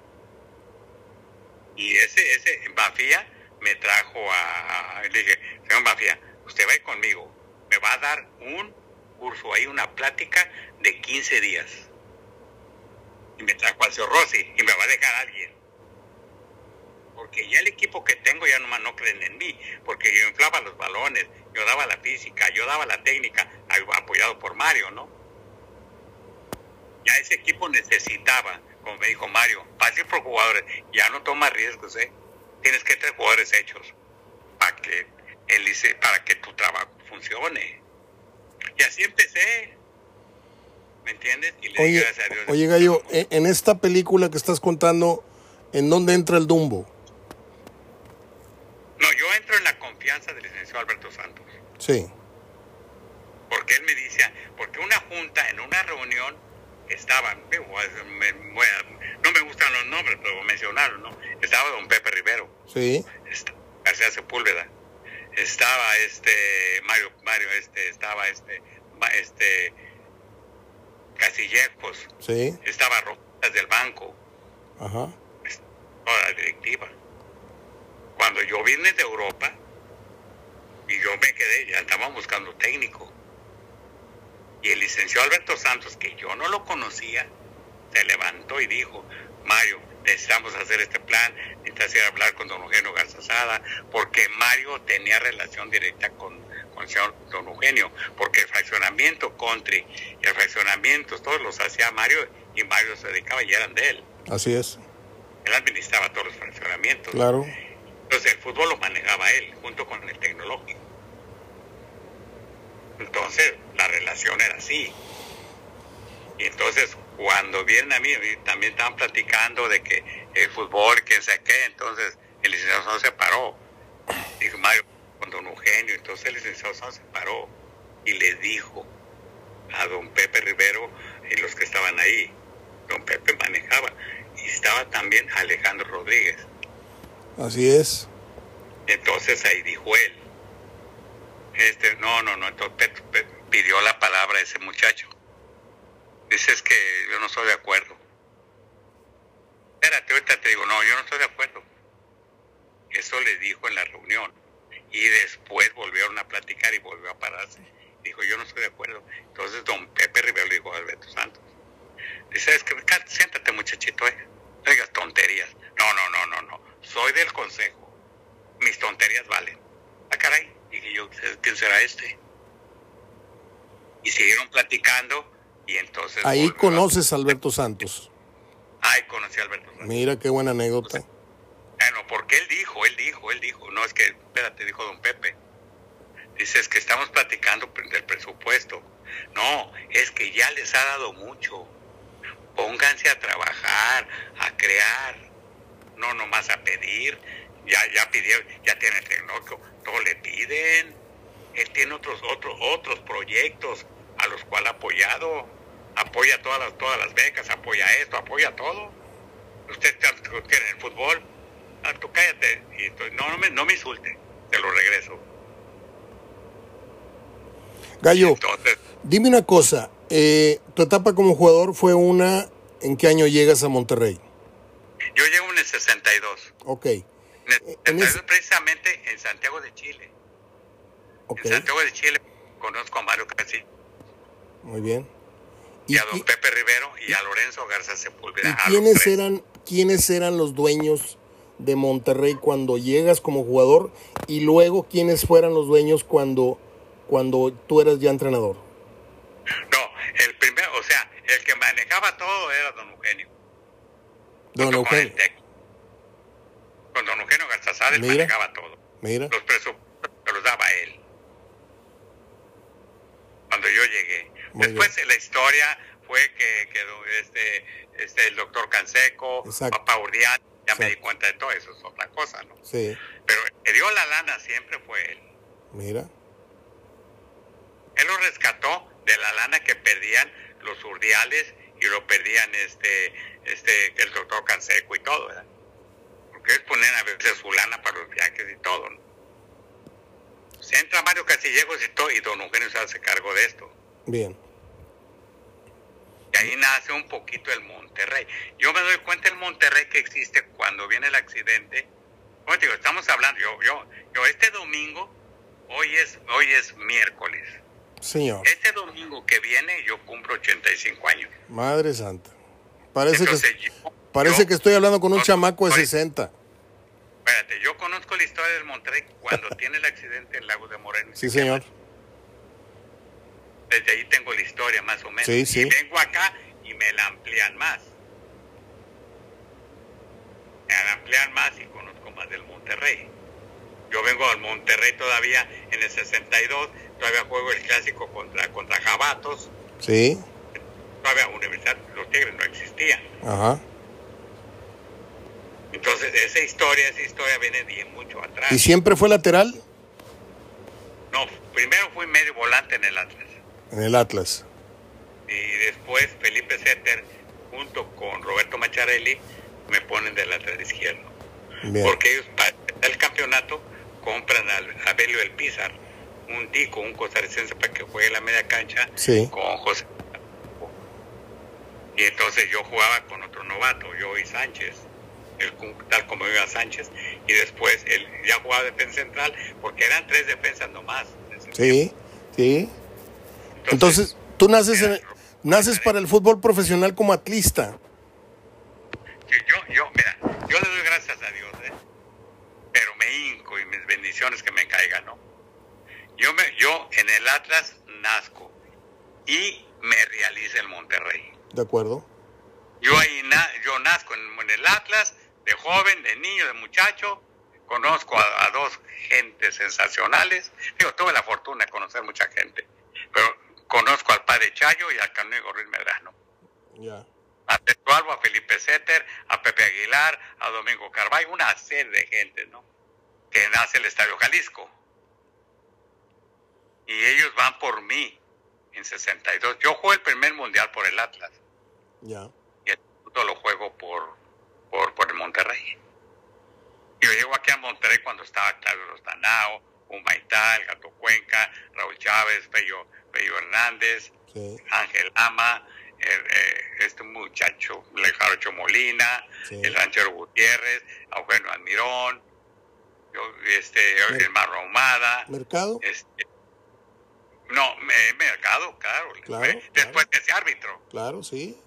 Y ese, ese Mafia me trajo a, a- le dije, señor Mafia, usted va a ir conmigo, me va a dar un curso ahí, una plática de 15 días. Y me trajo al señor Rossi y me va a dejar alguien porque ya el equipo que tengo ya no en mí, porque yo inflaba los balones, yo daba la física, yo daba la técnica, apoyado por Mario, ¿no? Ya ese equipo necesitaba, como me dijo Mario, pase por jugadores, ya no toma riesgos, ¿eh? Tienes que tener jugadores hechos para que el para que tu trabajo funcione. Y así empecé. ¿Me entiendes? Y le Oye, gracias a Dios. oye Gallo, en esta película que estás contando, ¿en dónde entra el Dumbo? No, yo entro en la confianza del licenciado Alberto Santos. Sí. porque él me dice, porque una junta, en una reunión, estaban, me- no me gustan los nombres, pero mencionaron, ¿no? Estaba don Pepe Rivero, Sí. García Sepúlveda, estaba este Mario, Mario, este, estaba este, este Casillejos, Sí. estaba Rojas del banco, Ajá. toda la directiva. Cuando yo vine de Europa y yo me quedé, ya estaban buscando técnico. Y el licenciado Alberto Santos, que yo no lo conocía, se levantó y dijo, Mario, necesitamos hacer este plan, necesitas ir a hablar con don Eugenio Garzazada, porque Mario tenía relación directa con, con el señor don Eugenio, porque el fraccionamiento country el fraccionamiento, todos los hacía Mario y Mario se dedicaba y eran de él. Así es. Él administraba todos los fraccionamientos. Claro. Entonces el fútbol lo manejaba él, junto con el tecnológico. Entonces la relación era así. Y entonces cuando vienen a mí, también estaban platicando de que el fútbol, quién sé qué, entonces el licenciado Santos se paró. Dijo Mario, con don Eugenio, entonces el licenciado Santos se paró y le dijo a don Pepe Rivero y los que estaban ahí, don Pepe manejaba, y estaba también Alejandro Rodríguez. Así es. Entonces ahí dijo él, este, no, no, no, entonces pidió la palabra ese muchacho. Dice, es que yo no estoy de acuerdo. Espérate, ahorita te digo, no, yo no estoy de acuerdo. Eso le dijo en la reunión. Y después volvieron a platicar y volvió a pararse. Dijo, yo no estoy de acuerdo. Entonces don Pepe Rivero le dijo a Alberto Santos. Dice, es que siéntate muchachito, eh. No digas tonterías. No, no, no, no, no. Soy del consejo. Mis tonterías valen. Ah, caray. Dije yo, ¿quién será este? Y siguieron platicando y entonces... Ahí conoces a Alberto Santos. Ahí conocí a Alberto Santos. Mira qué buena anécdota. Bueno, porque él dijo, él dijo, él dijo, no es que, espérate, dijo don Pepe. Dice, es que estamos platicando del presupuesto. No, es que ya les ha dado mucho. Pónganse a trabajar, a crear, no nomás a pedir. Ya, ya pidieron, ya tiene el tecnológico, todo le piden. Él tiene otros, otros, otros proyectos a los cuales ha apoyado. Apoya todas las, todas las becas, apoya esto, apoya todo. Usted está- tiene el fútbol, ah, tú cállate. Y entonces, no, no me, no me insulte, te lo regreso. Gallo, Entonces, dime una cosa. eh, tu etapa como jugador fue una. ¿En qué año llegas a Monterrey? Yo llego en el 62. Ok. En el En 62 ese- precisamente en Santiago de Chile. En Santiago de Chile conozco a Mario Castillo Muy bien. y, ¿Y, a don y- Pepe Rivero y a Lorenzo Garza Sepúlveda. y quiénes eran quiénes eran los dueños de Monterrey cuando llegas como jugador y luego quiénes fueran los dueños cuando, cuando tú eras ya entrenador. No, el primero, o sea, el que manejaba todo era don Eugenio. Don Junto con el Eugenio. Con don Eugenio Garzazada él Mira. manejaba todo. Mira, Los presupuestos se los daba él. Cuando yo llegué. Muy Después la historia fue que quedó este, este el doctor Canseco, Exacto. papá Urdián, ya me di cuenta de todo eso, es otra cosa, ¿no? sí, Pero el que dio la lana siempre fue él. mira, Él lo rescató de la lana que perdían los urdiales y lo perdían este, este, el doctor Canseco y todo, ¿verdad? Porque ellos ponían a veces su lana para los viajes y todo, ¿no? Se entra Mario Castillejos y todo, y don Eugenio se hace cargo de esto. bien, Y ahí nace un poquito el Monterrey. Yo me doy cuenta el Monterrey que existe cuando viene el accidente. Como te digo, estamos hablando, yo, yo, yo este domingo, hoy es, hoy es miércoles. Señor, Este domingo que viene yo cumplo 85 años. Madre Santa. Parece que, yo- parece yo- que estoy hablando con un no, chamaco de oye, 60. Espérate, yo conozco la historia del Monterrey cuando tiene el accidente en Lago de Moreno. Sí, señor. Desde ahí tengo la historia más o menos. Sí, sí. Y vengo acá y me la amplían más. Me la amplían más y conozco más del Monterrey. Yo vengo al Monterrey todavía en el 62, todavía juego el clásico contra, contra Jabatos, Sí, todavía Universidad, los Tigres no existían. ajá. Entonces esa historia, esa historia viene de mucho atrás. ¿Y siempre fue lateral? No, primero fui medio volante en el Atlas. En el Atlas. Y después Felipe Setter, junto con Roberto Macharelli, me ponen de lateral izquierdo. Bien. Porque ellos, para el campeonato, compran al, a Belio El Pizar, un tico, un costarricense, para que juegue la media cancha Sí. con José. Y entonces yo jugaba con otro novato, yo y Sánchez, el, tal como iba Sánchez, y después él ya jugaba defensa central, porque eran tres defensas nomás. Sí, sí. Entonces, tú naces, en- naces para el fútbol profesional como atlista. Yo, yo, mira, yo le doy gracias a Dios, me hinco y mis bendiciones que me caigan, ¿no? Yo, me, yo en el Atlas nazco y me realiza el Monterrey. ¿De acuerdo? Yo ahí na- yo nazco en, en el Atlas, de joven, de niño, de muchacho, conozco a, a dos gentes sensacionales. Digo, tuve la fortuna de conocer mucha gente, pero conozco al padre Chayo y al canónigo Ruiz Medrano. Ya. a Tetualbo, a Felipe Setter, a Pepe Aguilar, a Domingo Carvalho, una serie de gente, ¿no? Que nace el Estadio Jalisco. Y ellos van por mí en 62. Yo juego el primer mundial por el Atlas Ya. y el segundo lo juego por, por, por el Monterrey. Yo llego aquí a Monterrey cuando estaba Claudio Lostanao, Humaital, Gato Cuenca, Raúl Chávez, Pello, Pello Hernández, Sí. Ángel Ama, el, eh, este muchacho, el Jarocho Molina, Sí. el ranchero Gutiérrez, Eugenio Almirón, este, Mer- el Marro Ahumada, ¿Mercado? este, no, me- Mercado, claro, Claro, fue- claro. después de ese árbitro, Claro, sí.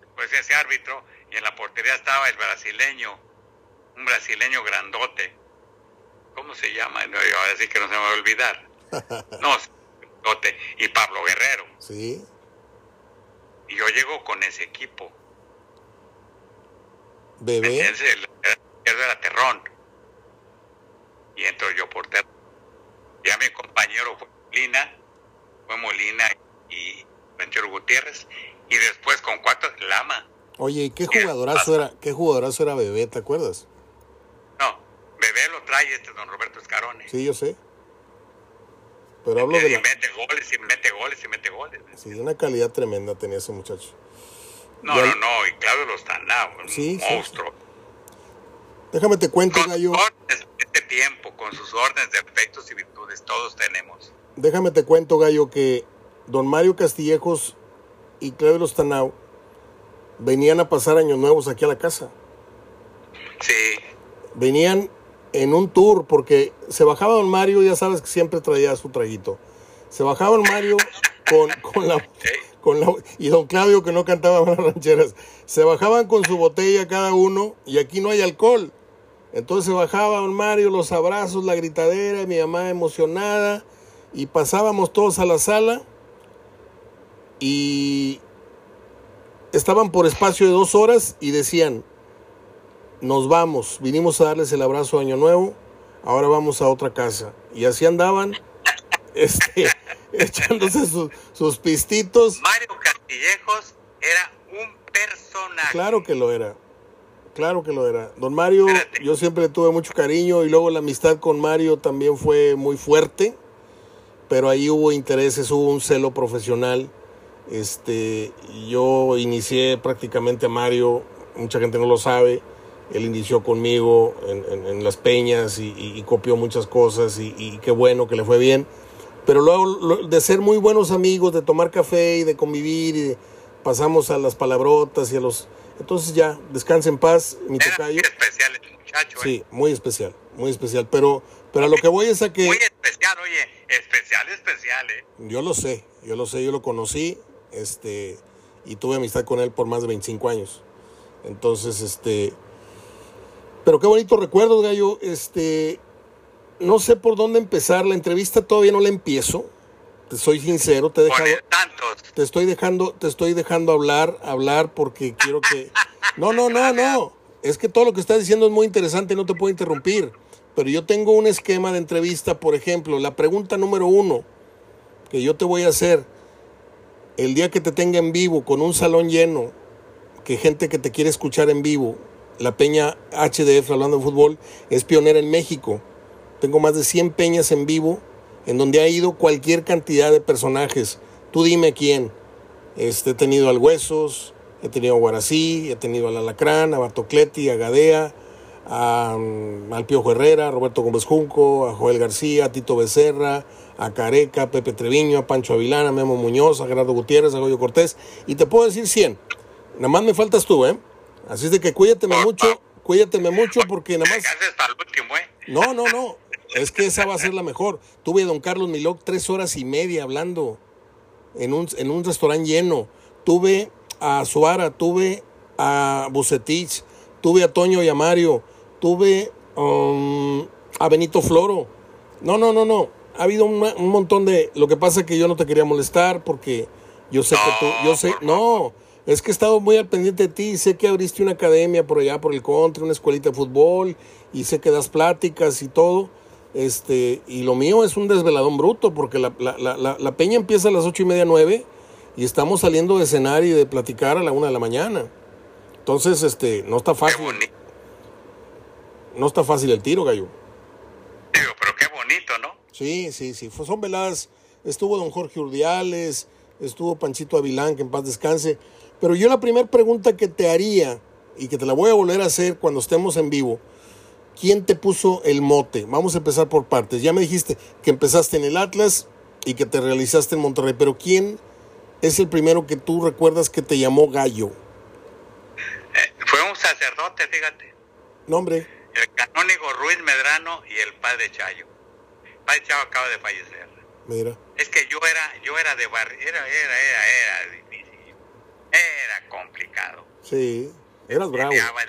después de ese árbitro, y en la portería estaba el brasileño, un brasileño grandote, ¿cómo se llama? No, ahora sí que no se me va a olvidar, no, grandote, y Pablo Guerrero. Sí. Y yo llego con ese equipo. Bebé. Entonces, el el era Terrón. Y entro yo por Terrón. Ya mi compañero fue Molina, fue Molina y Ranchero Gutiérrez. Y después con cuatro, Lama. Oye, ¿y qué jugadorazo era? ¿Qué jugadorazo era Bebé? ¿Te acuerdas? No, Bebé lo trae este don Roberto Escarone. Sí, yo sé. Pero hablo y de la... mete goles, y mete goles, y mete goles. Sí, una calidad tremenda tenía ese muchacho. No, no, no, y Claudio Lostanao, un Sí, sí, monstruo. Déjame te cuento, Gallo. De este tiempo, con sus órdenes de efectos y virtudes, todos tenemos. Déjame te cuento, Gallo, que don Mario Castillejos y Claudio Lostanao venían a pasar años nuevos aquí a la casa. Sí, Venían en un tour porque se bajaba don Mario, ya sabes que siempre traía su traguito. Se bajaba don Mario con, con la... Con la, y don Claudio que no cantaba las rancheras. Se bajaban con su botella cada uno y aquí no hay alcohol. Entonces bajaba don Mario, los abrazos, la gritadera, mi mamá emocionada, y pasábamos todos a la sala y estaban por espacio de dos horas y decían, nos vamos, vinimos a darles el abrazo de Año Nuevo, ahora vamos a otra casa. Y así andaban, este, echándose sus, sus pistitos. Mario Castillejos era un personaje. Claro que lo era. Claro que lo era. Don Mario, yo siempre le tuve mucho cariño y luego la amistad con Mario también fue muy fuerte, pero ahí hubo intereses, hubo un celo profesional. Este, yo inicié prácticamente a Mario, mucha gente no lo sabe, él inició conmigo en, las peñas y, copió muchas cosas y, qué bueno que le fue bien. Pero luego de ser muy buenos amigos, de tomar café y de convivir y pasamos a las palabrotas y a los entonces ya, descanse en paz, mi tocayo. Muy especial el muchacho. Sí, ¿eh? muy especial, muy especial. Pero, pero a lo que voy es a que... Muy especial, oye, especial, especial, ¿eh? Yo lo sé, yo lo sé, yo lo conocí, este, y tuve amistad con él por más de 25 años. Entonces, este... Pero qué bonito recuerdo, Gallo. Este, no sé por dónde empezar. La entrevista todavía no la empiezo te soy sincero, te he dejado, te estoy dejando, te estoy dejando hablar, hablar porque quiero que, no, no, no, no, es que todo lo que estás diciendo es muy interesante, no te puedo interrumpir, pero yo tengo un esquema de entrevista, por ejemplo, la pregunta número uno que yo te voy a hacer, el día que te tenga en vivo con un salón lleno, que gente que te quiere escuchar en vivo, la peña HDF hablando de fútbol es pionera en México. Tengo más de 100 peñas en vivo en donde ha ido cualquier cantidad de personajes. Tú dime quién. Este, he tenido al Huesos, he tenido a Guarací, he tenido al Alacrán, a Bartocleti, a Gadea, a, mm, al Piojo Herrera, a Roberto Gómez Junco, a Joel García, a Tito Becerra, a Careca, a Pepe Treviño, a Pancho Avilán, a Memo Muñoz, a Gerardo Gutiérrez, a Goyo Cortés. Y te puedo decir 100. Nada más me faltas tú, ¿eh? Así es de que cuídateme mucho, cuídateme mucho porque nada más... ¿eh? No, no, no. Es que esa va a ser la mejor. Tuve a don Carlos Miloc tres horas y media hablando en un, en un restaurante lleno. Tuve a Suara, tuve a Bucetich, tuve a Toño y a Mario, tuve um, a Benito Floro. No, no, no, no. Ha habido un, un, montón de... Lo que pasa es que yo no te quería molestar porque yo sé que tú... Yo sé... No, es que he estado muy al pendiente de ti. Sé que abriste una academia por allá, por el country, una escuelita de fútbol y sé que das pláticas y todo este, y lo mío es un desveladón bruto, porque la, la, la, la peña empieza a las ocho y media, nueve, y estamos saliendo de cenar y de platicar a la una de la mañana. Entonces, este, no está fácil. No está fácil el tiro, gallo. pero qué bonito, ¿no? Sí, sí, sí. Son veladas. Estuvo don Jorge Urdiales, estuvo Panchito Avilán, que en paz descanse. Pero yo la primera pregunta que te haría, y que te la voy a volver a hacer cuando estemos en vivo, ¿quién te puso el mote? Vamos a empezar por partes. Ya me dijiste que empezaste en el Atlas y que te realizaste en Monterrey, pero ¿quién es el primero que tú recuerdas que te llamó gallo? Eh, fue un sacerdote, fíjate. ¿Nombre? El canónigo Ruiz Medrano y el padre Chayo. El padre Chayo acaba de fallecer. Mira. Es que yo era, yo era de barrio, era, era, era, era difícil. Era complicado. Sí, eras bravo. Peleaba,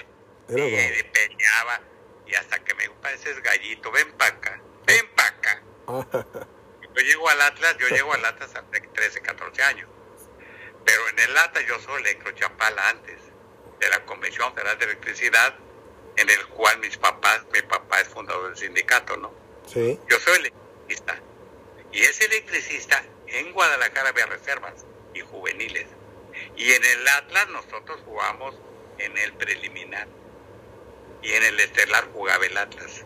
era bravo y hasta que me pareces gallito, ven para acá, ven para acá. yo llego al Atlas, yo llego al Atlas hace 13, 14 años. Pero en el Atlas yo soy electrochapala antes de la Convención Federal de Electricidad, en el cual mis papás, mi papá es fundador del sindicato, ¿no? Sí. Yo soy electricista. Y ese electricista en Guadalajara había reservas y juveniles. Y en el Atlas nosotros jugamos en el preliminar y en el estelar jugaba el Atlas.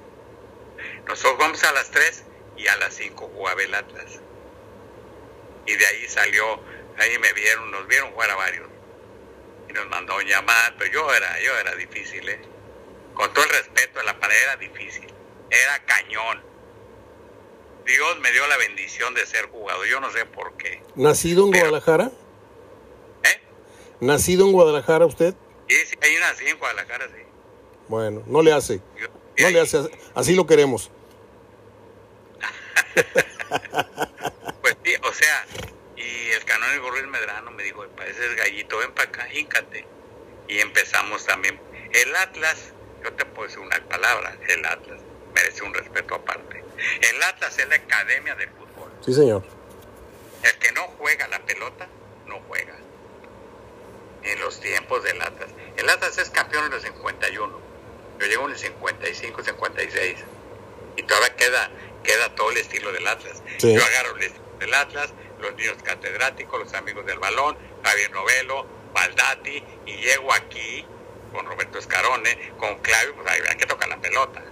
Nosotros vamos a las 3 y a las 5 jugaba el Atlas. Y de ahí salió, ahí me vieron, nos vieron jugar a varios. Y nos mandó llamar, pero yo era, yo era difícil, ¿eh? Con todo el respeto, la pared era difícil. Era cañón. Dios me dio la bendición de ser jugador, yo no sé por qué. ¿Nacido en Guadalajara? ¿Eh? ¿Nacido en Guadalajara usted? Sí, sí, ahí nací en Guadalajara, sí. Bueno, no le hace. No le hace. Así lo queremos. pues sí, o sea, y el canónigo Ruiz Medrano me dijo, pareces gallito, ven para acá, híncate. Y empezamos también. El Atlas yo te puedo decir una palabra, el Atlas merece un respeto aparte. El Atlas es la academia del fútbol. Sí, señor. El que no juega la pelota, no juega. En los tiempos del Atlas. El Atlas es campeón en el 51. Yo llego en el 55, 56. Y todavía queda, queda todo el estilo del Atlas. Yo agarro el estilo del Atlas, los niños catedráticos, los amigos del balón, Javier Novelo, Baldati, y llego aquí con Roberto Escarone, con Claudio, pues hay que tocar la pelota.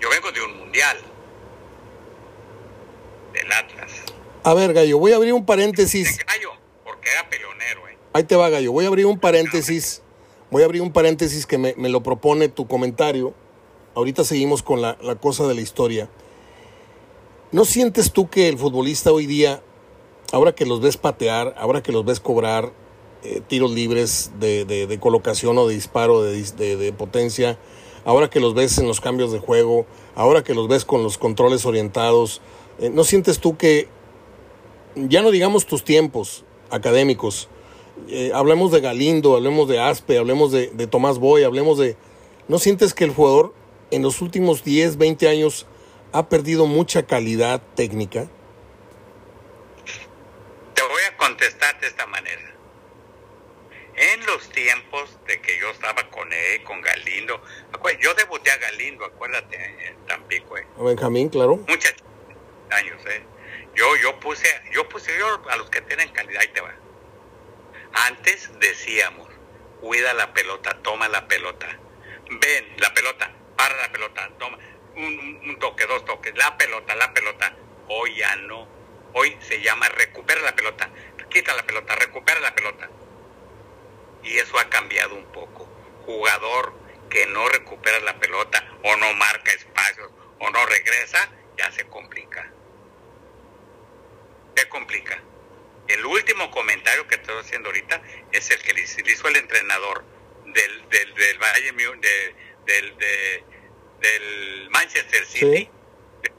Yo vengo de un mundial, del Atlas. A ver, Gallo, voy a abrir un paréntesis. Gallo, porque era peleonero, ¿eh? Ahí te va, Gallo. Voy a abrir un paréntesis. Voy a abrir un paréntesis que me, lo propone tu comentario. Ahorita seguimos con la, cosa de la historia. ¿No sientes tú que el futbolista hoy día, ahora que los ves patear, ahora que los ves cobrar eh, tiros libres de, de, colocación o de disparo de, de potencia, ahora que los ves en los cambios de juego, ahora que los ves con los controles orientados, eh, ¿no sientes tú que, ya no digamos tus tiempos académicos, eh, hablemos de Galindo, hablemos de Aspe, hablemos de, Tomás Boy, hablemos de... ¿No sientes que el jugador en los últimos 10, 20 años ha perdido mucha calidad técnica? Te voy a contestar de esta manera. En los tiempos de que yo estaba con él, con Galindo, yo debuté a Galindo, acuérdate, en Tampico. ¿eh? Benjamín, claro. Muchas años, ¿eh? Yo, yo puse, yo puse yo a los que tienen calidad, ahí te va. Antes decíamos, cuida la pelota, toma la pelota. Ven, la pelota, para la pelota, toma un, toque, dos toques, la pelota, la pelota. Hoy ya no. Hoy se llama recupera la pelota, quita la pelota, recupera la pelota. Y eso ha cambiado un poco. Jugador que no recupera la pelota o no marca espacios o no regresa, ya se complica. Se complica. El último comentario que estoy haciendo ahorita es el que le hizo el entrenador del, del, del del, del Manchester City,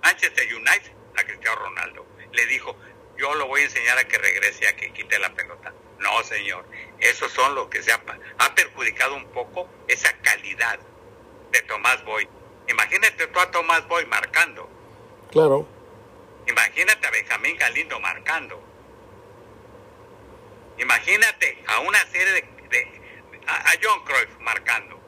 Manchester United, a Cristiano Ronaldo. Le dijo, yo lo voy a enseñar a que regrese, a que quite la pelota. No, señor. Eso son lo que se ha, ha perjudicado un poco esa calidad de Tomás Boy. Imagínate tú a Tomás Boy marcando. Claro. Imagínate a Benjamín Galindo marcando. Imagínate a una serie de, a, John Cruyff marcando.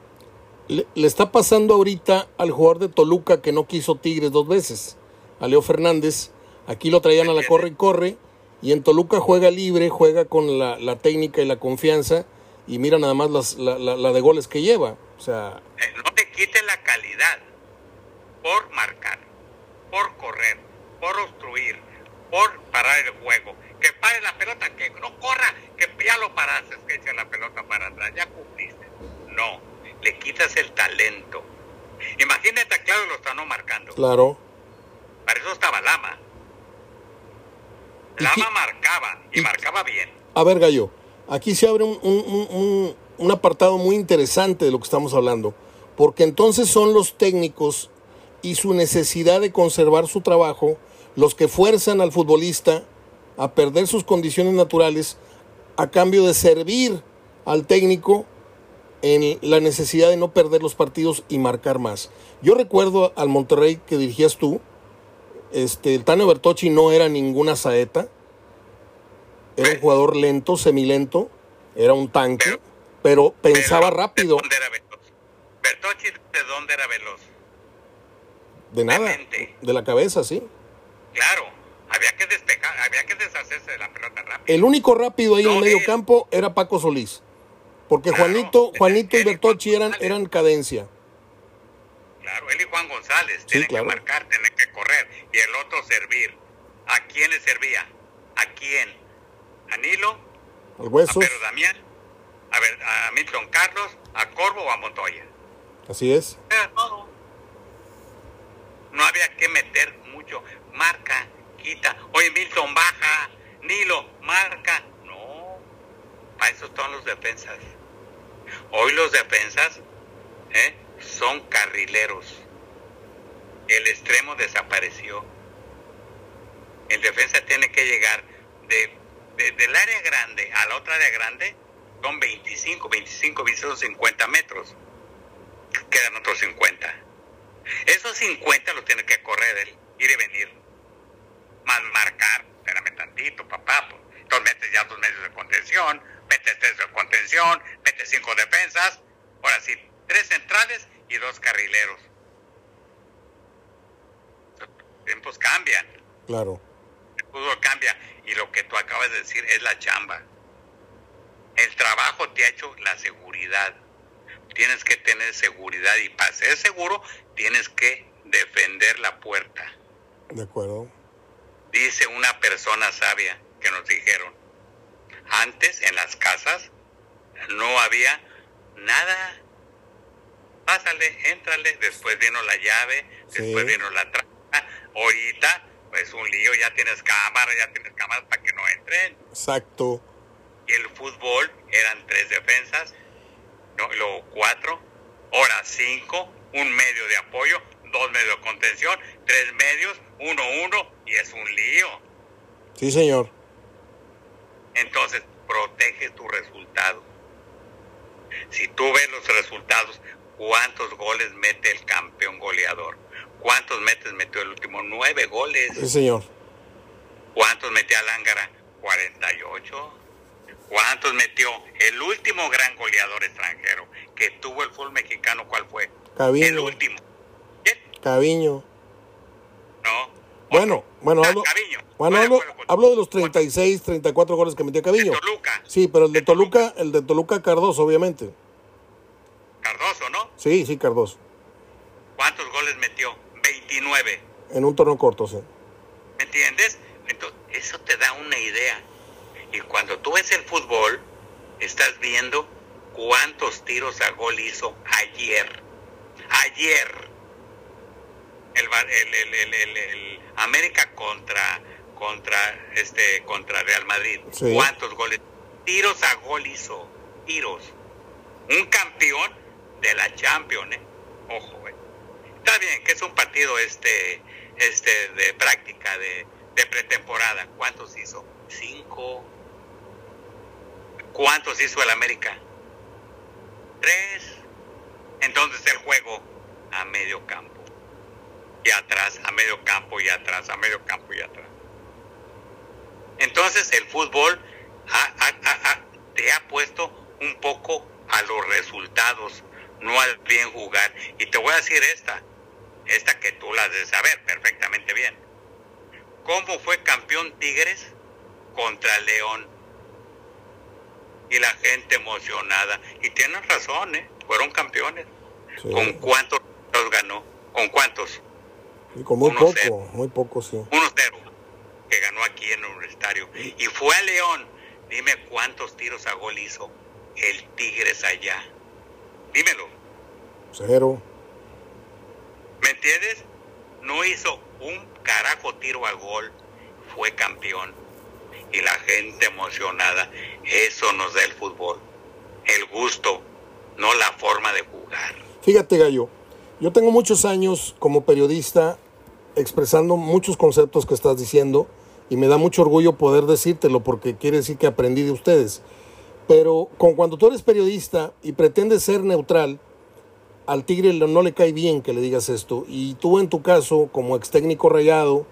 Le, le, está pasando ahorita al jugador de Toluca que no quiso Tigres dos veces, a Leo Fernández. Aquí lo traían a la corre y corre y en Toluca juega libre, juega con la, la técnica y la confianza y mira nada más las, la, la, de goles que lleva. O sea... Eh, no te quite la calidad por marcar, por correr, por obstruir, por parar el juego. Que pare la pelota, que no corra, que ya lo paraste, que eche la pelota para atrás, ya cumpliste. No, le quitas el talento. Imagínate a Claudio Lozano marcando. Claro. Para eso estaba Lama. Lama marcaba y, marcaba bien. A ver, Gallo, aquí se abre un, apartado muy interesante de lo que estamos hablando, porque entonces son los técnicos y su necesidad de conservar su trabajo los que fuerzan al futbolista a perder sus condiciones naturales a cambio de servir al técnico en la necesidad de no perder los partidos y marcar más. Yo recuerdo al Monterrey que dirigías tú, este, el Tano Bertocci no era ninguna saeta. Era un jugador lento, semilento. Era un tanque. Pero, pensaba rápido. ¿De dónde era veloz? Bertocci, ¿de dónde era veloz? De nada. De, la cabeza, sí. Claro. Había que despejar, había que deshacerse de la pelota rápido. El único rápido ahí en el medio campo era Paco Solís. Porque Juanito, Juanito y Bertocci eran, eran cadencia. Claro, él y Juan González tienen que marcar, tienen que correr y el otro servir. ¿A quién le servía? ¿A quién? ¿A Nilo? ¿Al Hueso? ¿A Pedro Damián? A, ver, ¿A Milton Carlos? ¿A Corvo o a Montoya? Así es. No había que meter mucho. Marca, quita. Oye, Milton baja. Nilo, marca. No. Para eso están los defensas. Hoy los defensas, ¿eh? son carrileros. El extremo desapareció. El defensa tiene que llegar de, del área grande a la otra área grande son 25, 25 son 50 metros. Quedan otros 50. Esos 50 los tiene que correr él, ir y venir. Más marcar, espérame tantito, papá. Pues. Entonces metes ya dos medios de contención, metes tres de contención, metes cinco defensas. Ahora sí, tres centrales y dos carrileros. Los tiempos cambian. Claro. El fútbol cambia. Y lo que tú acabas de decir es la chamba. El trabajo te ha hecho la seguridad. Tienes que tener seguridad y para ser seguro tienes que defender la puerta. De acuerdo. Dice una persona sabia que nos dijeron, antes en las casas no había nada. Pásale, éntrale, después vino la llave, después vino la trama. Ahorita, pues un lío, ya tienes cámara, ya tienes cámaras para que no entren. Exacto. Y el fútbol eran tres defensas, no, luego cuatro, ahora cinco, un medio de apoyo, dos medios de contención, tres medios, uno, uno, y es un lío. Sí, señor. Entonces, protege tu resultado. Si tú ves los resultados, ¿cuántos goles mete el campeón goleador? ¿Cuántos metes metió el último? Nueve goles. Sí, señor. ¿Cuántos metió Alángara? 48. ¿Cuántos metió el último gran goleador extranjero que tuvo el fútbol mexicano? ¿Cuál fue? El último. Caviño. No. Bueno, bueno, hablo, bueno, hablo, hablo de los 36, 34 goles que metió Caviño. De Toluca. Sí, pero el de Toluca, el de Toluca Cardoso, obviamente. Cardoso, ¿no? Sí, sí, Cardoso. ¿Cuántos goles metió? 29. En un torneo corto, sí. ¿Me entiendes? Entonces, eso te da una idea. Y cuando tú ves el fútbol, estás viendo cuántos tiros a gol hizo ayer. Ayer. El, el, el- el- el- el América contra contra este contra Real Madrid. Sí. ¿Cuántos goles? Tiros a gol hizo. Tiros. Un campeón de la Champions, ¿eh? Ojo, ¿eh? Está bien, que es un partido este, este de práctica, de, de pretemporada. ¿Cuántos hizo? Cinco. ¿Cuántos hizo el América? Tres. Entonces el juego a medio campo. Y atrás, a medio campo y atrás, a medio campo y atrás. Entonces el fútbol ha- ha- ha- ha- te ha puesto un poco a los resultados, no al bien jugar. Y te voy a decir esta, esta que tú la de saber perfectamente bien. ¿Cómo fue campeón Tigres contra León? Y la gente emocionada. Y tienen razón, ¿eh? Fueron campeones. Sí. ¿Con cuántos los ganó? ¿Con cuántos? Y con muy poco, cero. muy poco, sí. 1-0, que ganó aquí en el Universitario. Y fue a León. Dime cuántos tiros a gol hizo el Tigres allá. Dímelo. Cero. ¿Me entiendes? No hizo un carajo tiro a gol. Fue campeón. Y la gente emocionada. Eso nos da el fútbol. El gusto, no la forma de jugar. Fíjate, Gallo, yo tengo muchos años como periodista expresando muchos conceptos que estás diciendo y me da mucho orgullo poder decírtelo porque quiere decir que aprendí de ustedes. Pero con cuando tú eres periodista y pretendes ser neutral, al Tigre no le cae bien que le digas esto. Y tú en tu caso, como ex técnico rayado,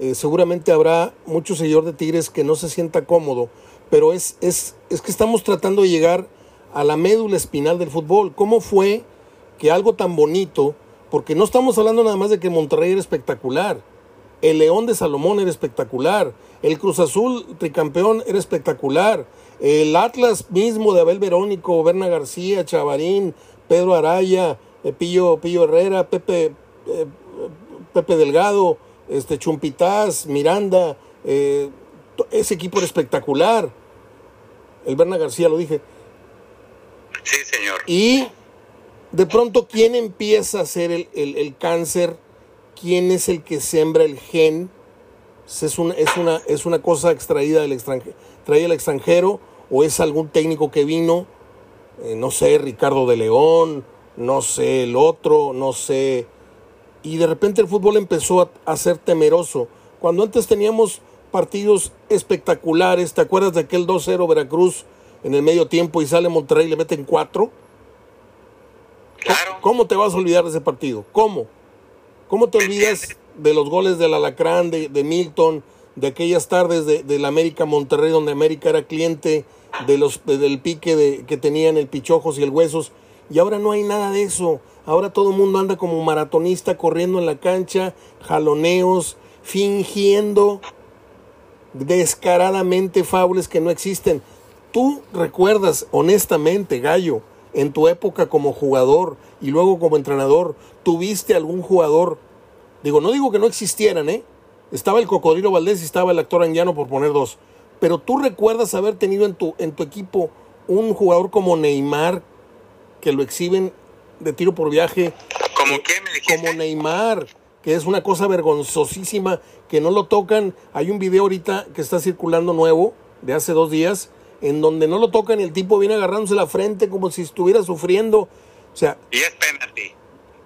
eh, seguramente habrá mucho seguidor de Tigres que no se sienta cómodo. Pero es, es, es que estamos tratando de llegar a la médula espinal del fútbol. ¿Cómo fue que algo tan bonito, porque no estamos hablando nada más de que Monterrey era espectacular, el León de Salomón era espectacular, el Cruz Azul tricampeón era espectacular, el Atlas mismo de Abel Verónico, Berna García, Chavarín, Pedro Araya, eh, Pillo, Pillo Herrera, Pepe, eh, Pepe Delgado, este Chumpitaz, Miranda, eh, ese equipo era espectacular. El Berna García lo dije. Sí, señor. Y de pronto, ¿quién empieza a hacer el, el- el cáncer? ¿Quién es el que sembra el gen? ¿Es una, es una, es una cosa extraída del extranjero, traída del extranjero o es algún técnico que vino? Eh, no sé, Ricardo de León, no sé, el otro, no sé. Y de repente el fútbol empezó a, a ser temeroso. Cuando antes teníamos partidos espectaculares, ¿te acuerdas de aquel 2-0 Veracruz en el medio tiempo y sale Monterrey y le meten cuatro. ¿Cómo te vas a olvidar de ese partido? ¿Cómo? ¿Cómo te olvidas de los goles del Alacrán, de, de Milton, de aquellas tardes de, del América Monterrey, donde América era cliente de los, de- del pique de, que tenían el Pichojos y el Huesos? Y ahora no hay nada de eso. Ahora todo el mundo anda como maratonista corriendo en la cancha, jaloneos, fingiendo descaradamente faules que no existen. Tú recuerdas honestamente, Gallo, en tu época como jugador y luego como entrenador, ¿tuviste algún jugador? Digo, no digo que no existieran, ¿eh? Estaba el Cocodrilo Valdés y estaba el actor Anguiano por poner dos. Pero tú recuerdas haber tenido en tu, en tu equipo un jugador como Neymar, que lo exhiben de tiro por viaje, ¿Como quién me como Neymar, que es una cosa vergonzosísima, que no lo tocan. Hay un video ahorita que está circulando nuevo, de hace dos días, en donde no lo tocan y el tipo viene agarrándose la frente como si estuviera sufriendo. O sea, Y es penalti.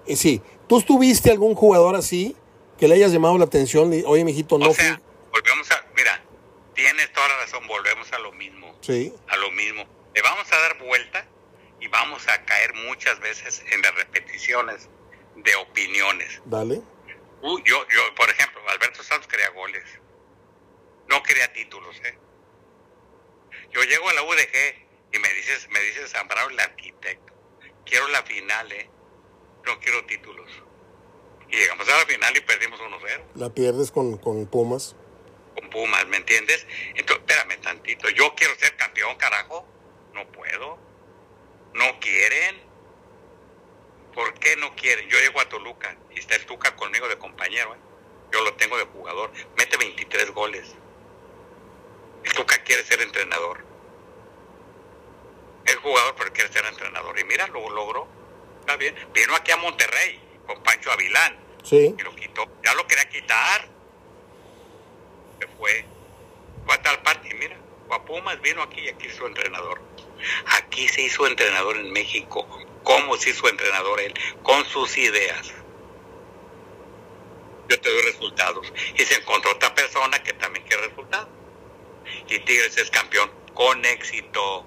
eh, sí, ¿tú tuviste algún jugador así que le hayas llamado la atención? Y, Oye, mijito, no o sea, volvemos a... Mira, tienes toda la razón, volvemos a lo mismo. Sí, A lo mismo. Le vamos a dar vuelta y vamos a caer muchas veces en las repeticiones de opiniones. dale. Uh, yo, yo, por ejemplo, Alberto Santos quería goles. No quería títulos, ¿eh? Yo llego a la UDG y me dices, me dices Zambrano el arquitecto. Quiero la final, ¿eh? No quiero títulos. Y llegamos a la final y perdimos 1-0 La pierdes con, con Pumas. con Pumas, ¿me entiendes? Entonces, espérame tantito. Yo quiero ser campeón, carajo. No puedo. No quieren. ¿Por qué no quieren? Yo llego a Toluca y está el Tuca conmigo de compañero. ¿eh? Yo lo tengo de jugador. Mete 23 goles. El Tuca quiere ser entrenador. Es jugador, pero quiere ser entrenador. Y mira, lo logró. Está bien. Vino aquí a Monterrey con Pancho Avilán Sí, y lo quitó. Ya lo quería quitar. Se fue. Fue a tal parte y mira, fue a Pumas vino aquí y aquí hizo entrenador. Aquí se hizo entrenador en México. ¿Cómo se hizo entrenador él? Con sus ideas. Yo te doy resultados. Y se encontró otra persona que también quiere resultados. Y Tigres es campeón con éxito.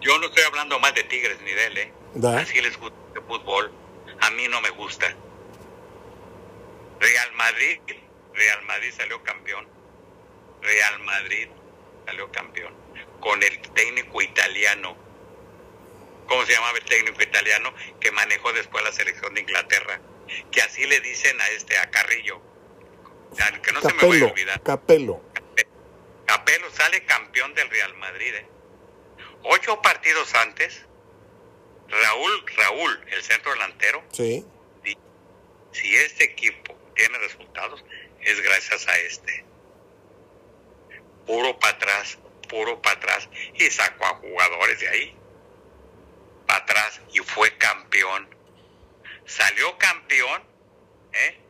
Yo no estoy hablando más de Tigres ni de él, ¿eh? Da. Así les gusta el fútbol. A mí no me gusta. Real Madrid, Real Madrid salió campeón. Real Madrid salió campeón. Con el técnico italiano. ¿Cómo se llamaba el técnico italiano que manejó después la selección de Inglaterra? Que así le dicen a este, a Carrillo. Que no se me vaya a Capello, olvidar. Capello. Capello sale campeón del Real Madrid. ¿eh? Ocho partidos antes, Raúl, Raúl, el centro delantero, Sí, di- si este equipo tiene resultados, es gracias a este. Puro para atrás, puro para atrás. Y sacó a jugadores de ahí. Para atrás y fue campeón. Salió campeón, ¿eh?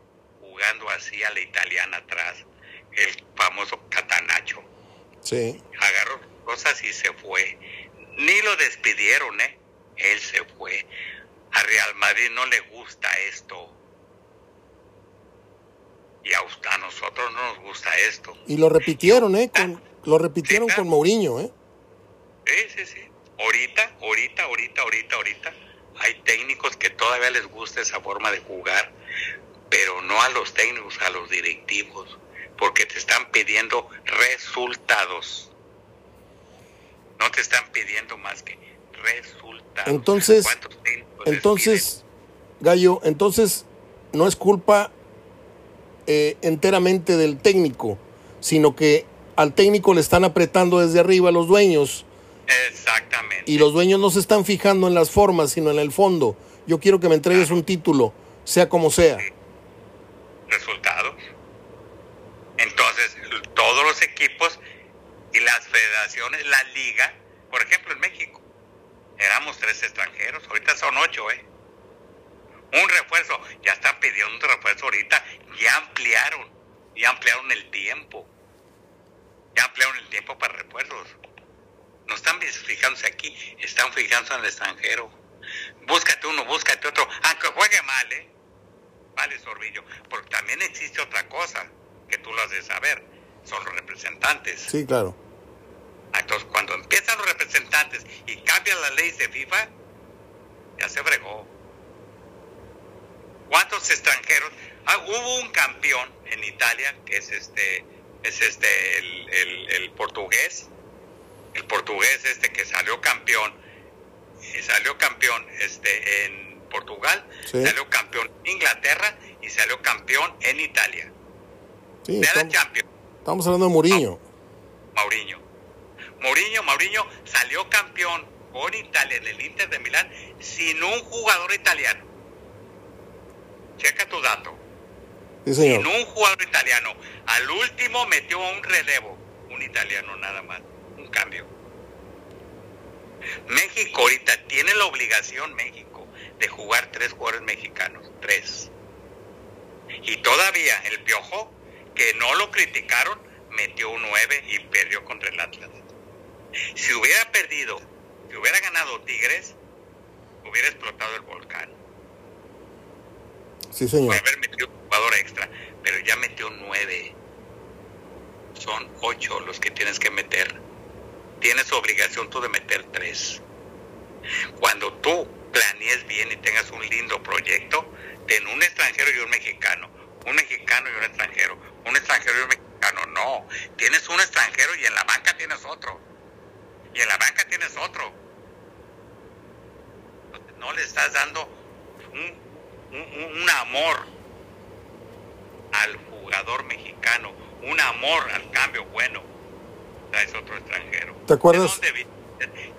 jugando así a la italiana atrás, el famoso Catanacho sí. agarró cosas y se fue. Ni lo despidieron, ¿eh? Él se fue. A Real Madrid no le gusta esto. Y a, usted- a nosotros no nos gusta esto. Y lo repitieron, ¿eh? Con, lo repitieron Sí, con. Mourinho, ¿eh? Sí, sí, sí. Ahorita, ahorita, ahorita, ahorita, ahorita, hay técnicos que todavía les gusta esa forma de jugar, pero no a los técnicos, a los directivos, porque te están pidiendo resultados. No te están pidiendo más que resultados. Entonces, ¿Cuántos técnicos les Entonces, Gallo, entonces no es culpa eh, enteramente del técnico, sino que al técnico le están apretando desde arriba los dueños? Exactamente. y los dueños no se están fijando en las formas, sino en el fondo. Yo quiero que me entregues un título, sea como sea. resultados. Entonces, todos los equipos y las federaciones, la liga, por ejemplo en México, éramos tres extranjeros, ahorita son ocho, ¿eh? Un refuerzo, ya están pidiendo un refuerzo ahorita, ya ampliaron, ya ampliaron el tiempo, ya ampliaron el tiempo para refuerzos. No están fijándose aquí, están fijándose en el extranjero. Búscate uno, búscate otro, aunque juegue mal, ¿eh? Vale, Sorbillo, porque también existe otra cosa que tú lo has de saber, son los representantes. Sí, claro. Entonces, cuando empiezan los representantes y cambian las leyes de FIFA, ya se fregó. ¿Cuántos extranjeros? Ah, hubo un campeón en Italia que es este, es este, el, portugués, el portugués este que salió campeón, y salió campeón este en Portugal, salió campeón en Inglaterra y salió campeón en Italia. Sí, estamos, hablando de Mourinho. Mourinho. Mourinho, Mourinho salió campeón con Italia en el Inter de Milán sin un jugador italiano. Checa tu dato. Sin un jugador italiano. Al último metió un relevo, un italiano nada más, un cambio. México ahorita tiene la obligación, México, de jugar tres jugadores mexicanos, tres. Y todavía el Piojo, que no lo criticaron, metió un nueve y perdió contra el Atlas. Si hubiera perdido, si hubiera ganado Tigres, hubiera explotado el volcán. Sí, señor. Puede haber metido un jugador extra, pero ya metió nueve. Son ocho los que tienes que meter. Tienes obligación tú de meter tres. Cuando tú planees bien y tengas un lindo proyecto, ten un extranjero y un mexicano. Un mexicano y un extranjero. Un extranjero y un mexicano. No. Tienes un extranjero y en la banca tienes otro. Y en la banca tienes otro. No le estás dando un un, amor al jugador mexicano, un amor al cambio bueno. Es otro extranjero. ¿Te acuerdas?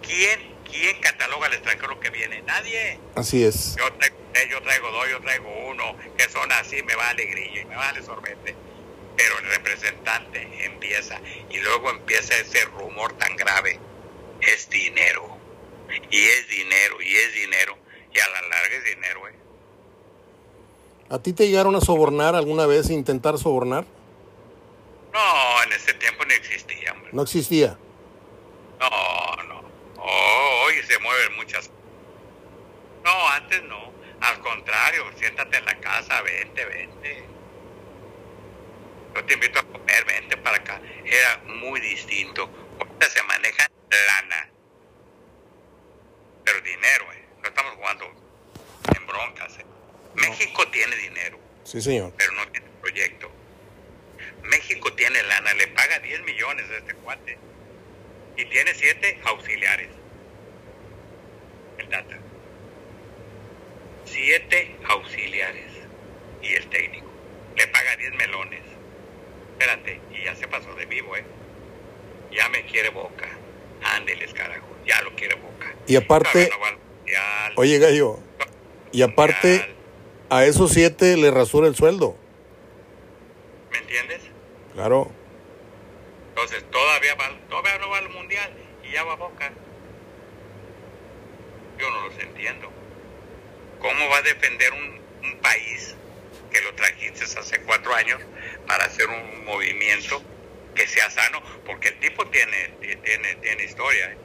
¿Quién, ¿Quién cataloga al extranjero que viene? Nadie. Así es. Yo traigo, yo traigo dos, yo traigo uno, que son así, me vale grillo y me vale sorbete. Pero el representante empieza y luego empieza ese rumor tan grave. Es dinero. Y es dinero, y es dinero. Y a la larga es dinero, ¿eh? ¿A ti te llegaron a sobornar alguna vez, intentar sobornar? No, en ese tiempo no existía, hombre. ¿No existía? No, no. Oh, hoy se mueven muchas. No, antes no. Al contrario, siéntate en la casa, vente, vente. Yo te invito a comer, vente para acá. Era muy distinto. Ahorita se maneja lana. Pero dinero, ¿eh? No estamos jugando en broncas, ¿eh? México tiene dinero. Sí, señor. Pero no tiene proyecto. México tiene lana, le paga 10 millones a este cuate. Y tiene 7 auxiliares. El data. 7 auxiliares. Y el técnico. Le paga 10 melones. Espérate, y ya se pasó de vivo, ¿eh? Ya me quiere boca. Ándeles, carajo. Ya lo quiere boca. Y aparte. oye, gallo. Y aparte a esos siete le rasura el sueldo. ¿Me entiendes? Claro. Entonces todavía, va, todavía no va al mundial y ya va a Boca. Yo no los entiendo. ¿Cómo va a defender un, país que lo trajiste hace cuatro años para hacer un movimiento que sea sano? Porque el tipo tiene, tiene, tiene historia, ¿eh?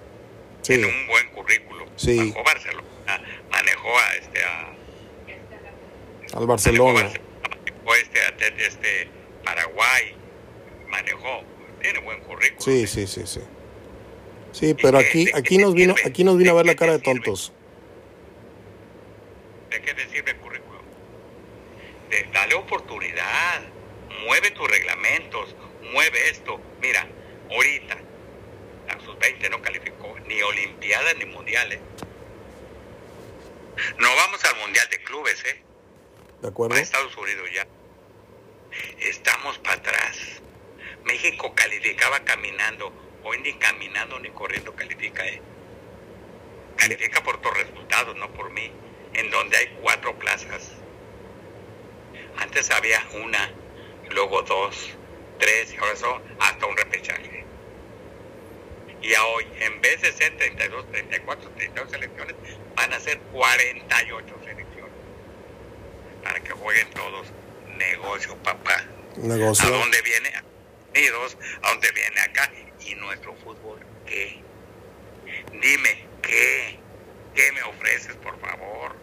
tiene un buen currículo. Sí. Manejó Barcelona, manejó a, este, a, al Barcelona. Este, este, Paraguay manejó, tiene buen currículum. Sí, sí, sí, sí. Sí, pero aquí, aquí nos vino, aquí nos vino a ver la cara de tontos. ¿De qué te sirve el currículum? De, dale oportunidad, mueve tus reglamentos, mueve esto. Mira, ahorita, a sus 20 no calificó ni Olimpiadas ni Mundiales. No vamos al Mundial de Clubes, ¿eh? ¿De acuerdo? Estados Unidos ya. Estamos para atrás. México calificaba caminando. Hoy ni caminando ni corriendo califica, ¿eh? Califica por tus resultados, no por mí. En donde hay cuatro plazas. Antes había una, luego dos, tres, y ahora son hasta un repechaje. Y a hoy, en vez de ser 32, 34, 32 selecciones, van a ser 48 selecciones para que jueguen todos. Negocio, papá. Negocio. ¿A dónde viene? Unidos, ¿a dónde viene acá? ¿Y nuestro fútbol qué? Dime, ¿qué? ¿Qué me ofreces, por favor?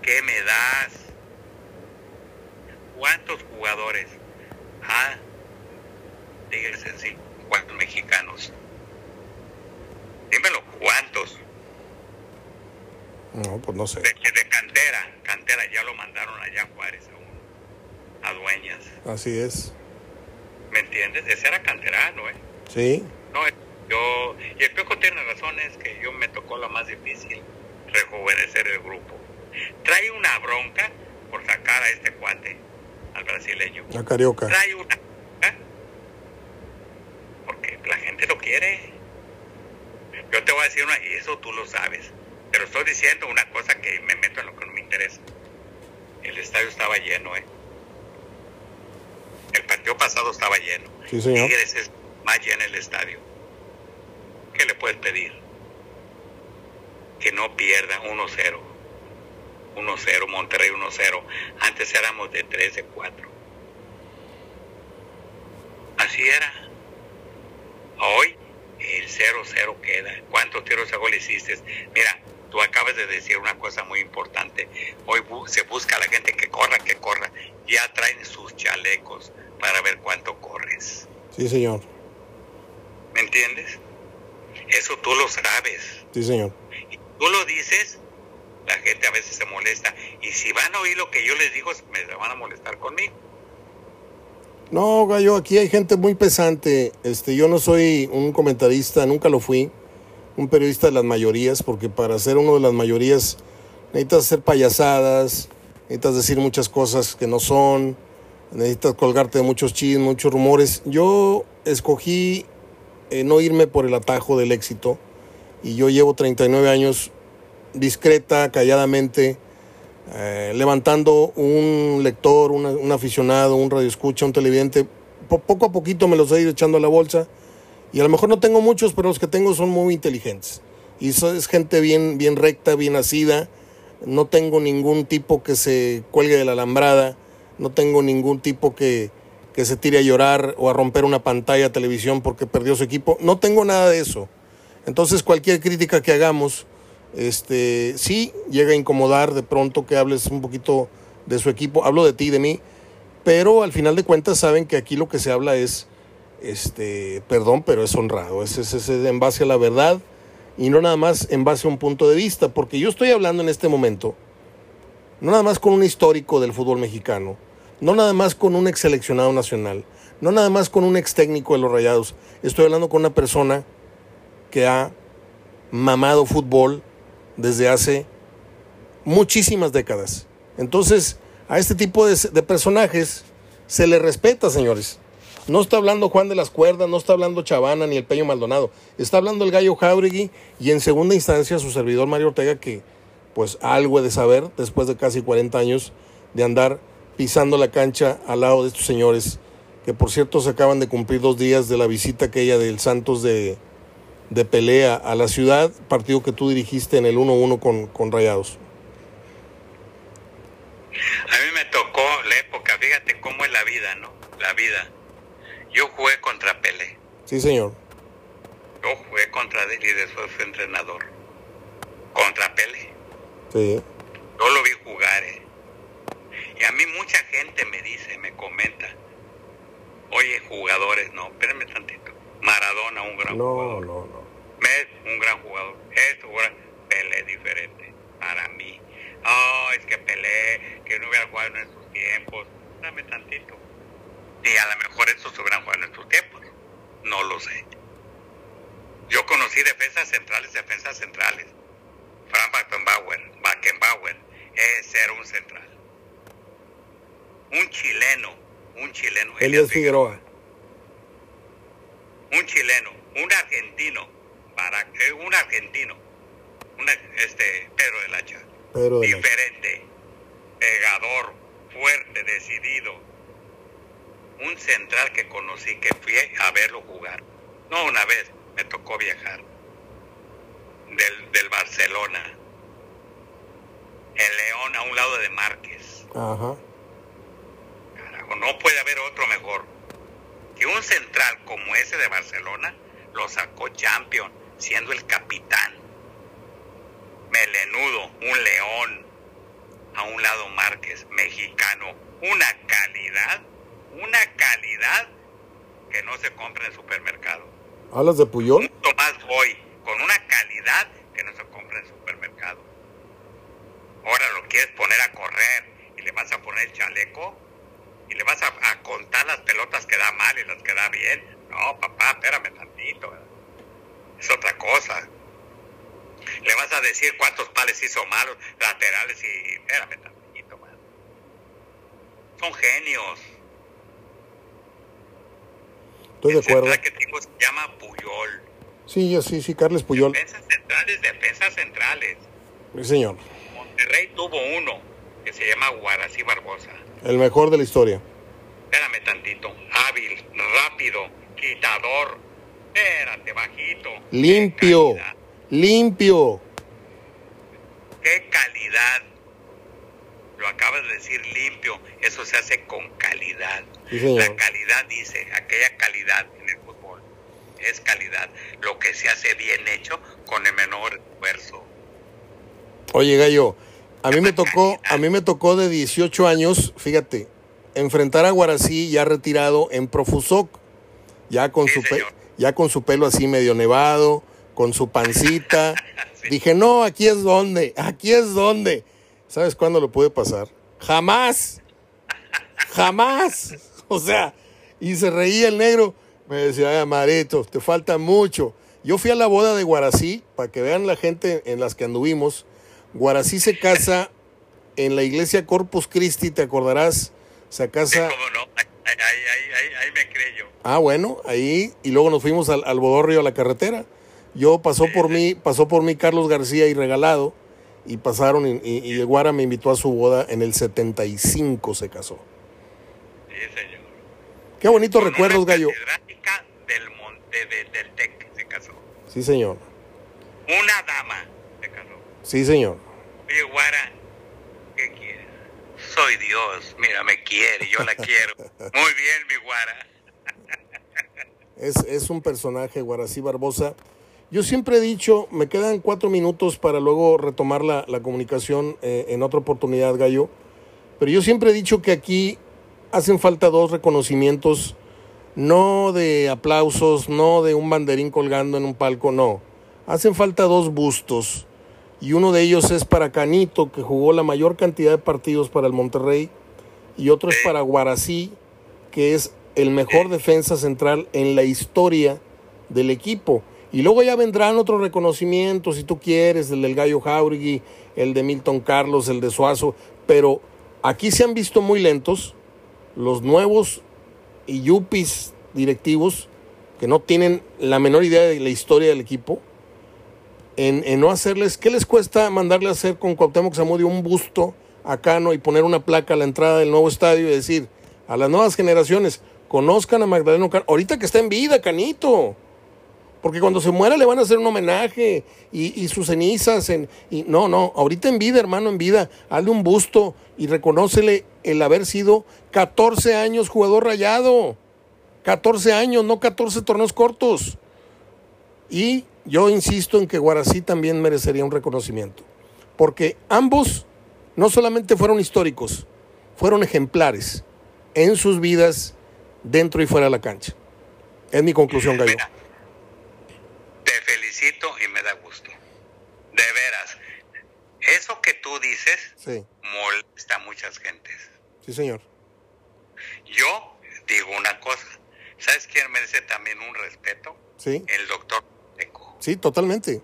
¿Qué me das? ¿Cuántos jugadores? Ah, dígase sí, ¿cuántos mexicanos? Dímelo, ¿cuántos? No, pues no sé. De, de cantera, cantera, ya lo mandaron allá a Juárez a, a dueñas. Así es. ¿Me entiendes? Ese era canterano, ¿eh? Sí. No, yo, y el Piojo tiene razón, es que yo me tocó lo más difícil, rejuvenecer el grupo. Trae una bronca por sacar a este cuate, al brasileño. La carioca. Trae una ¿eh? porque la gente lo quiere. Yo te voy a decir una, y eso tú lo sabes, pero estoy diciendo una cosa que me meto en lo que no me interesa. El estadio estaba lleno, ¿eh? El partido pasado estaba lleno. Sí, señor. Tigres es más lleno el estadio. ¿Qué le puedes pedir? Que no pierda 1-0. 1-0, Monterrey 1-0. Antes éramos de 3, de 4. Así era. Hoy el 0-0 queda. ¿Cuántos tiros a gol hiciste? Mira, tú acabas de decir una cosa muy importante. Hoy bu se busca a la gente que corra, que corra. Ya traen sus chalecos para ver cuánto corres. Sí, señor. ¿Me entiendes? Eso tú lo sabes. Sí, señor. Y tú lo dices, la gente a veces se molesta. Y si van a oír lo que yo les digo, me van a molestar conmigo. No, Gallo, aquí hay gente muy pesante. Este, yo no soy un comentarista, nunca lo fui. Un periodista de las mayorías, porque para ser uno de las mayorías necesitas hacer payasadas, necesitas decir muchas cosas que no son, necesitas colgarte de muchos chismes, muchos rumores. Yo escogí eh, no irme por el atajo del éxito y yo llevo 39 años discreta, calladamente, eh, levantando un lector, un aficionado, un radioescucha, un televidente. Po poco a poquito me los he ido echando a la bolsa y a lo mejor no tengo muchos, pero los que tengo son muy inteligentes. Y eso es gente bien, bien recta, bien nacida. No tengo ningún tipo que se cuelgue de la alambrada. No tengo ningún tipo que, que se tire a llorar o a romper una pantalla televisión porque perdió su equipo. No tengo nada de eso. Entonces cualquier crítica que hagamos, este, sí llega a incomodar de pronto que hables un poquito de su equipo. Hablo de ti, de mí, pero al final de cuentas saben que aquí lo que se habla es, este, perdón, pero es honrado. Es, en base a la verdad y no nada más en base a un punto de vista, porque yo estoy hablando en este momento, no nada más con un histórico del fútbol mexicano, no nada más con un ex seleccionado nacional, no nada más con un ex técnico de los Rayados, estoy hablando con una persona que ha mamado fútbol desde hace muchísimas décadas. Entonces, a este tipo de, de, personajes se le respeta, señores. No está hablando Juan de las Cuerdas, no está hablando Chavana ni el Peño Maldonado. Está hablando el Gallo Jauregui y en segunda instancia su servidor Mario Ortega, que pues algo he de saber después de casi 40 años de andar pisando la cancha al lado de estos señores, que por cierto se acaban de cumplir dos días de la visita aquella del Santos de, de pelea a la ciudad, partido que tú dirigiste en el 1-1 con, con Rayados. A mí me tocó la época, fíjate cómo es la vida, ¿no? La vida. Yo jugué contra Pelé. Sí, señor. Yo jugué contra él y después fui entrenador. Contra Pelé. Sí. Yo lo vi jugar, ¿eh? Y a mí mucha gente me dice, me comenta, oye, jugadores, no, espérame tantito. Maradona, un gran no, jugador. No, no, Messi, un gran jugador. Esto, Pelé diferente para mí. Oh, es que Pelé, que no hubiera jugado en estos tiempos. Dame tantito. Y a lo mejor estos hubieran jugado en estos tiempos. No lo sé. Yo conocí defensas centrales, defensas centrales. Frank Beckenbauer, Beckenbauer, ese era un central. Un chileno, un chileno. Elias Figueroa. Un chileno, un argentino, para, eh, un argentino, este, Pedro del Hacha. Pedro del Diferente, pegador, fuerte, decidido. Un central que conocí, que fui a verlo jugar. No una vez, me tocó viajar. Del, del Barcelona. El León a un lado de Márquez. Ajá. Carajo, no puede haber otro mejor. Que un central como ese de Barcelona lo sacó Champion, siendo el capitán. Melenudo, un león. A un lado Márquez, mexicano. Una calidad, una calidad que no se compra en el supermercado. ¿Hablas de Puyol? Un Tomás Boy, con una calidad que no se compra en supermercado. Ahora lo quieres poner a correr y le vas a poner el chaleco y le vas a, contar las pelotas que da mal y las que da bien. No, papá, espérame tantito. Es otra cosa. Le vas a decir cuántos pales hizo malos, laterales y espérame tantito, man. Son genios. Estoy de acuerdo. El que tengo se llama Puyol. Sí, sí, sí, Carles Puyol. Defensas centrales, defensas centrales. Sí, señor. Monterrey tuvo uno que se llama Guarací Barbosa. El mejor de la historia. Espérame tantito. Hábil, rápido, quitador. Espérate, bajito. Limpio. Limpio. ¿Qué calidad? Lo acabas de decir limpio. Eso se hace con calidad. La calidad dice, aquella calidad en el fútbol es calidad. Lo que se hace bien hecho con el menor esfuerzo. Oye, Gallo, a mí me tocó, a mí me tocó de 18 años, fíjate, enfrentar a Guarací ya retirado en Profusoc, ya con su ya con su pelo así medio nevado, con su pancita. Dije, no, aquí es donde, aquí es donde. ¿Sabes cuándo lo puede pasar? Jamás. Jamás. O sea, y se reía el negro. Me decía, ay, Marito, te falta mucho. Yo fui a la boda de Guarací, para que vean la gente en las que anduvimos. Guarací se casa en la iglesia Corpus Christi, ¿te acordarás? Se casa... ¿Cómo no? Ahí, ahí, ahí, me creo. Ah, bueno, ahí. Y luego nos fuimos al, al Bodorrio a la carretera. Yo pasó por mí, pasó por mí Carlos García y regalado y pasaron y, y, el Guara me invitó a su boda en el 75 se casó. Sí, señor. Qué bonitos recuerdos, Gallo. del Monte del Tec se casó. Sí, señor. Una dama se casó. Sí, señor. Oye, Guara, ¿qué quieres? Soy Dios, mira, me quiere, yo la quiero. Muy bien, mi Guara. es, es un personaje, Guarací Barbosa. Yo siempre he dicho, me quedan cuatro minutos para luego retomar la, comunicación eh, en otra oportunidad, Gallo, pero yo siempre he dicho que aquí hacen falta dos reconocimientos, no de aplausos, no de un banderín colgando en un palco, no. Hacen falta dos bustos y uno de ellos es para Canito, que jugó la mayor cantidad de partidos para el Monterrey, y otro es para Guarací, que es el mejor defensa central en la historia del equipo. Y luego ya vendrán otros reconocimientos, si tú quieres, el del Gallo Jauregui, el de Milton Carlos, el de Suazo, pero aquí se han visto muy lentos los nuevos y yupis directivos que no tienen la menor idea de la historia del equipo, en, en no hacerles, ¿qué les cuesta mandarle a hacer con Cuauhtémoc Zamudio un busto a Cano y poner una placa a la entrada del nuevo estadio y decir a las nuevas generaciones, conozcan a Magdaleno Cano, ahorita que está en vida, Canito, porque cuando se muera le van a hacer un homenaje y, sus cenizas. En, y no, no, ahorita en vida, hermano, en vida, hazle un busto y reconócele el haber sido 14 años jugador rayado. 14 años, no 14 torneos cortos. Y yo insisto en que Guarací también merecería un reconocimiento. Porque ambos no solamente fueron históricos, fueron ejemplares en sus vidas dentro y fuera de la cancha. Es mi conclusión, Gallo te felicito y me da gusto. De veras. Eso que tú dices molesta a muchas gentes. Sí, señor. Yo digo una cosa. ¿Sabes quién merece también un respeto? Sí. El doctor Eco. Sí, totalmente.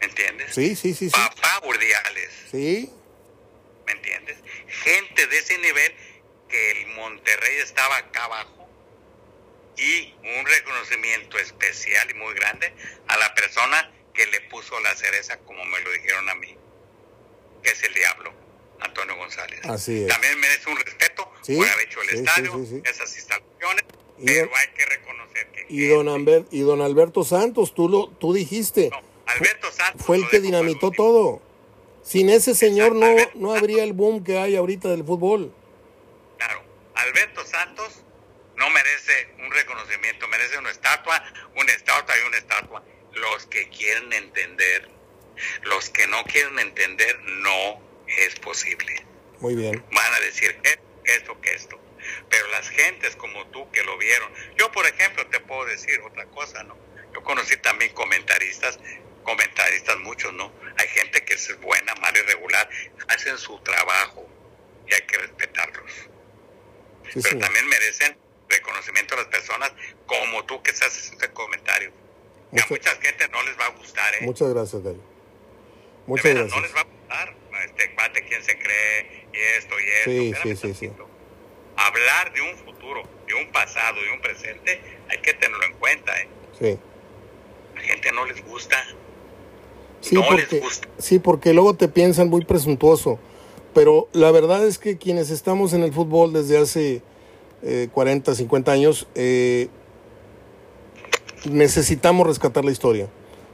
¿Me entiendes? Sí, sí, sí. Papá Urdiales. Sí. ¿Me entiendes? Gente de ese nivel que el Monterrey estaba acá abajo y un reconocimiento especial y muy grande a la persona que le puso la cereza, como me lo dijeron a mí, que es el diablo, Antonio González. Así es. También merece un respeto por haber hecho el estadio, esas instalaciones, pero hay que reconocer que... Y don, y don Alberto Santos, tú, lo, tú dijiste, Alberto Santos fue el que dinamitó todo. Sin ese señor no, no habría el boom que hay ahorita del fútbol. Claro, Alberto Santos no merece un reconocimiento, merece una estatua, una estatua y una estatua. Los que quieren entender, los que no quieren entender, no es posible. Muy bien. Van a decir esto, que esto. Pero las gentes como tú que lo vieron, yo por ejemplo te puedo decir otra cosa, ¿no? Yo conocí también comentaristas, comentaristas muchos, ¿no? Hay gente que es buena, mala y regular, hacen su trabajo y hay que respetarlos. Pero también merecen reconocimiento a las personas como tú que estás haciendo este comentario. a mucha gente no les va a gustar, ¿eh? Muchas gracias, David. Muchas gracias. No les va a gustar este cuate quién se cree y esto y esto. Sí, sí, sí, sí. Hablar de un futuro, de un pasado, de un presente, hay que tenerlo en cuenta, ¿eh? Sí. A la gente no les gusta. Sí, porque, sí, porque luego te piensan muy presuntuoso. Pero la verdad es que quienes estamos en el fútbol desde hace 40, eh, 50 años, eh, necesitamos rescatar la historia.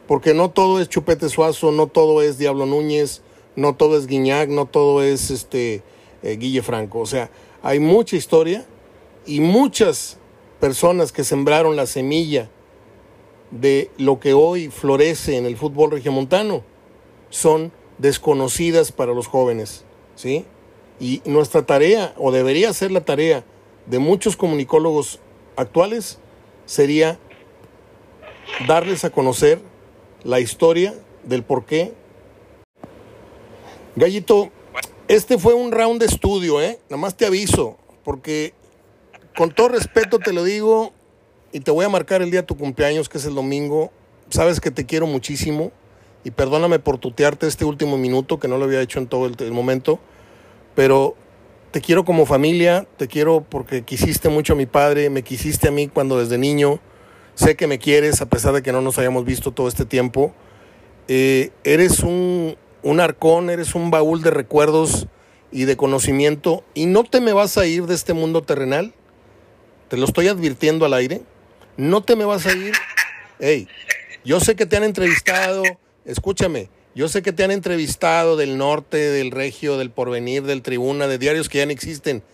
Porque no todo es Chupete Suazo, no todo es Diablo Núñez, no todo es Guiñac, no todo es este eh, Guille Franco. O sea, hay mucha historia y muchas personas que sembraron la semilla de lo que hoy florece en el fútbol regiomontano son desconocidas para los jóvenes, ¿sí? Y nuestra tarea, o debería ser la tarea de muchos comunicólogos actuales, sería darles a conocer la historia del por qué. Gallito, este fue un round de estudio, ¿eh? Nada más te aviso, porque con todo respeto te lo digo, y te voy a marcar el día de tu cumpleaños, que es el domingo. Sabes que te quiero muchísimo y perdóname por tutearte este último minuto, que no lo había hecho en todo el, momento, pero te quiero como familia, te quiero porque quisiste mucho a mi padre, me quisiste a mí cuando desde niño, sé que me quieres a pesar de que no nos hayamos visto todo este tiempo. Eh, eres un, un arcón, eres un baúl de recuerdos y de conocimiento y no te me vas a ir de este mundo terrenal, te lo estoy advirtiendo al aire no te me vas a ir. Hey, yo sé que te han entrevistado, escúchame, yo sé que te han entrevistado del norte, del regio, del porvenir, del tribuna, de diarios que ya no existen,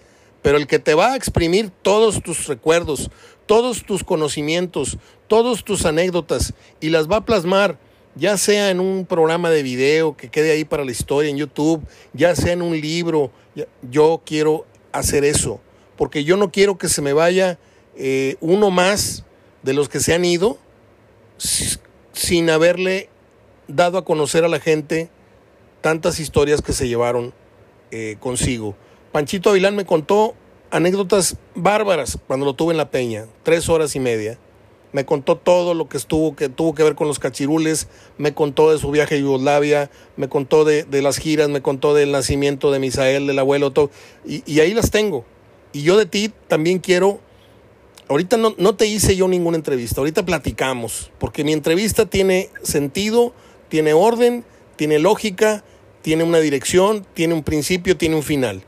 pero el que te va a exprimir todos tus recuerdos, todos tus conocimientos, todas tus anécdotas y las va a plasmar, ya sea en un programa de video que quede ahí para la historia en YouTube, ya sea en un libro, yo quiero hacer eso, porque yo no quiero que se me vaya eh, uno más de los que se han ido sin haberle dado a conocer a la gente tantas historias que se llevaron eh, consigo. Panchito Avilán me contó anécdotas bárbaras cuando lo tuve en la peña, tres horas y media. Me contó todo lo que estuvo, que tuvo que ver con los cachirules, me contó de su viaje a Yugoslavia, me contó de, las giras, me contó del nacimiento de Misael, del abuelo, todo. Y, y ahí las tengo. Y yo de ti también quiero Ahorita no, no, te hice yo ninguna entrevista, ahorita platicamos, porque mi entrevista tiene sentido, tiene orden, tiene lógica, tiene una dirección, tiene un principio, tiene un final.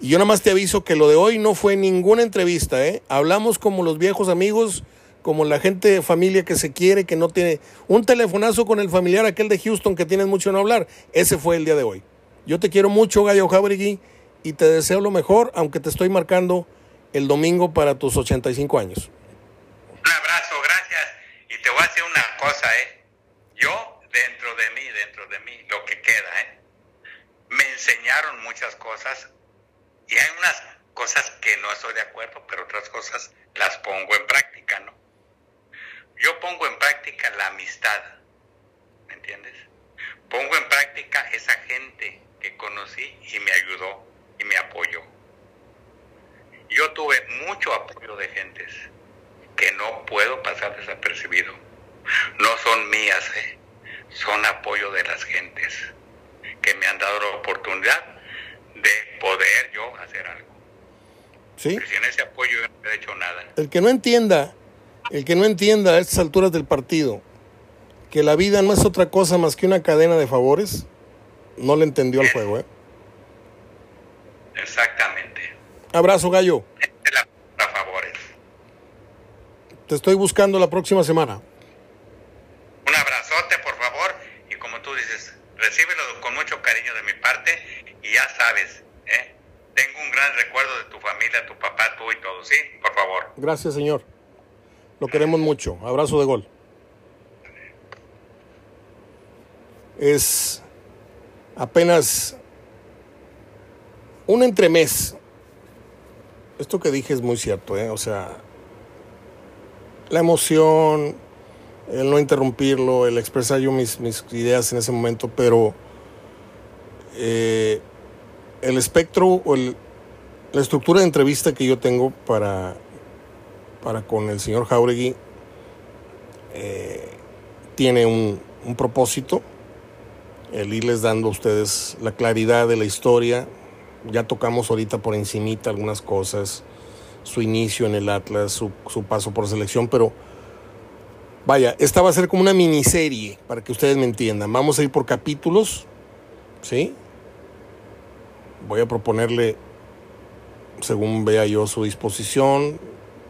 Y yo nada más te aviso que lo de hoy no fue ninguna entrevista, ¿eh? Hablamos como los viejos amigos, como la gente de familia que se quiere, que no tiene un telefonazo con el familiar aquel de Houston que tienes mucho en hablar. Ese fue el día de hoy. Yo te quiero mucho, Gallo Jauregui, y te deseo lo mejor, aunque te estoy marcando el domingo para tus 85 años. Un abrazo, gracias. Y te voy a decir una cosa, ¿eh? Yo, dentro de mí, dentro de mí, lo que queda, ¿eh? Me enseñaron muchas cosas y hay unas cosas que no estoy de acuerdo, pero otras cosas las pongo en práctica, ¿no? Yo pongo en práctica la amistad, ¿me entiendes? Pongo en práctica esa gente que conocí y me ayudó y me apoyó yo tuve mucho apoyo de gentes que no puedo pasar desapercibido. No son mías, ¿eh? son apoyo de las gentes que me han dado la oportunidad de poder yo hacer algo. ¿Sí? sin ese apoyo yo no he hecho nada. El que no entienda, el que no entienda a estas alturas del partido que la vida no es otra cosa más que una cadena de favores, no le entendió el juego, ¿eh? Exactamente. Abrazo, gallo. A favores. Te estoy buscando la próxima semana. Un abrazote, por favor. Y como tú dices, recíbelo con mucho cariño de mi parte. Ya sabes, ¿eh? tengo un gran recuerdo de tu familia, tu papá, tú y todo. ¿Sí? Por favor. Gracias, señor. Lo queremos mucho. Abrazo de gol. Es apenas un entremés esto que dije es muy cierto, ¿eh? o sea, la emoción, el no interrumpirlo, el expresar yo mis, mis ideas en ese momento, pero eh, el espectro o el, la estructura de entrevista que yo tengo para, para con el señor Jauregui eh, tiene un, un propósito, el irles dando a ustedes la claridad de la historia. Ya tocamos ahorita por encimita algunas cosas, su inicio en el Atlas, su, su paso por selección, pero vaya, esta va a ser como una miniserie, para que ustedes me entiendan. Vamos a ir por capítulos, ¿sí? Voy a proponerle, según vea yo su disposición,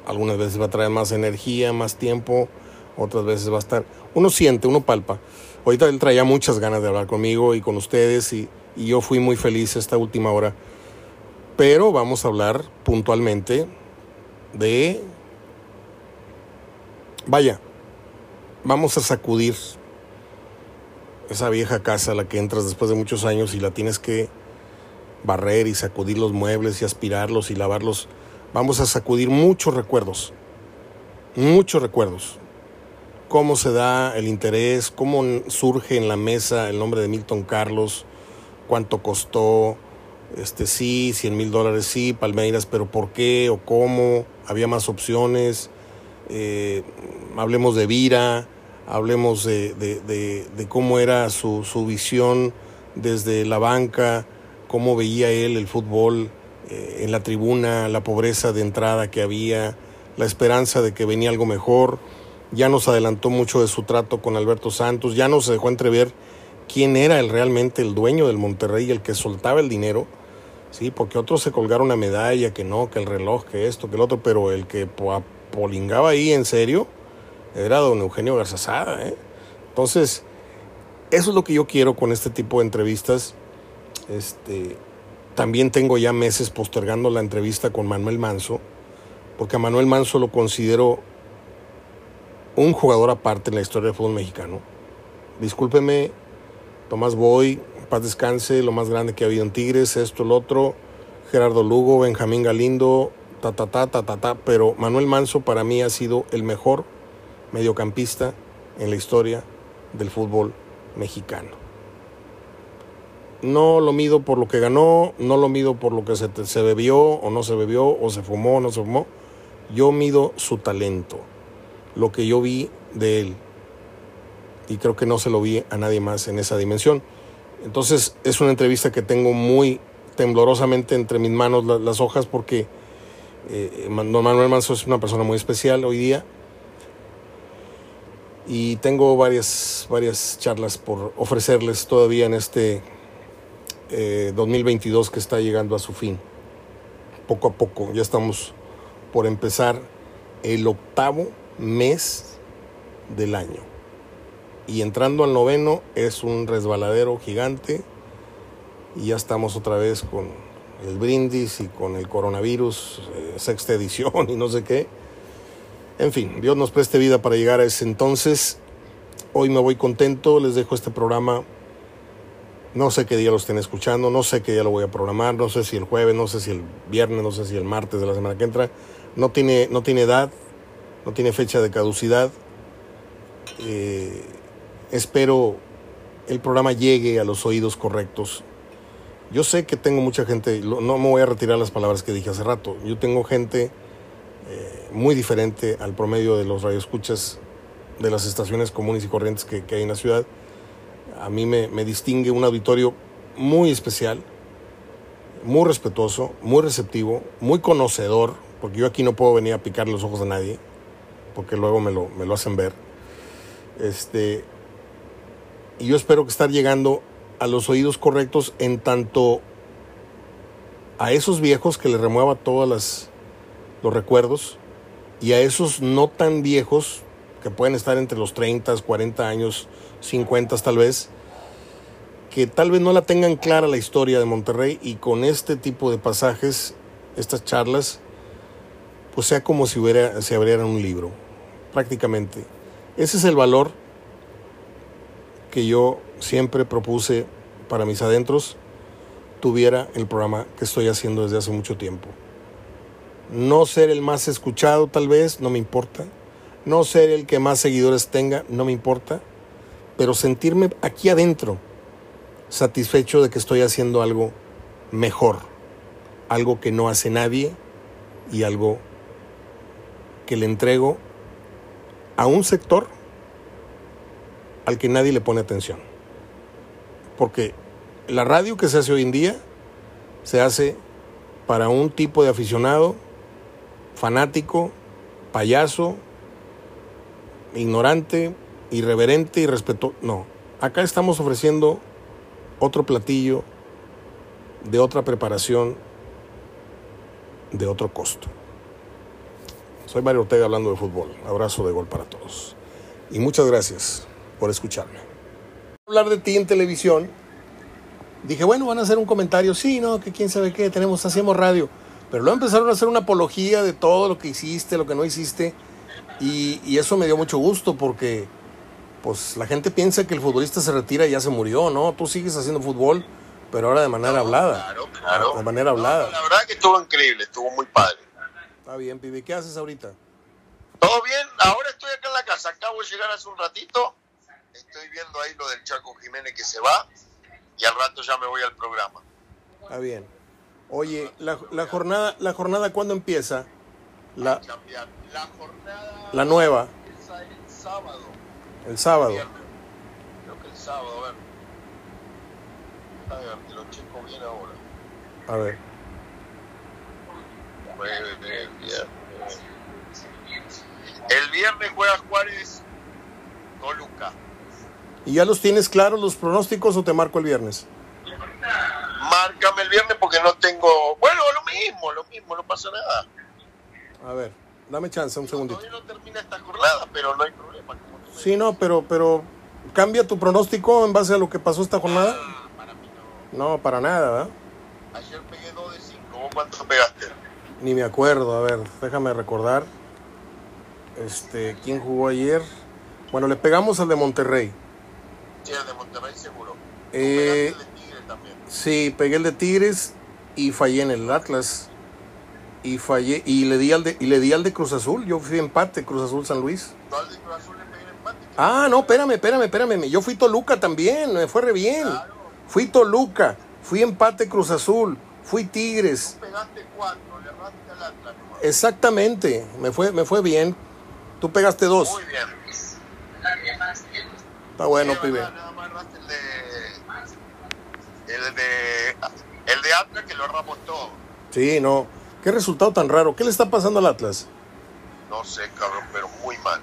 algunas veces va a traer más energía, más tiempo, otras veces va a estar... Uno siente, uno palpa. Ahorita él traía muchas ganas de hablar conmigo y con ustedes y, yo fui muy feliz esta última hora. Pero vamos a hablar puntualmente de... Vaya, vamos a sacudir esa vieja casa a la que entras después de muchos años y la tienes que barrer y sacudir los muebles y aspirarlos y lavarlos. Vamos a sacudir muchos recuerdos, muchos recuerdos. Cómo se da el interés, cómo surge en la mesa el nombre de Milton Carlos, cuánto costó, este sí, 100 mil dólares sí, Palmeiras, pero por qué o cómo, había más opciones, eh, hablemos de Vira, hablemos de, de, de, cómo era su, su, visión desde la banca, cómo veía él el fútbol eh, en la tribuna, la pobreza de entrada que había, la esperanza de que venía algo mejor. Ya nos adelantó mucho de su trato con Alberto Santos, ya nos dejó entrever quién era el, realmente el dueño del Monterrey, el que soltaba el dinero, sí, porque otros se colgaron una medalla, que no, que el reloj, que esto, que el otro, pero el que polingaba ahí en serio, era don Eugenio Garzazada. ¿eh? Entonces, eso es lo que yo quiero con este tipo de entrevistas. Este, también tengo ya meses postergando la entrevista con Manuel Manso, porque a Manuel Manso lo considero un jugador aparte en la historia del fútbol mexicano. Discúlpeme, Tomás Boy, paz descanse, lo más grande que ha habido en Tigres, esto, lo otro, Gerardo Lugo, Benjamín Galindo, ta, ta, ta, ta, ta, ta, pero Manuel Manso para mí ha sido el mejor mediocampista en la historia del fútbol mexicano. No lo mido por lo que ganó, no lo mido por lo que se, se bebió o no se bebió, o se fumó o no se fumó. Yo mido su talento, lo que yo vi de él. Y creo que no se lo vi a nadie más en esa dimensión. Entonces es una entrevista que tengo muy temblorosamente entre mis manos las, hojas porque eh, Manuel Manso es una persona muy especial hoy día y tengo varias, varias charlas por ofrecerles todavía en este eh, 2022 que está llegando a su fin. Poco a poco, ya estamos por empezar el octavo mes del año. Y entrando al noveno es un resbaladero gigante y ya estamos otra vez con el brindis y con el coronavirus, eh, sexta edición y no sé qué en fin, Dios nos preste vida para llegar a ese entonces. Hoy me voy contento, les dejo este programa. No sé qué día lo estén escuchando, no sé qué día lo voy a programar, no sé si el jueves, no sé si el viernes, no sé si el martes de la semana que entra. No tiene, no tiene edad, no tiene fecha de caducidad. Eh, espero el programa llegue a los oídos correctos. Yo sé que tengo mucha gente, no me voy a retirar las palabras que dije hace rato. Yo tengo gente eh, muy diferente al promedio de los radioescuchas de las estaciones comunes y corrientes que, que hay en la ciudad. A mí me, me, distingue un auditorio muy especial, muy respetuoso, muy receptivo, muy conocedor, porque yo aquí no puedo venir a picar los ojos a nadie, porque luego me lo, me lo hacen ver. Este, y yo espero que estar llegando a los oídos correctos en tanto a esos viejos que le remueva todas las los recuerdos y a esos no tan viejos, que pueden estar entre los 30, 40 años, 50 tal vez, que tal vez no la tengan clara la historia de Monterrey y con este tipo de pasajes, estas charlas, pues sea como si hubiera, se abriera un libro, prácticamente. Ese es el valor que yo siempre propuse para mis adentros tuviera el programa que estoy haciendo desde hace mucho tiempo. No ser el más escuchado tal vez, no me importa. no ser el que más seguidores tenga, no me importa, pero sentirme aquí adentro satisfecho de que estoy haciendo algo mejor, algo que no hace nadie y algo que le entrego a un sector al que nadie le pone atención. Porque la radio que se hace hoy en día se hace para un tipo de aficionado, fanático, payaso, ignorante, irreverente y respeto. No, acá estamos ofreciendo otro platillo de otra preparación, de otro costo. Soy Mario Ortega hablando de fútbol. Abrazo de gol para todos. Y muchas gracias por escucharme. Hablar de ti en televisión. Dije, bueno, van a hacer un comentario. Sí, no, que quién sabe qué, tenemos, hacemos radio. Pero luego empezaron a hacer una apología de todo lo que hiciste, lo que no hiciste. Y, y eso me dio mucho gusto porque pues la gente piensa que el futbolista se retira y ya se murió, ¿no? Tú sigues haciendo fútbol, pero ahora de manera hablada. Claro, claro. De manera hablada. No, la verdad que estuvo increíble, estuvo muy padre. Está bien, pibe. ¿Qué haces ahorita? Todo bien, ahora estoy acá en la casa, acabo de llegar hace un ratito. Estoy viendo ahí lo del Chaco Jiménez que se va y al rato ya me voy al programa. Está bien. Oye, la, la jornada, la jornada ¿cuándo empieza? La. La jornada la nueva, empieza el sábado. El sábado. Viernes. Creo que el sábado, a ver. A ver, te lo checo bien ahora. A ver. Jueves, viernes. El viernes juega Juárez Toluca. ¿Y ya los tienes claros los pronósticos o te marco el viernes? Márcame el viernes porque no tengo. Bueno, lo mismo, lo mismo, no pasa nada. A ver, dame chance, un segundito. Todavía no termina esta jornada, pero no hay problema. Sí, no, pero, pero ¿cambia tu pronóstico en base a lo que pasó esta jornada? Ah, para mí no. No, para nada, ¿verdad? Ayer pegué 2 de 5. ¿Vos cuánto pegaste? Ni me acuerdo, a ver, déjame recordar. Este, ¿quién jugó ayer? Bueno, le pegamos al de Monterrey. Sí, el de Monterrey seguro. Eh, el de Tigre también. Sí, pegué el de Tigres y fallé en el Atlas. Y fallé y le di al de y le di al de Cruz Azul. Yo fui empate Cruz Azul San Luis. Tú al de Cruz Azul Ah, no, espérame, espérame, espérame. Yo fui Toluca también, me fue re bien. Claro. Fui Toluca, fui empate Cruz Azul, fui Tigres. Tú pegaste 4, le erraste al Atlas. Exactamente, me fue me fue bien. Tú pegaste dos. Muy bien. Está bueno, pibe. Nada más el de. El de. El de Atlas que lo erramos todo. Sí, no. Qué resultado tan raro. ¿Qué le está pasando al Atlas? No sé, cabrón, pero muy mal.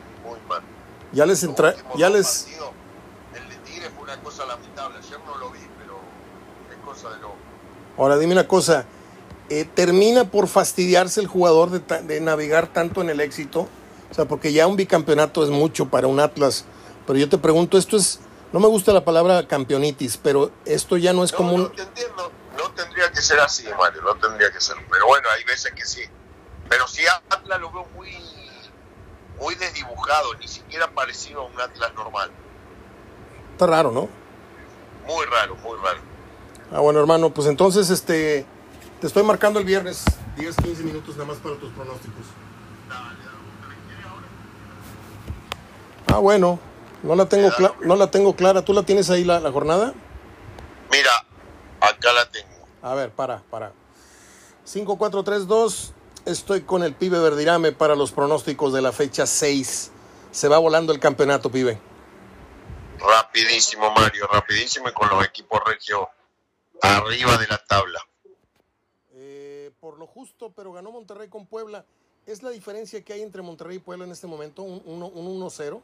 Ya les entra, ya les el de Tigre fue una cosa lamentable. Ayer no lo vi, pero es cosa de loco. Ahora dime una cosa, eh, ¿termina por fastidiarse el jugador de, ta- de navegar tanto en el éxito? O sea, porque ya un bicampeonato es mucho para un Atlas, pero yo te pregunto, esto es, no me gusta la palabra campeonitis, pero esto ya no es No, como no te entiendo. No tendría que ser así, Mario. No tendría que ser. Pero bueno, hay veces que sí. Pero sí, Atlas lo veo muy, muy desdibujado. Ni siquiera parecido a un Atlas normal. Está raro, ¿no? Muy raro, muy raro. Ah, bueno, hermano, pues entonces, este, te estoy marcando el viernes, 10, 15 minutos nada más para tus pronósticos. Ah, bueno, no la tengo, cla- no la tengo clara. ¿Tú la tienes ahí la, la jornada? Mira, acá la tengo. A ver, para, para. 5-4-3-2. Estoy con el pibe Verdirame para los pronósticos de la fecha 6. Se va volando el campeonato, pibe. Rapidísimo, Mario, rapidísimo y con los equipos regio arriba de la tabla. Eh, por lo justo, pero ganó Monterrey con Puebla. ¿Es la diferencia que hay entre Monterrey y Puebla en este momento? ¿Un uno- un 1-0?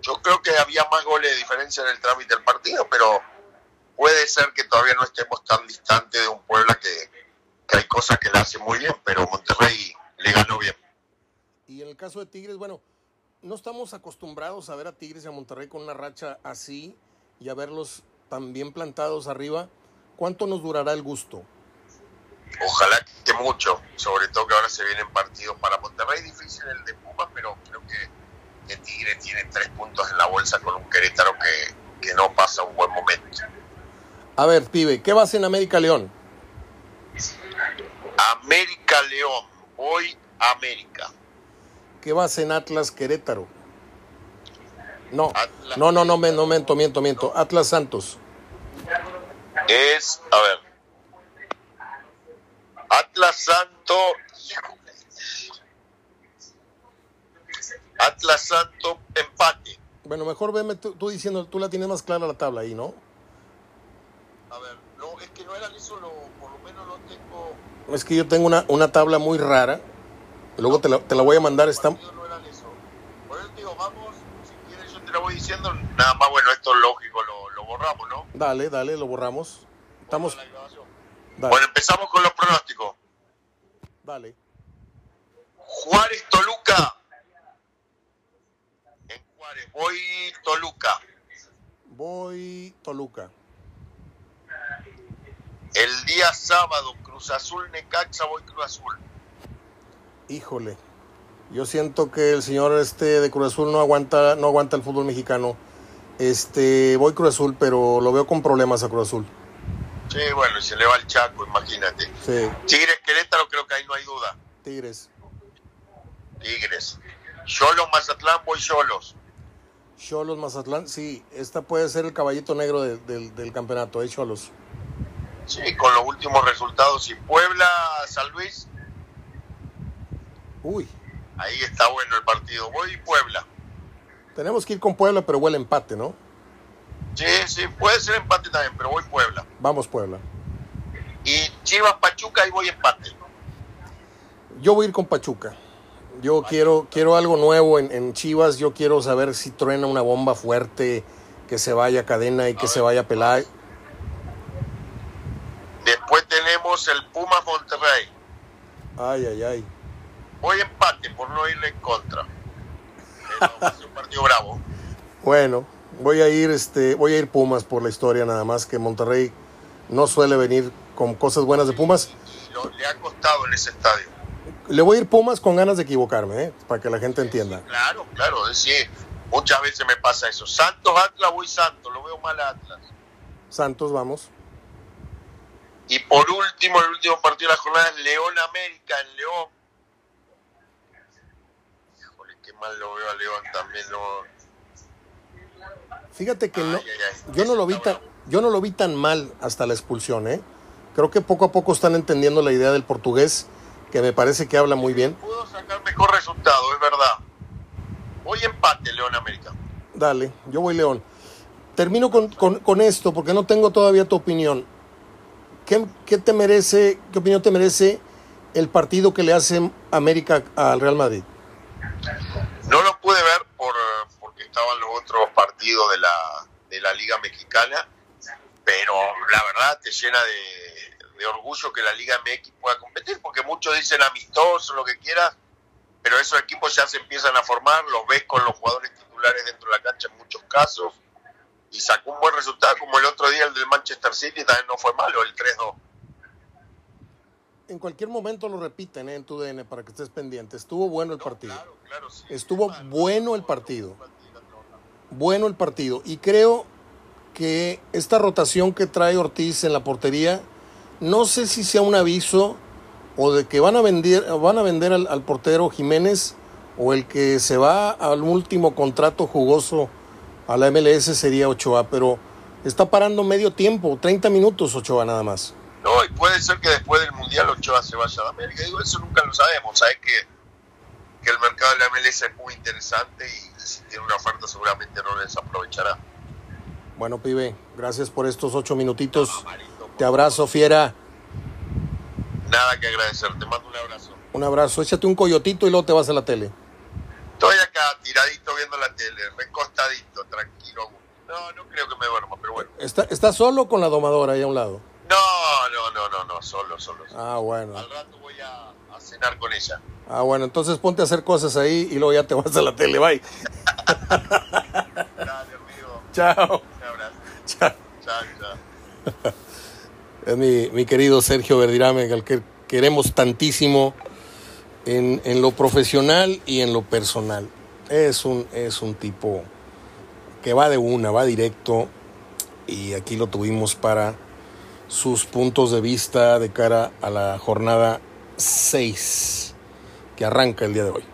Yo creo que había más goles de diferencia en el trámite del partido, pero puede ser que todavía no estemos tan distantes de un Puebla que, que hay cosas que le hace muy bien, pero Monterrey le ganó bien. Y en el caso de Tigres, bueno, no estamos acostumbrados a ver a Tigres y a Monterrey con una racha así y a verlos tan bien plantados arriba. ¿Cuánto nos durará el gusto? Ojalá que mucho, sobre todo que ahora se vienen partidos para Monterrey, difícil el de Pumas, pero creo que, que Tigre tiene tres puntos en la bolsa con un Querétaro que, que no pasa un buen momento. A ver, pibe, ¿qué vas en América León? América León, hoy América. Que vas en Atlas Querétaro. No, Atlas- no, no, no, me- no, miento, miento, miento. Atlas Santos. Es, a ver. Atlas Santo. Atlas Santo, empate. Bueno, mejor veme tú, tú diciendo, tú la tienes más clara la tabla ahí, ¿no? A ver, no, es que no era eso, lo, por lo menos lo tengo. Es que yo tengo una, una tabla muy rara. Luego te la, te la voy a mandar. Está. Por eso te digo, vamos, si quieres yo te lo voy diciendo. Nada más, bueno, esto es lógico, lo, lo borramos, ¿no? dale, dale, lo borramos. Estamos, La Bueno, empezamos con los pronósticos. dale. Juárez Toluca. En Juárez, voy Toluca. Voy Toluca. El día sábado, Cruz Azul Necaxa, voy Cruz Azul. Híjole. Yo siento que el señor este de Cruz Azul no aguanta, no aguanta el fútbol mexicano. Este, voy Cruz Azul, pero lo veo con problemas a Cruz Azul. Sí, bueno, y se le va el Chaco, imagínate. Sí, Tigres Querétaro, creo que ahí no hay duda. Tigres. Tigres. Cholos Mazatlán, voy Cholos. Cholos Mazatlán, sí, esta puede ser el caballito negro de- del- del campeonato, eh, Cholos. Sí, con los últimos resultados. Y Puebla, San Luis, Uy, ahí está bueno el partido. Voy Puebla. tenemos que ir con Puebla, pero huele empate, ¿no? Sí, sí, puede ser empate también, pero voy Puebla. Vamos Puebla. Y Chivas Pachuca, ahí voy empate. Yo voy a ir con Pachuca. Yo quiero, quiero algo nuevo en, en Chivas. Yo quiero saber si truena una bomba fuerte, que se vaya Cadena y que se vaya Pelay. Después tenemos el Pumas Monterrey. Ay, ay, ay. Voy empate por no irle en contra. Pero ser un partido bravo. Bueno, voy a ir, este, voy a ir Pumas por la historia nada más que Monterrey no suele venir con cosas buenas de Pumas. Y lo- le ha costado en ese estadio. Le voy a ir Pumas con ganas de equivocarme, ¿eh? para que la gente entienda. Claro, claro, es sí. Muchas veces me pasa eso. Santos Atlas, voy Santos, lo veo mal a Atlas. Santos, vamos. Y por último, el último partido de la jornada es León América en León. Híjole, qué mal lo veo a León también. No... Fíjate que no, Ay, ay, ay. yo no lo vi tan, yo no lo vi tan mal hasta la expulsión, ¿eh? Creo que poco a poco están entendiendo la idea del portugués, que me parece que habla muy bien. Pudo sacar mejor resultado, es verdad. Voy empate, León América. Dale, yo voy León. Termino con, con- con esto porque no tengo todavía tu opinión. ¿Qué, qué te merece, qué opinión te merece el partido que le hace América al Real Madrid? No lo pude ver por, porque estaban los otros partidos de la, de la Liga Mexicana, pero la verdad te llena de, de orgullo que la Liga MX pueda competir, porque muchos dicen amistoso, lo que quieras, pero esos equipos ya se empiezan a formar, los ves con los jugadores titulares dentro de la cancha en muchos casos, y sacó un buen resultado, como el otro día el del Manchester City, también no fue malo, el 3-2. En cualquier momento lo repiten ¿eh? en tu DN para que estés pendiente. Estuvo bueno el partido. Claro, claro, sí. Estuvo bueno el partido. Bueno el partido. Y creo que esta rotación que trae Ortiz en la portería, no sé si sea un aviso o de que van a vender, van a vender al, al portero Jiménez o el que se va al último contrato jugoso a la MLS sería Ochoa, pero está parando medio tiempo, 30 minutos Ochoa nada más. No, y puede ser que después del Mundial Ochoa se vaya a América. Digo, eso nunca lo sabemos. Sabes que, que el mercado de la MLS es muy interesante y si tiene una oferta seguramente no les aprovechará. Bueno, pibe, gracias por estos ocho minutitos. Marito, Te abrazo, fiera. Nada que agradecer. Te mando un abrazo. Un abrazo. Échate un coyotito y luego te vas a la tele. Estoy acá tiradito viendo la tele, recostadito, tranquilo. No, no creo que me duerma, pero bueno. ¿Está, está solo con la domadora ahí a un lado? No, no, no, no, no, solo, solo. solo. Ah, bueno. Al rato voy a, a cenar con ella. Ah, bueno, entonces ponte a hacer cosas ahí y luego ya te vas a la tele. Bye. Dale, amigo. Chao. Un abrazo. Chao. Chao, chao. Es mi, mi querido Sergio Verdirame, al que queremos tantísimo en, en lo profesional y en lo personal. Es un, es un tipo que va de una, va directo y aquí lo tuvimos para sus puntos de vista de cara a la jornada 6 que arranca el día de hoy.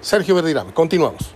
Sergio Verdirame, continuamos.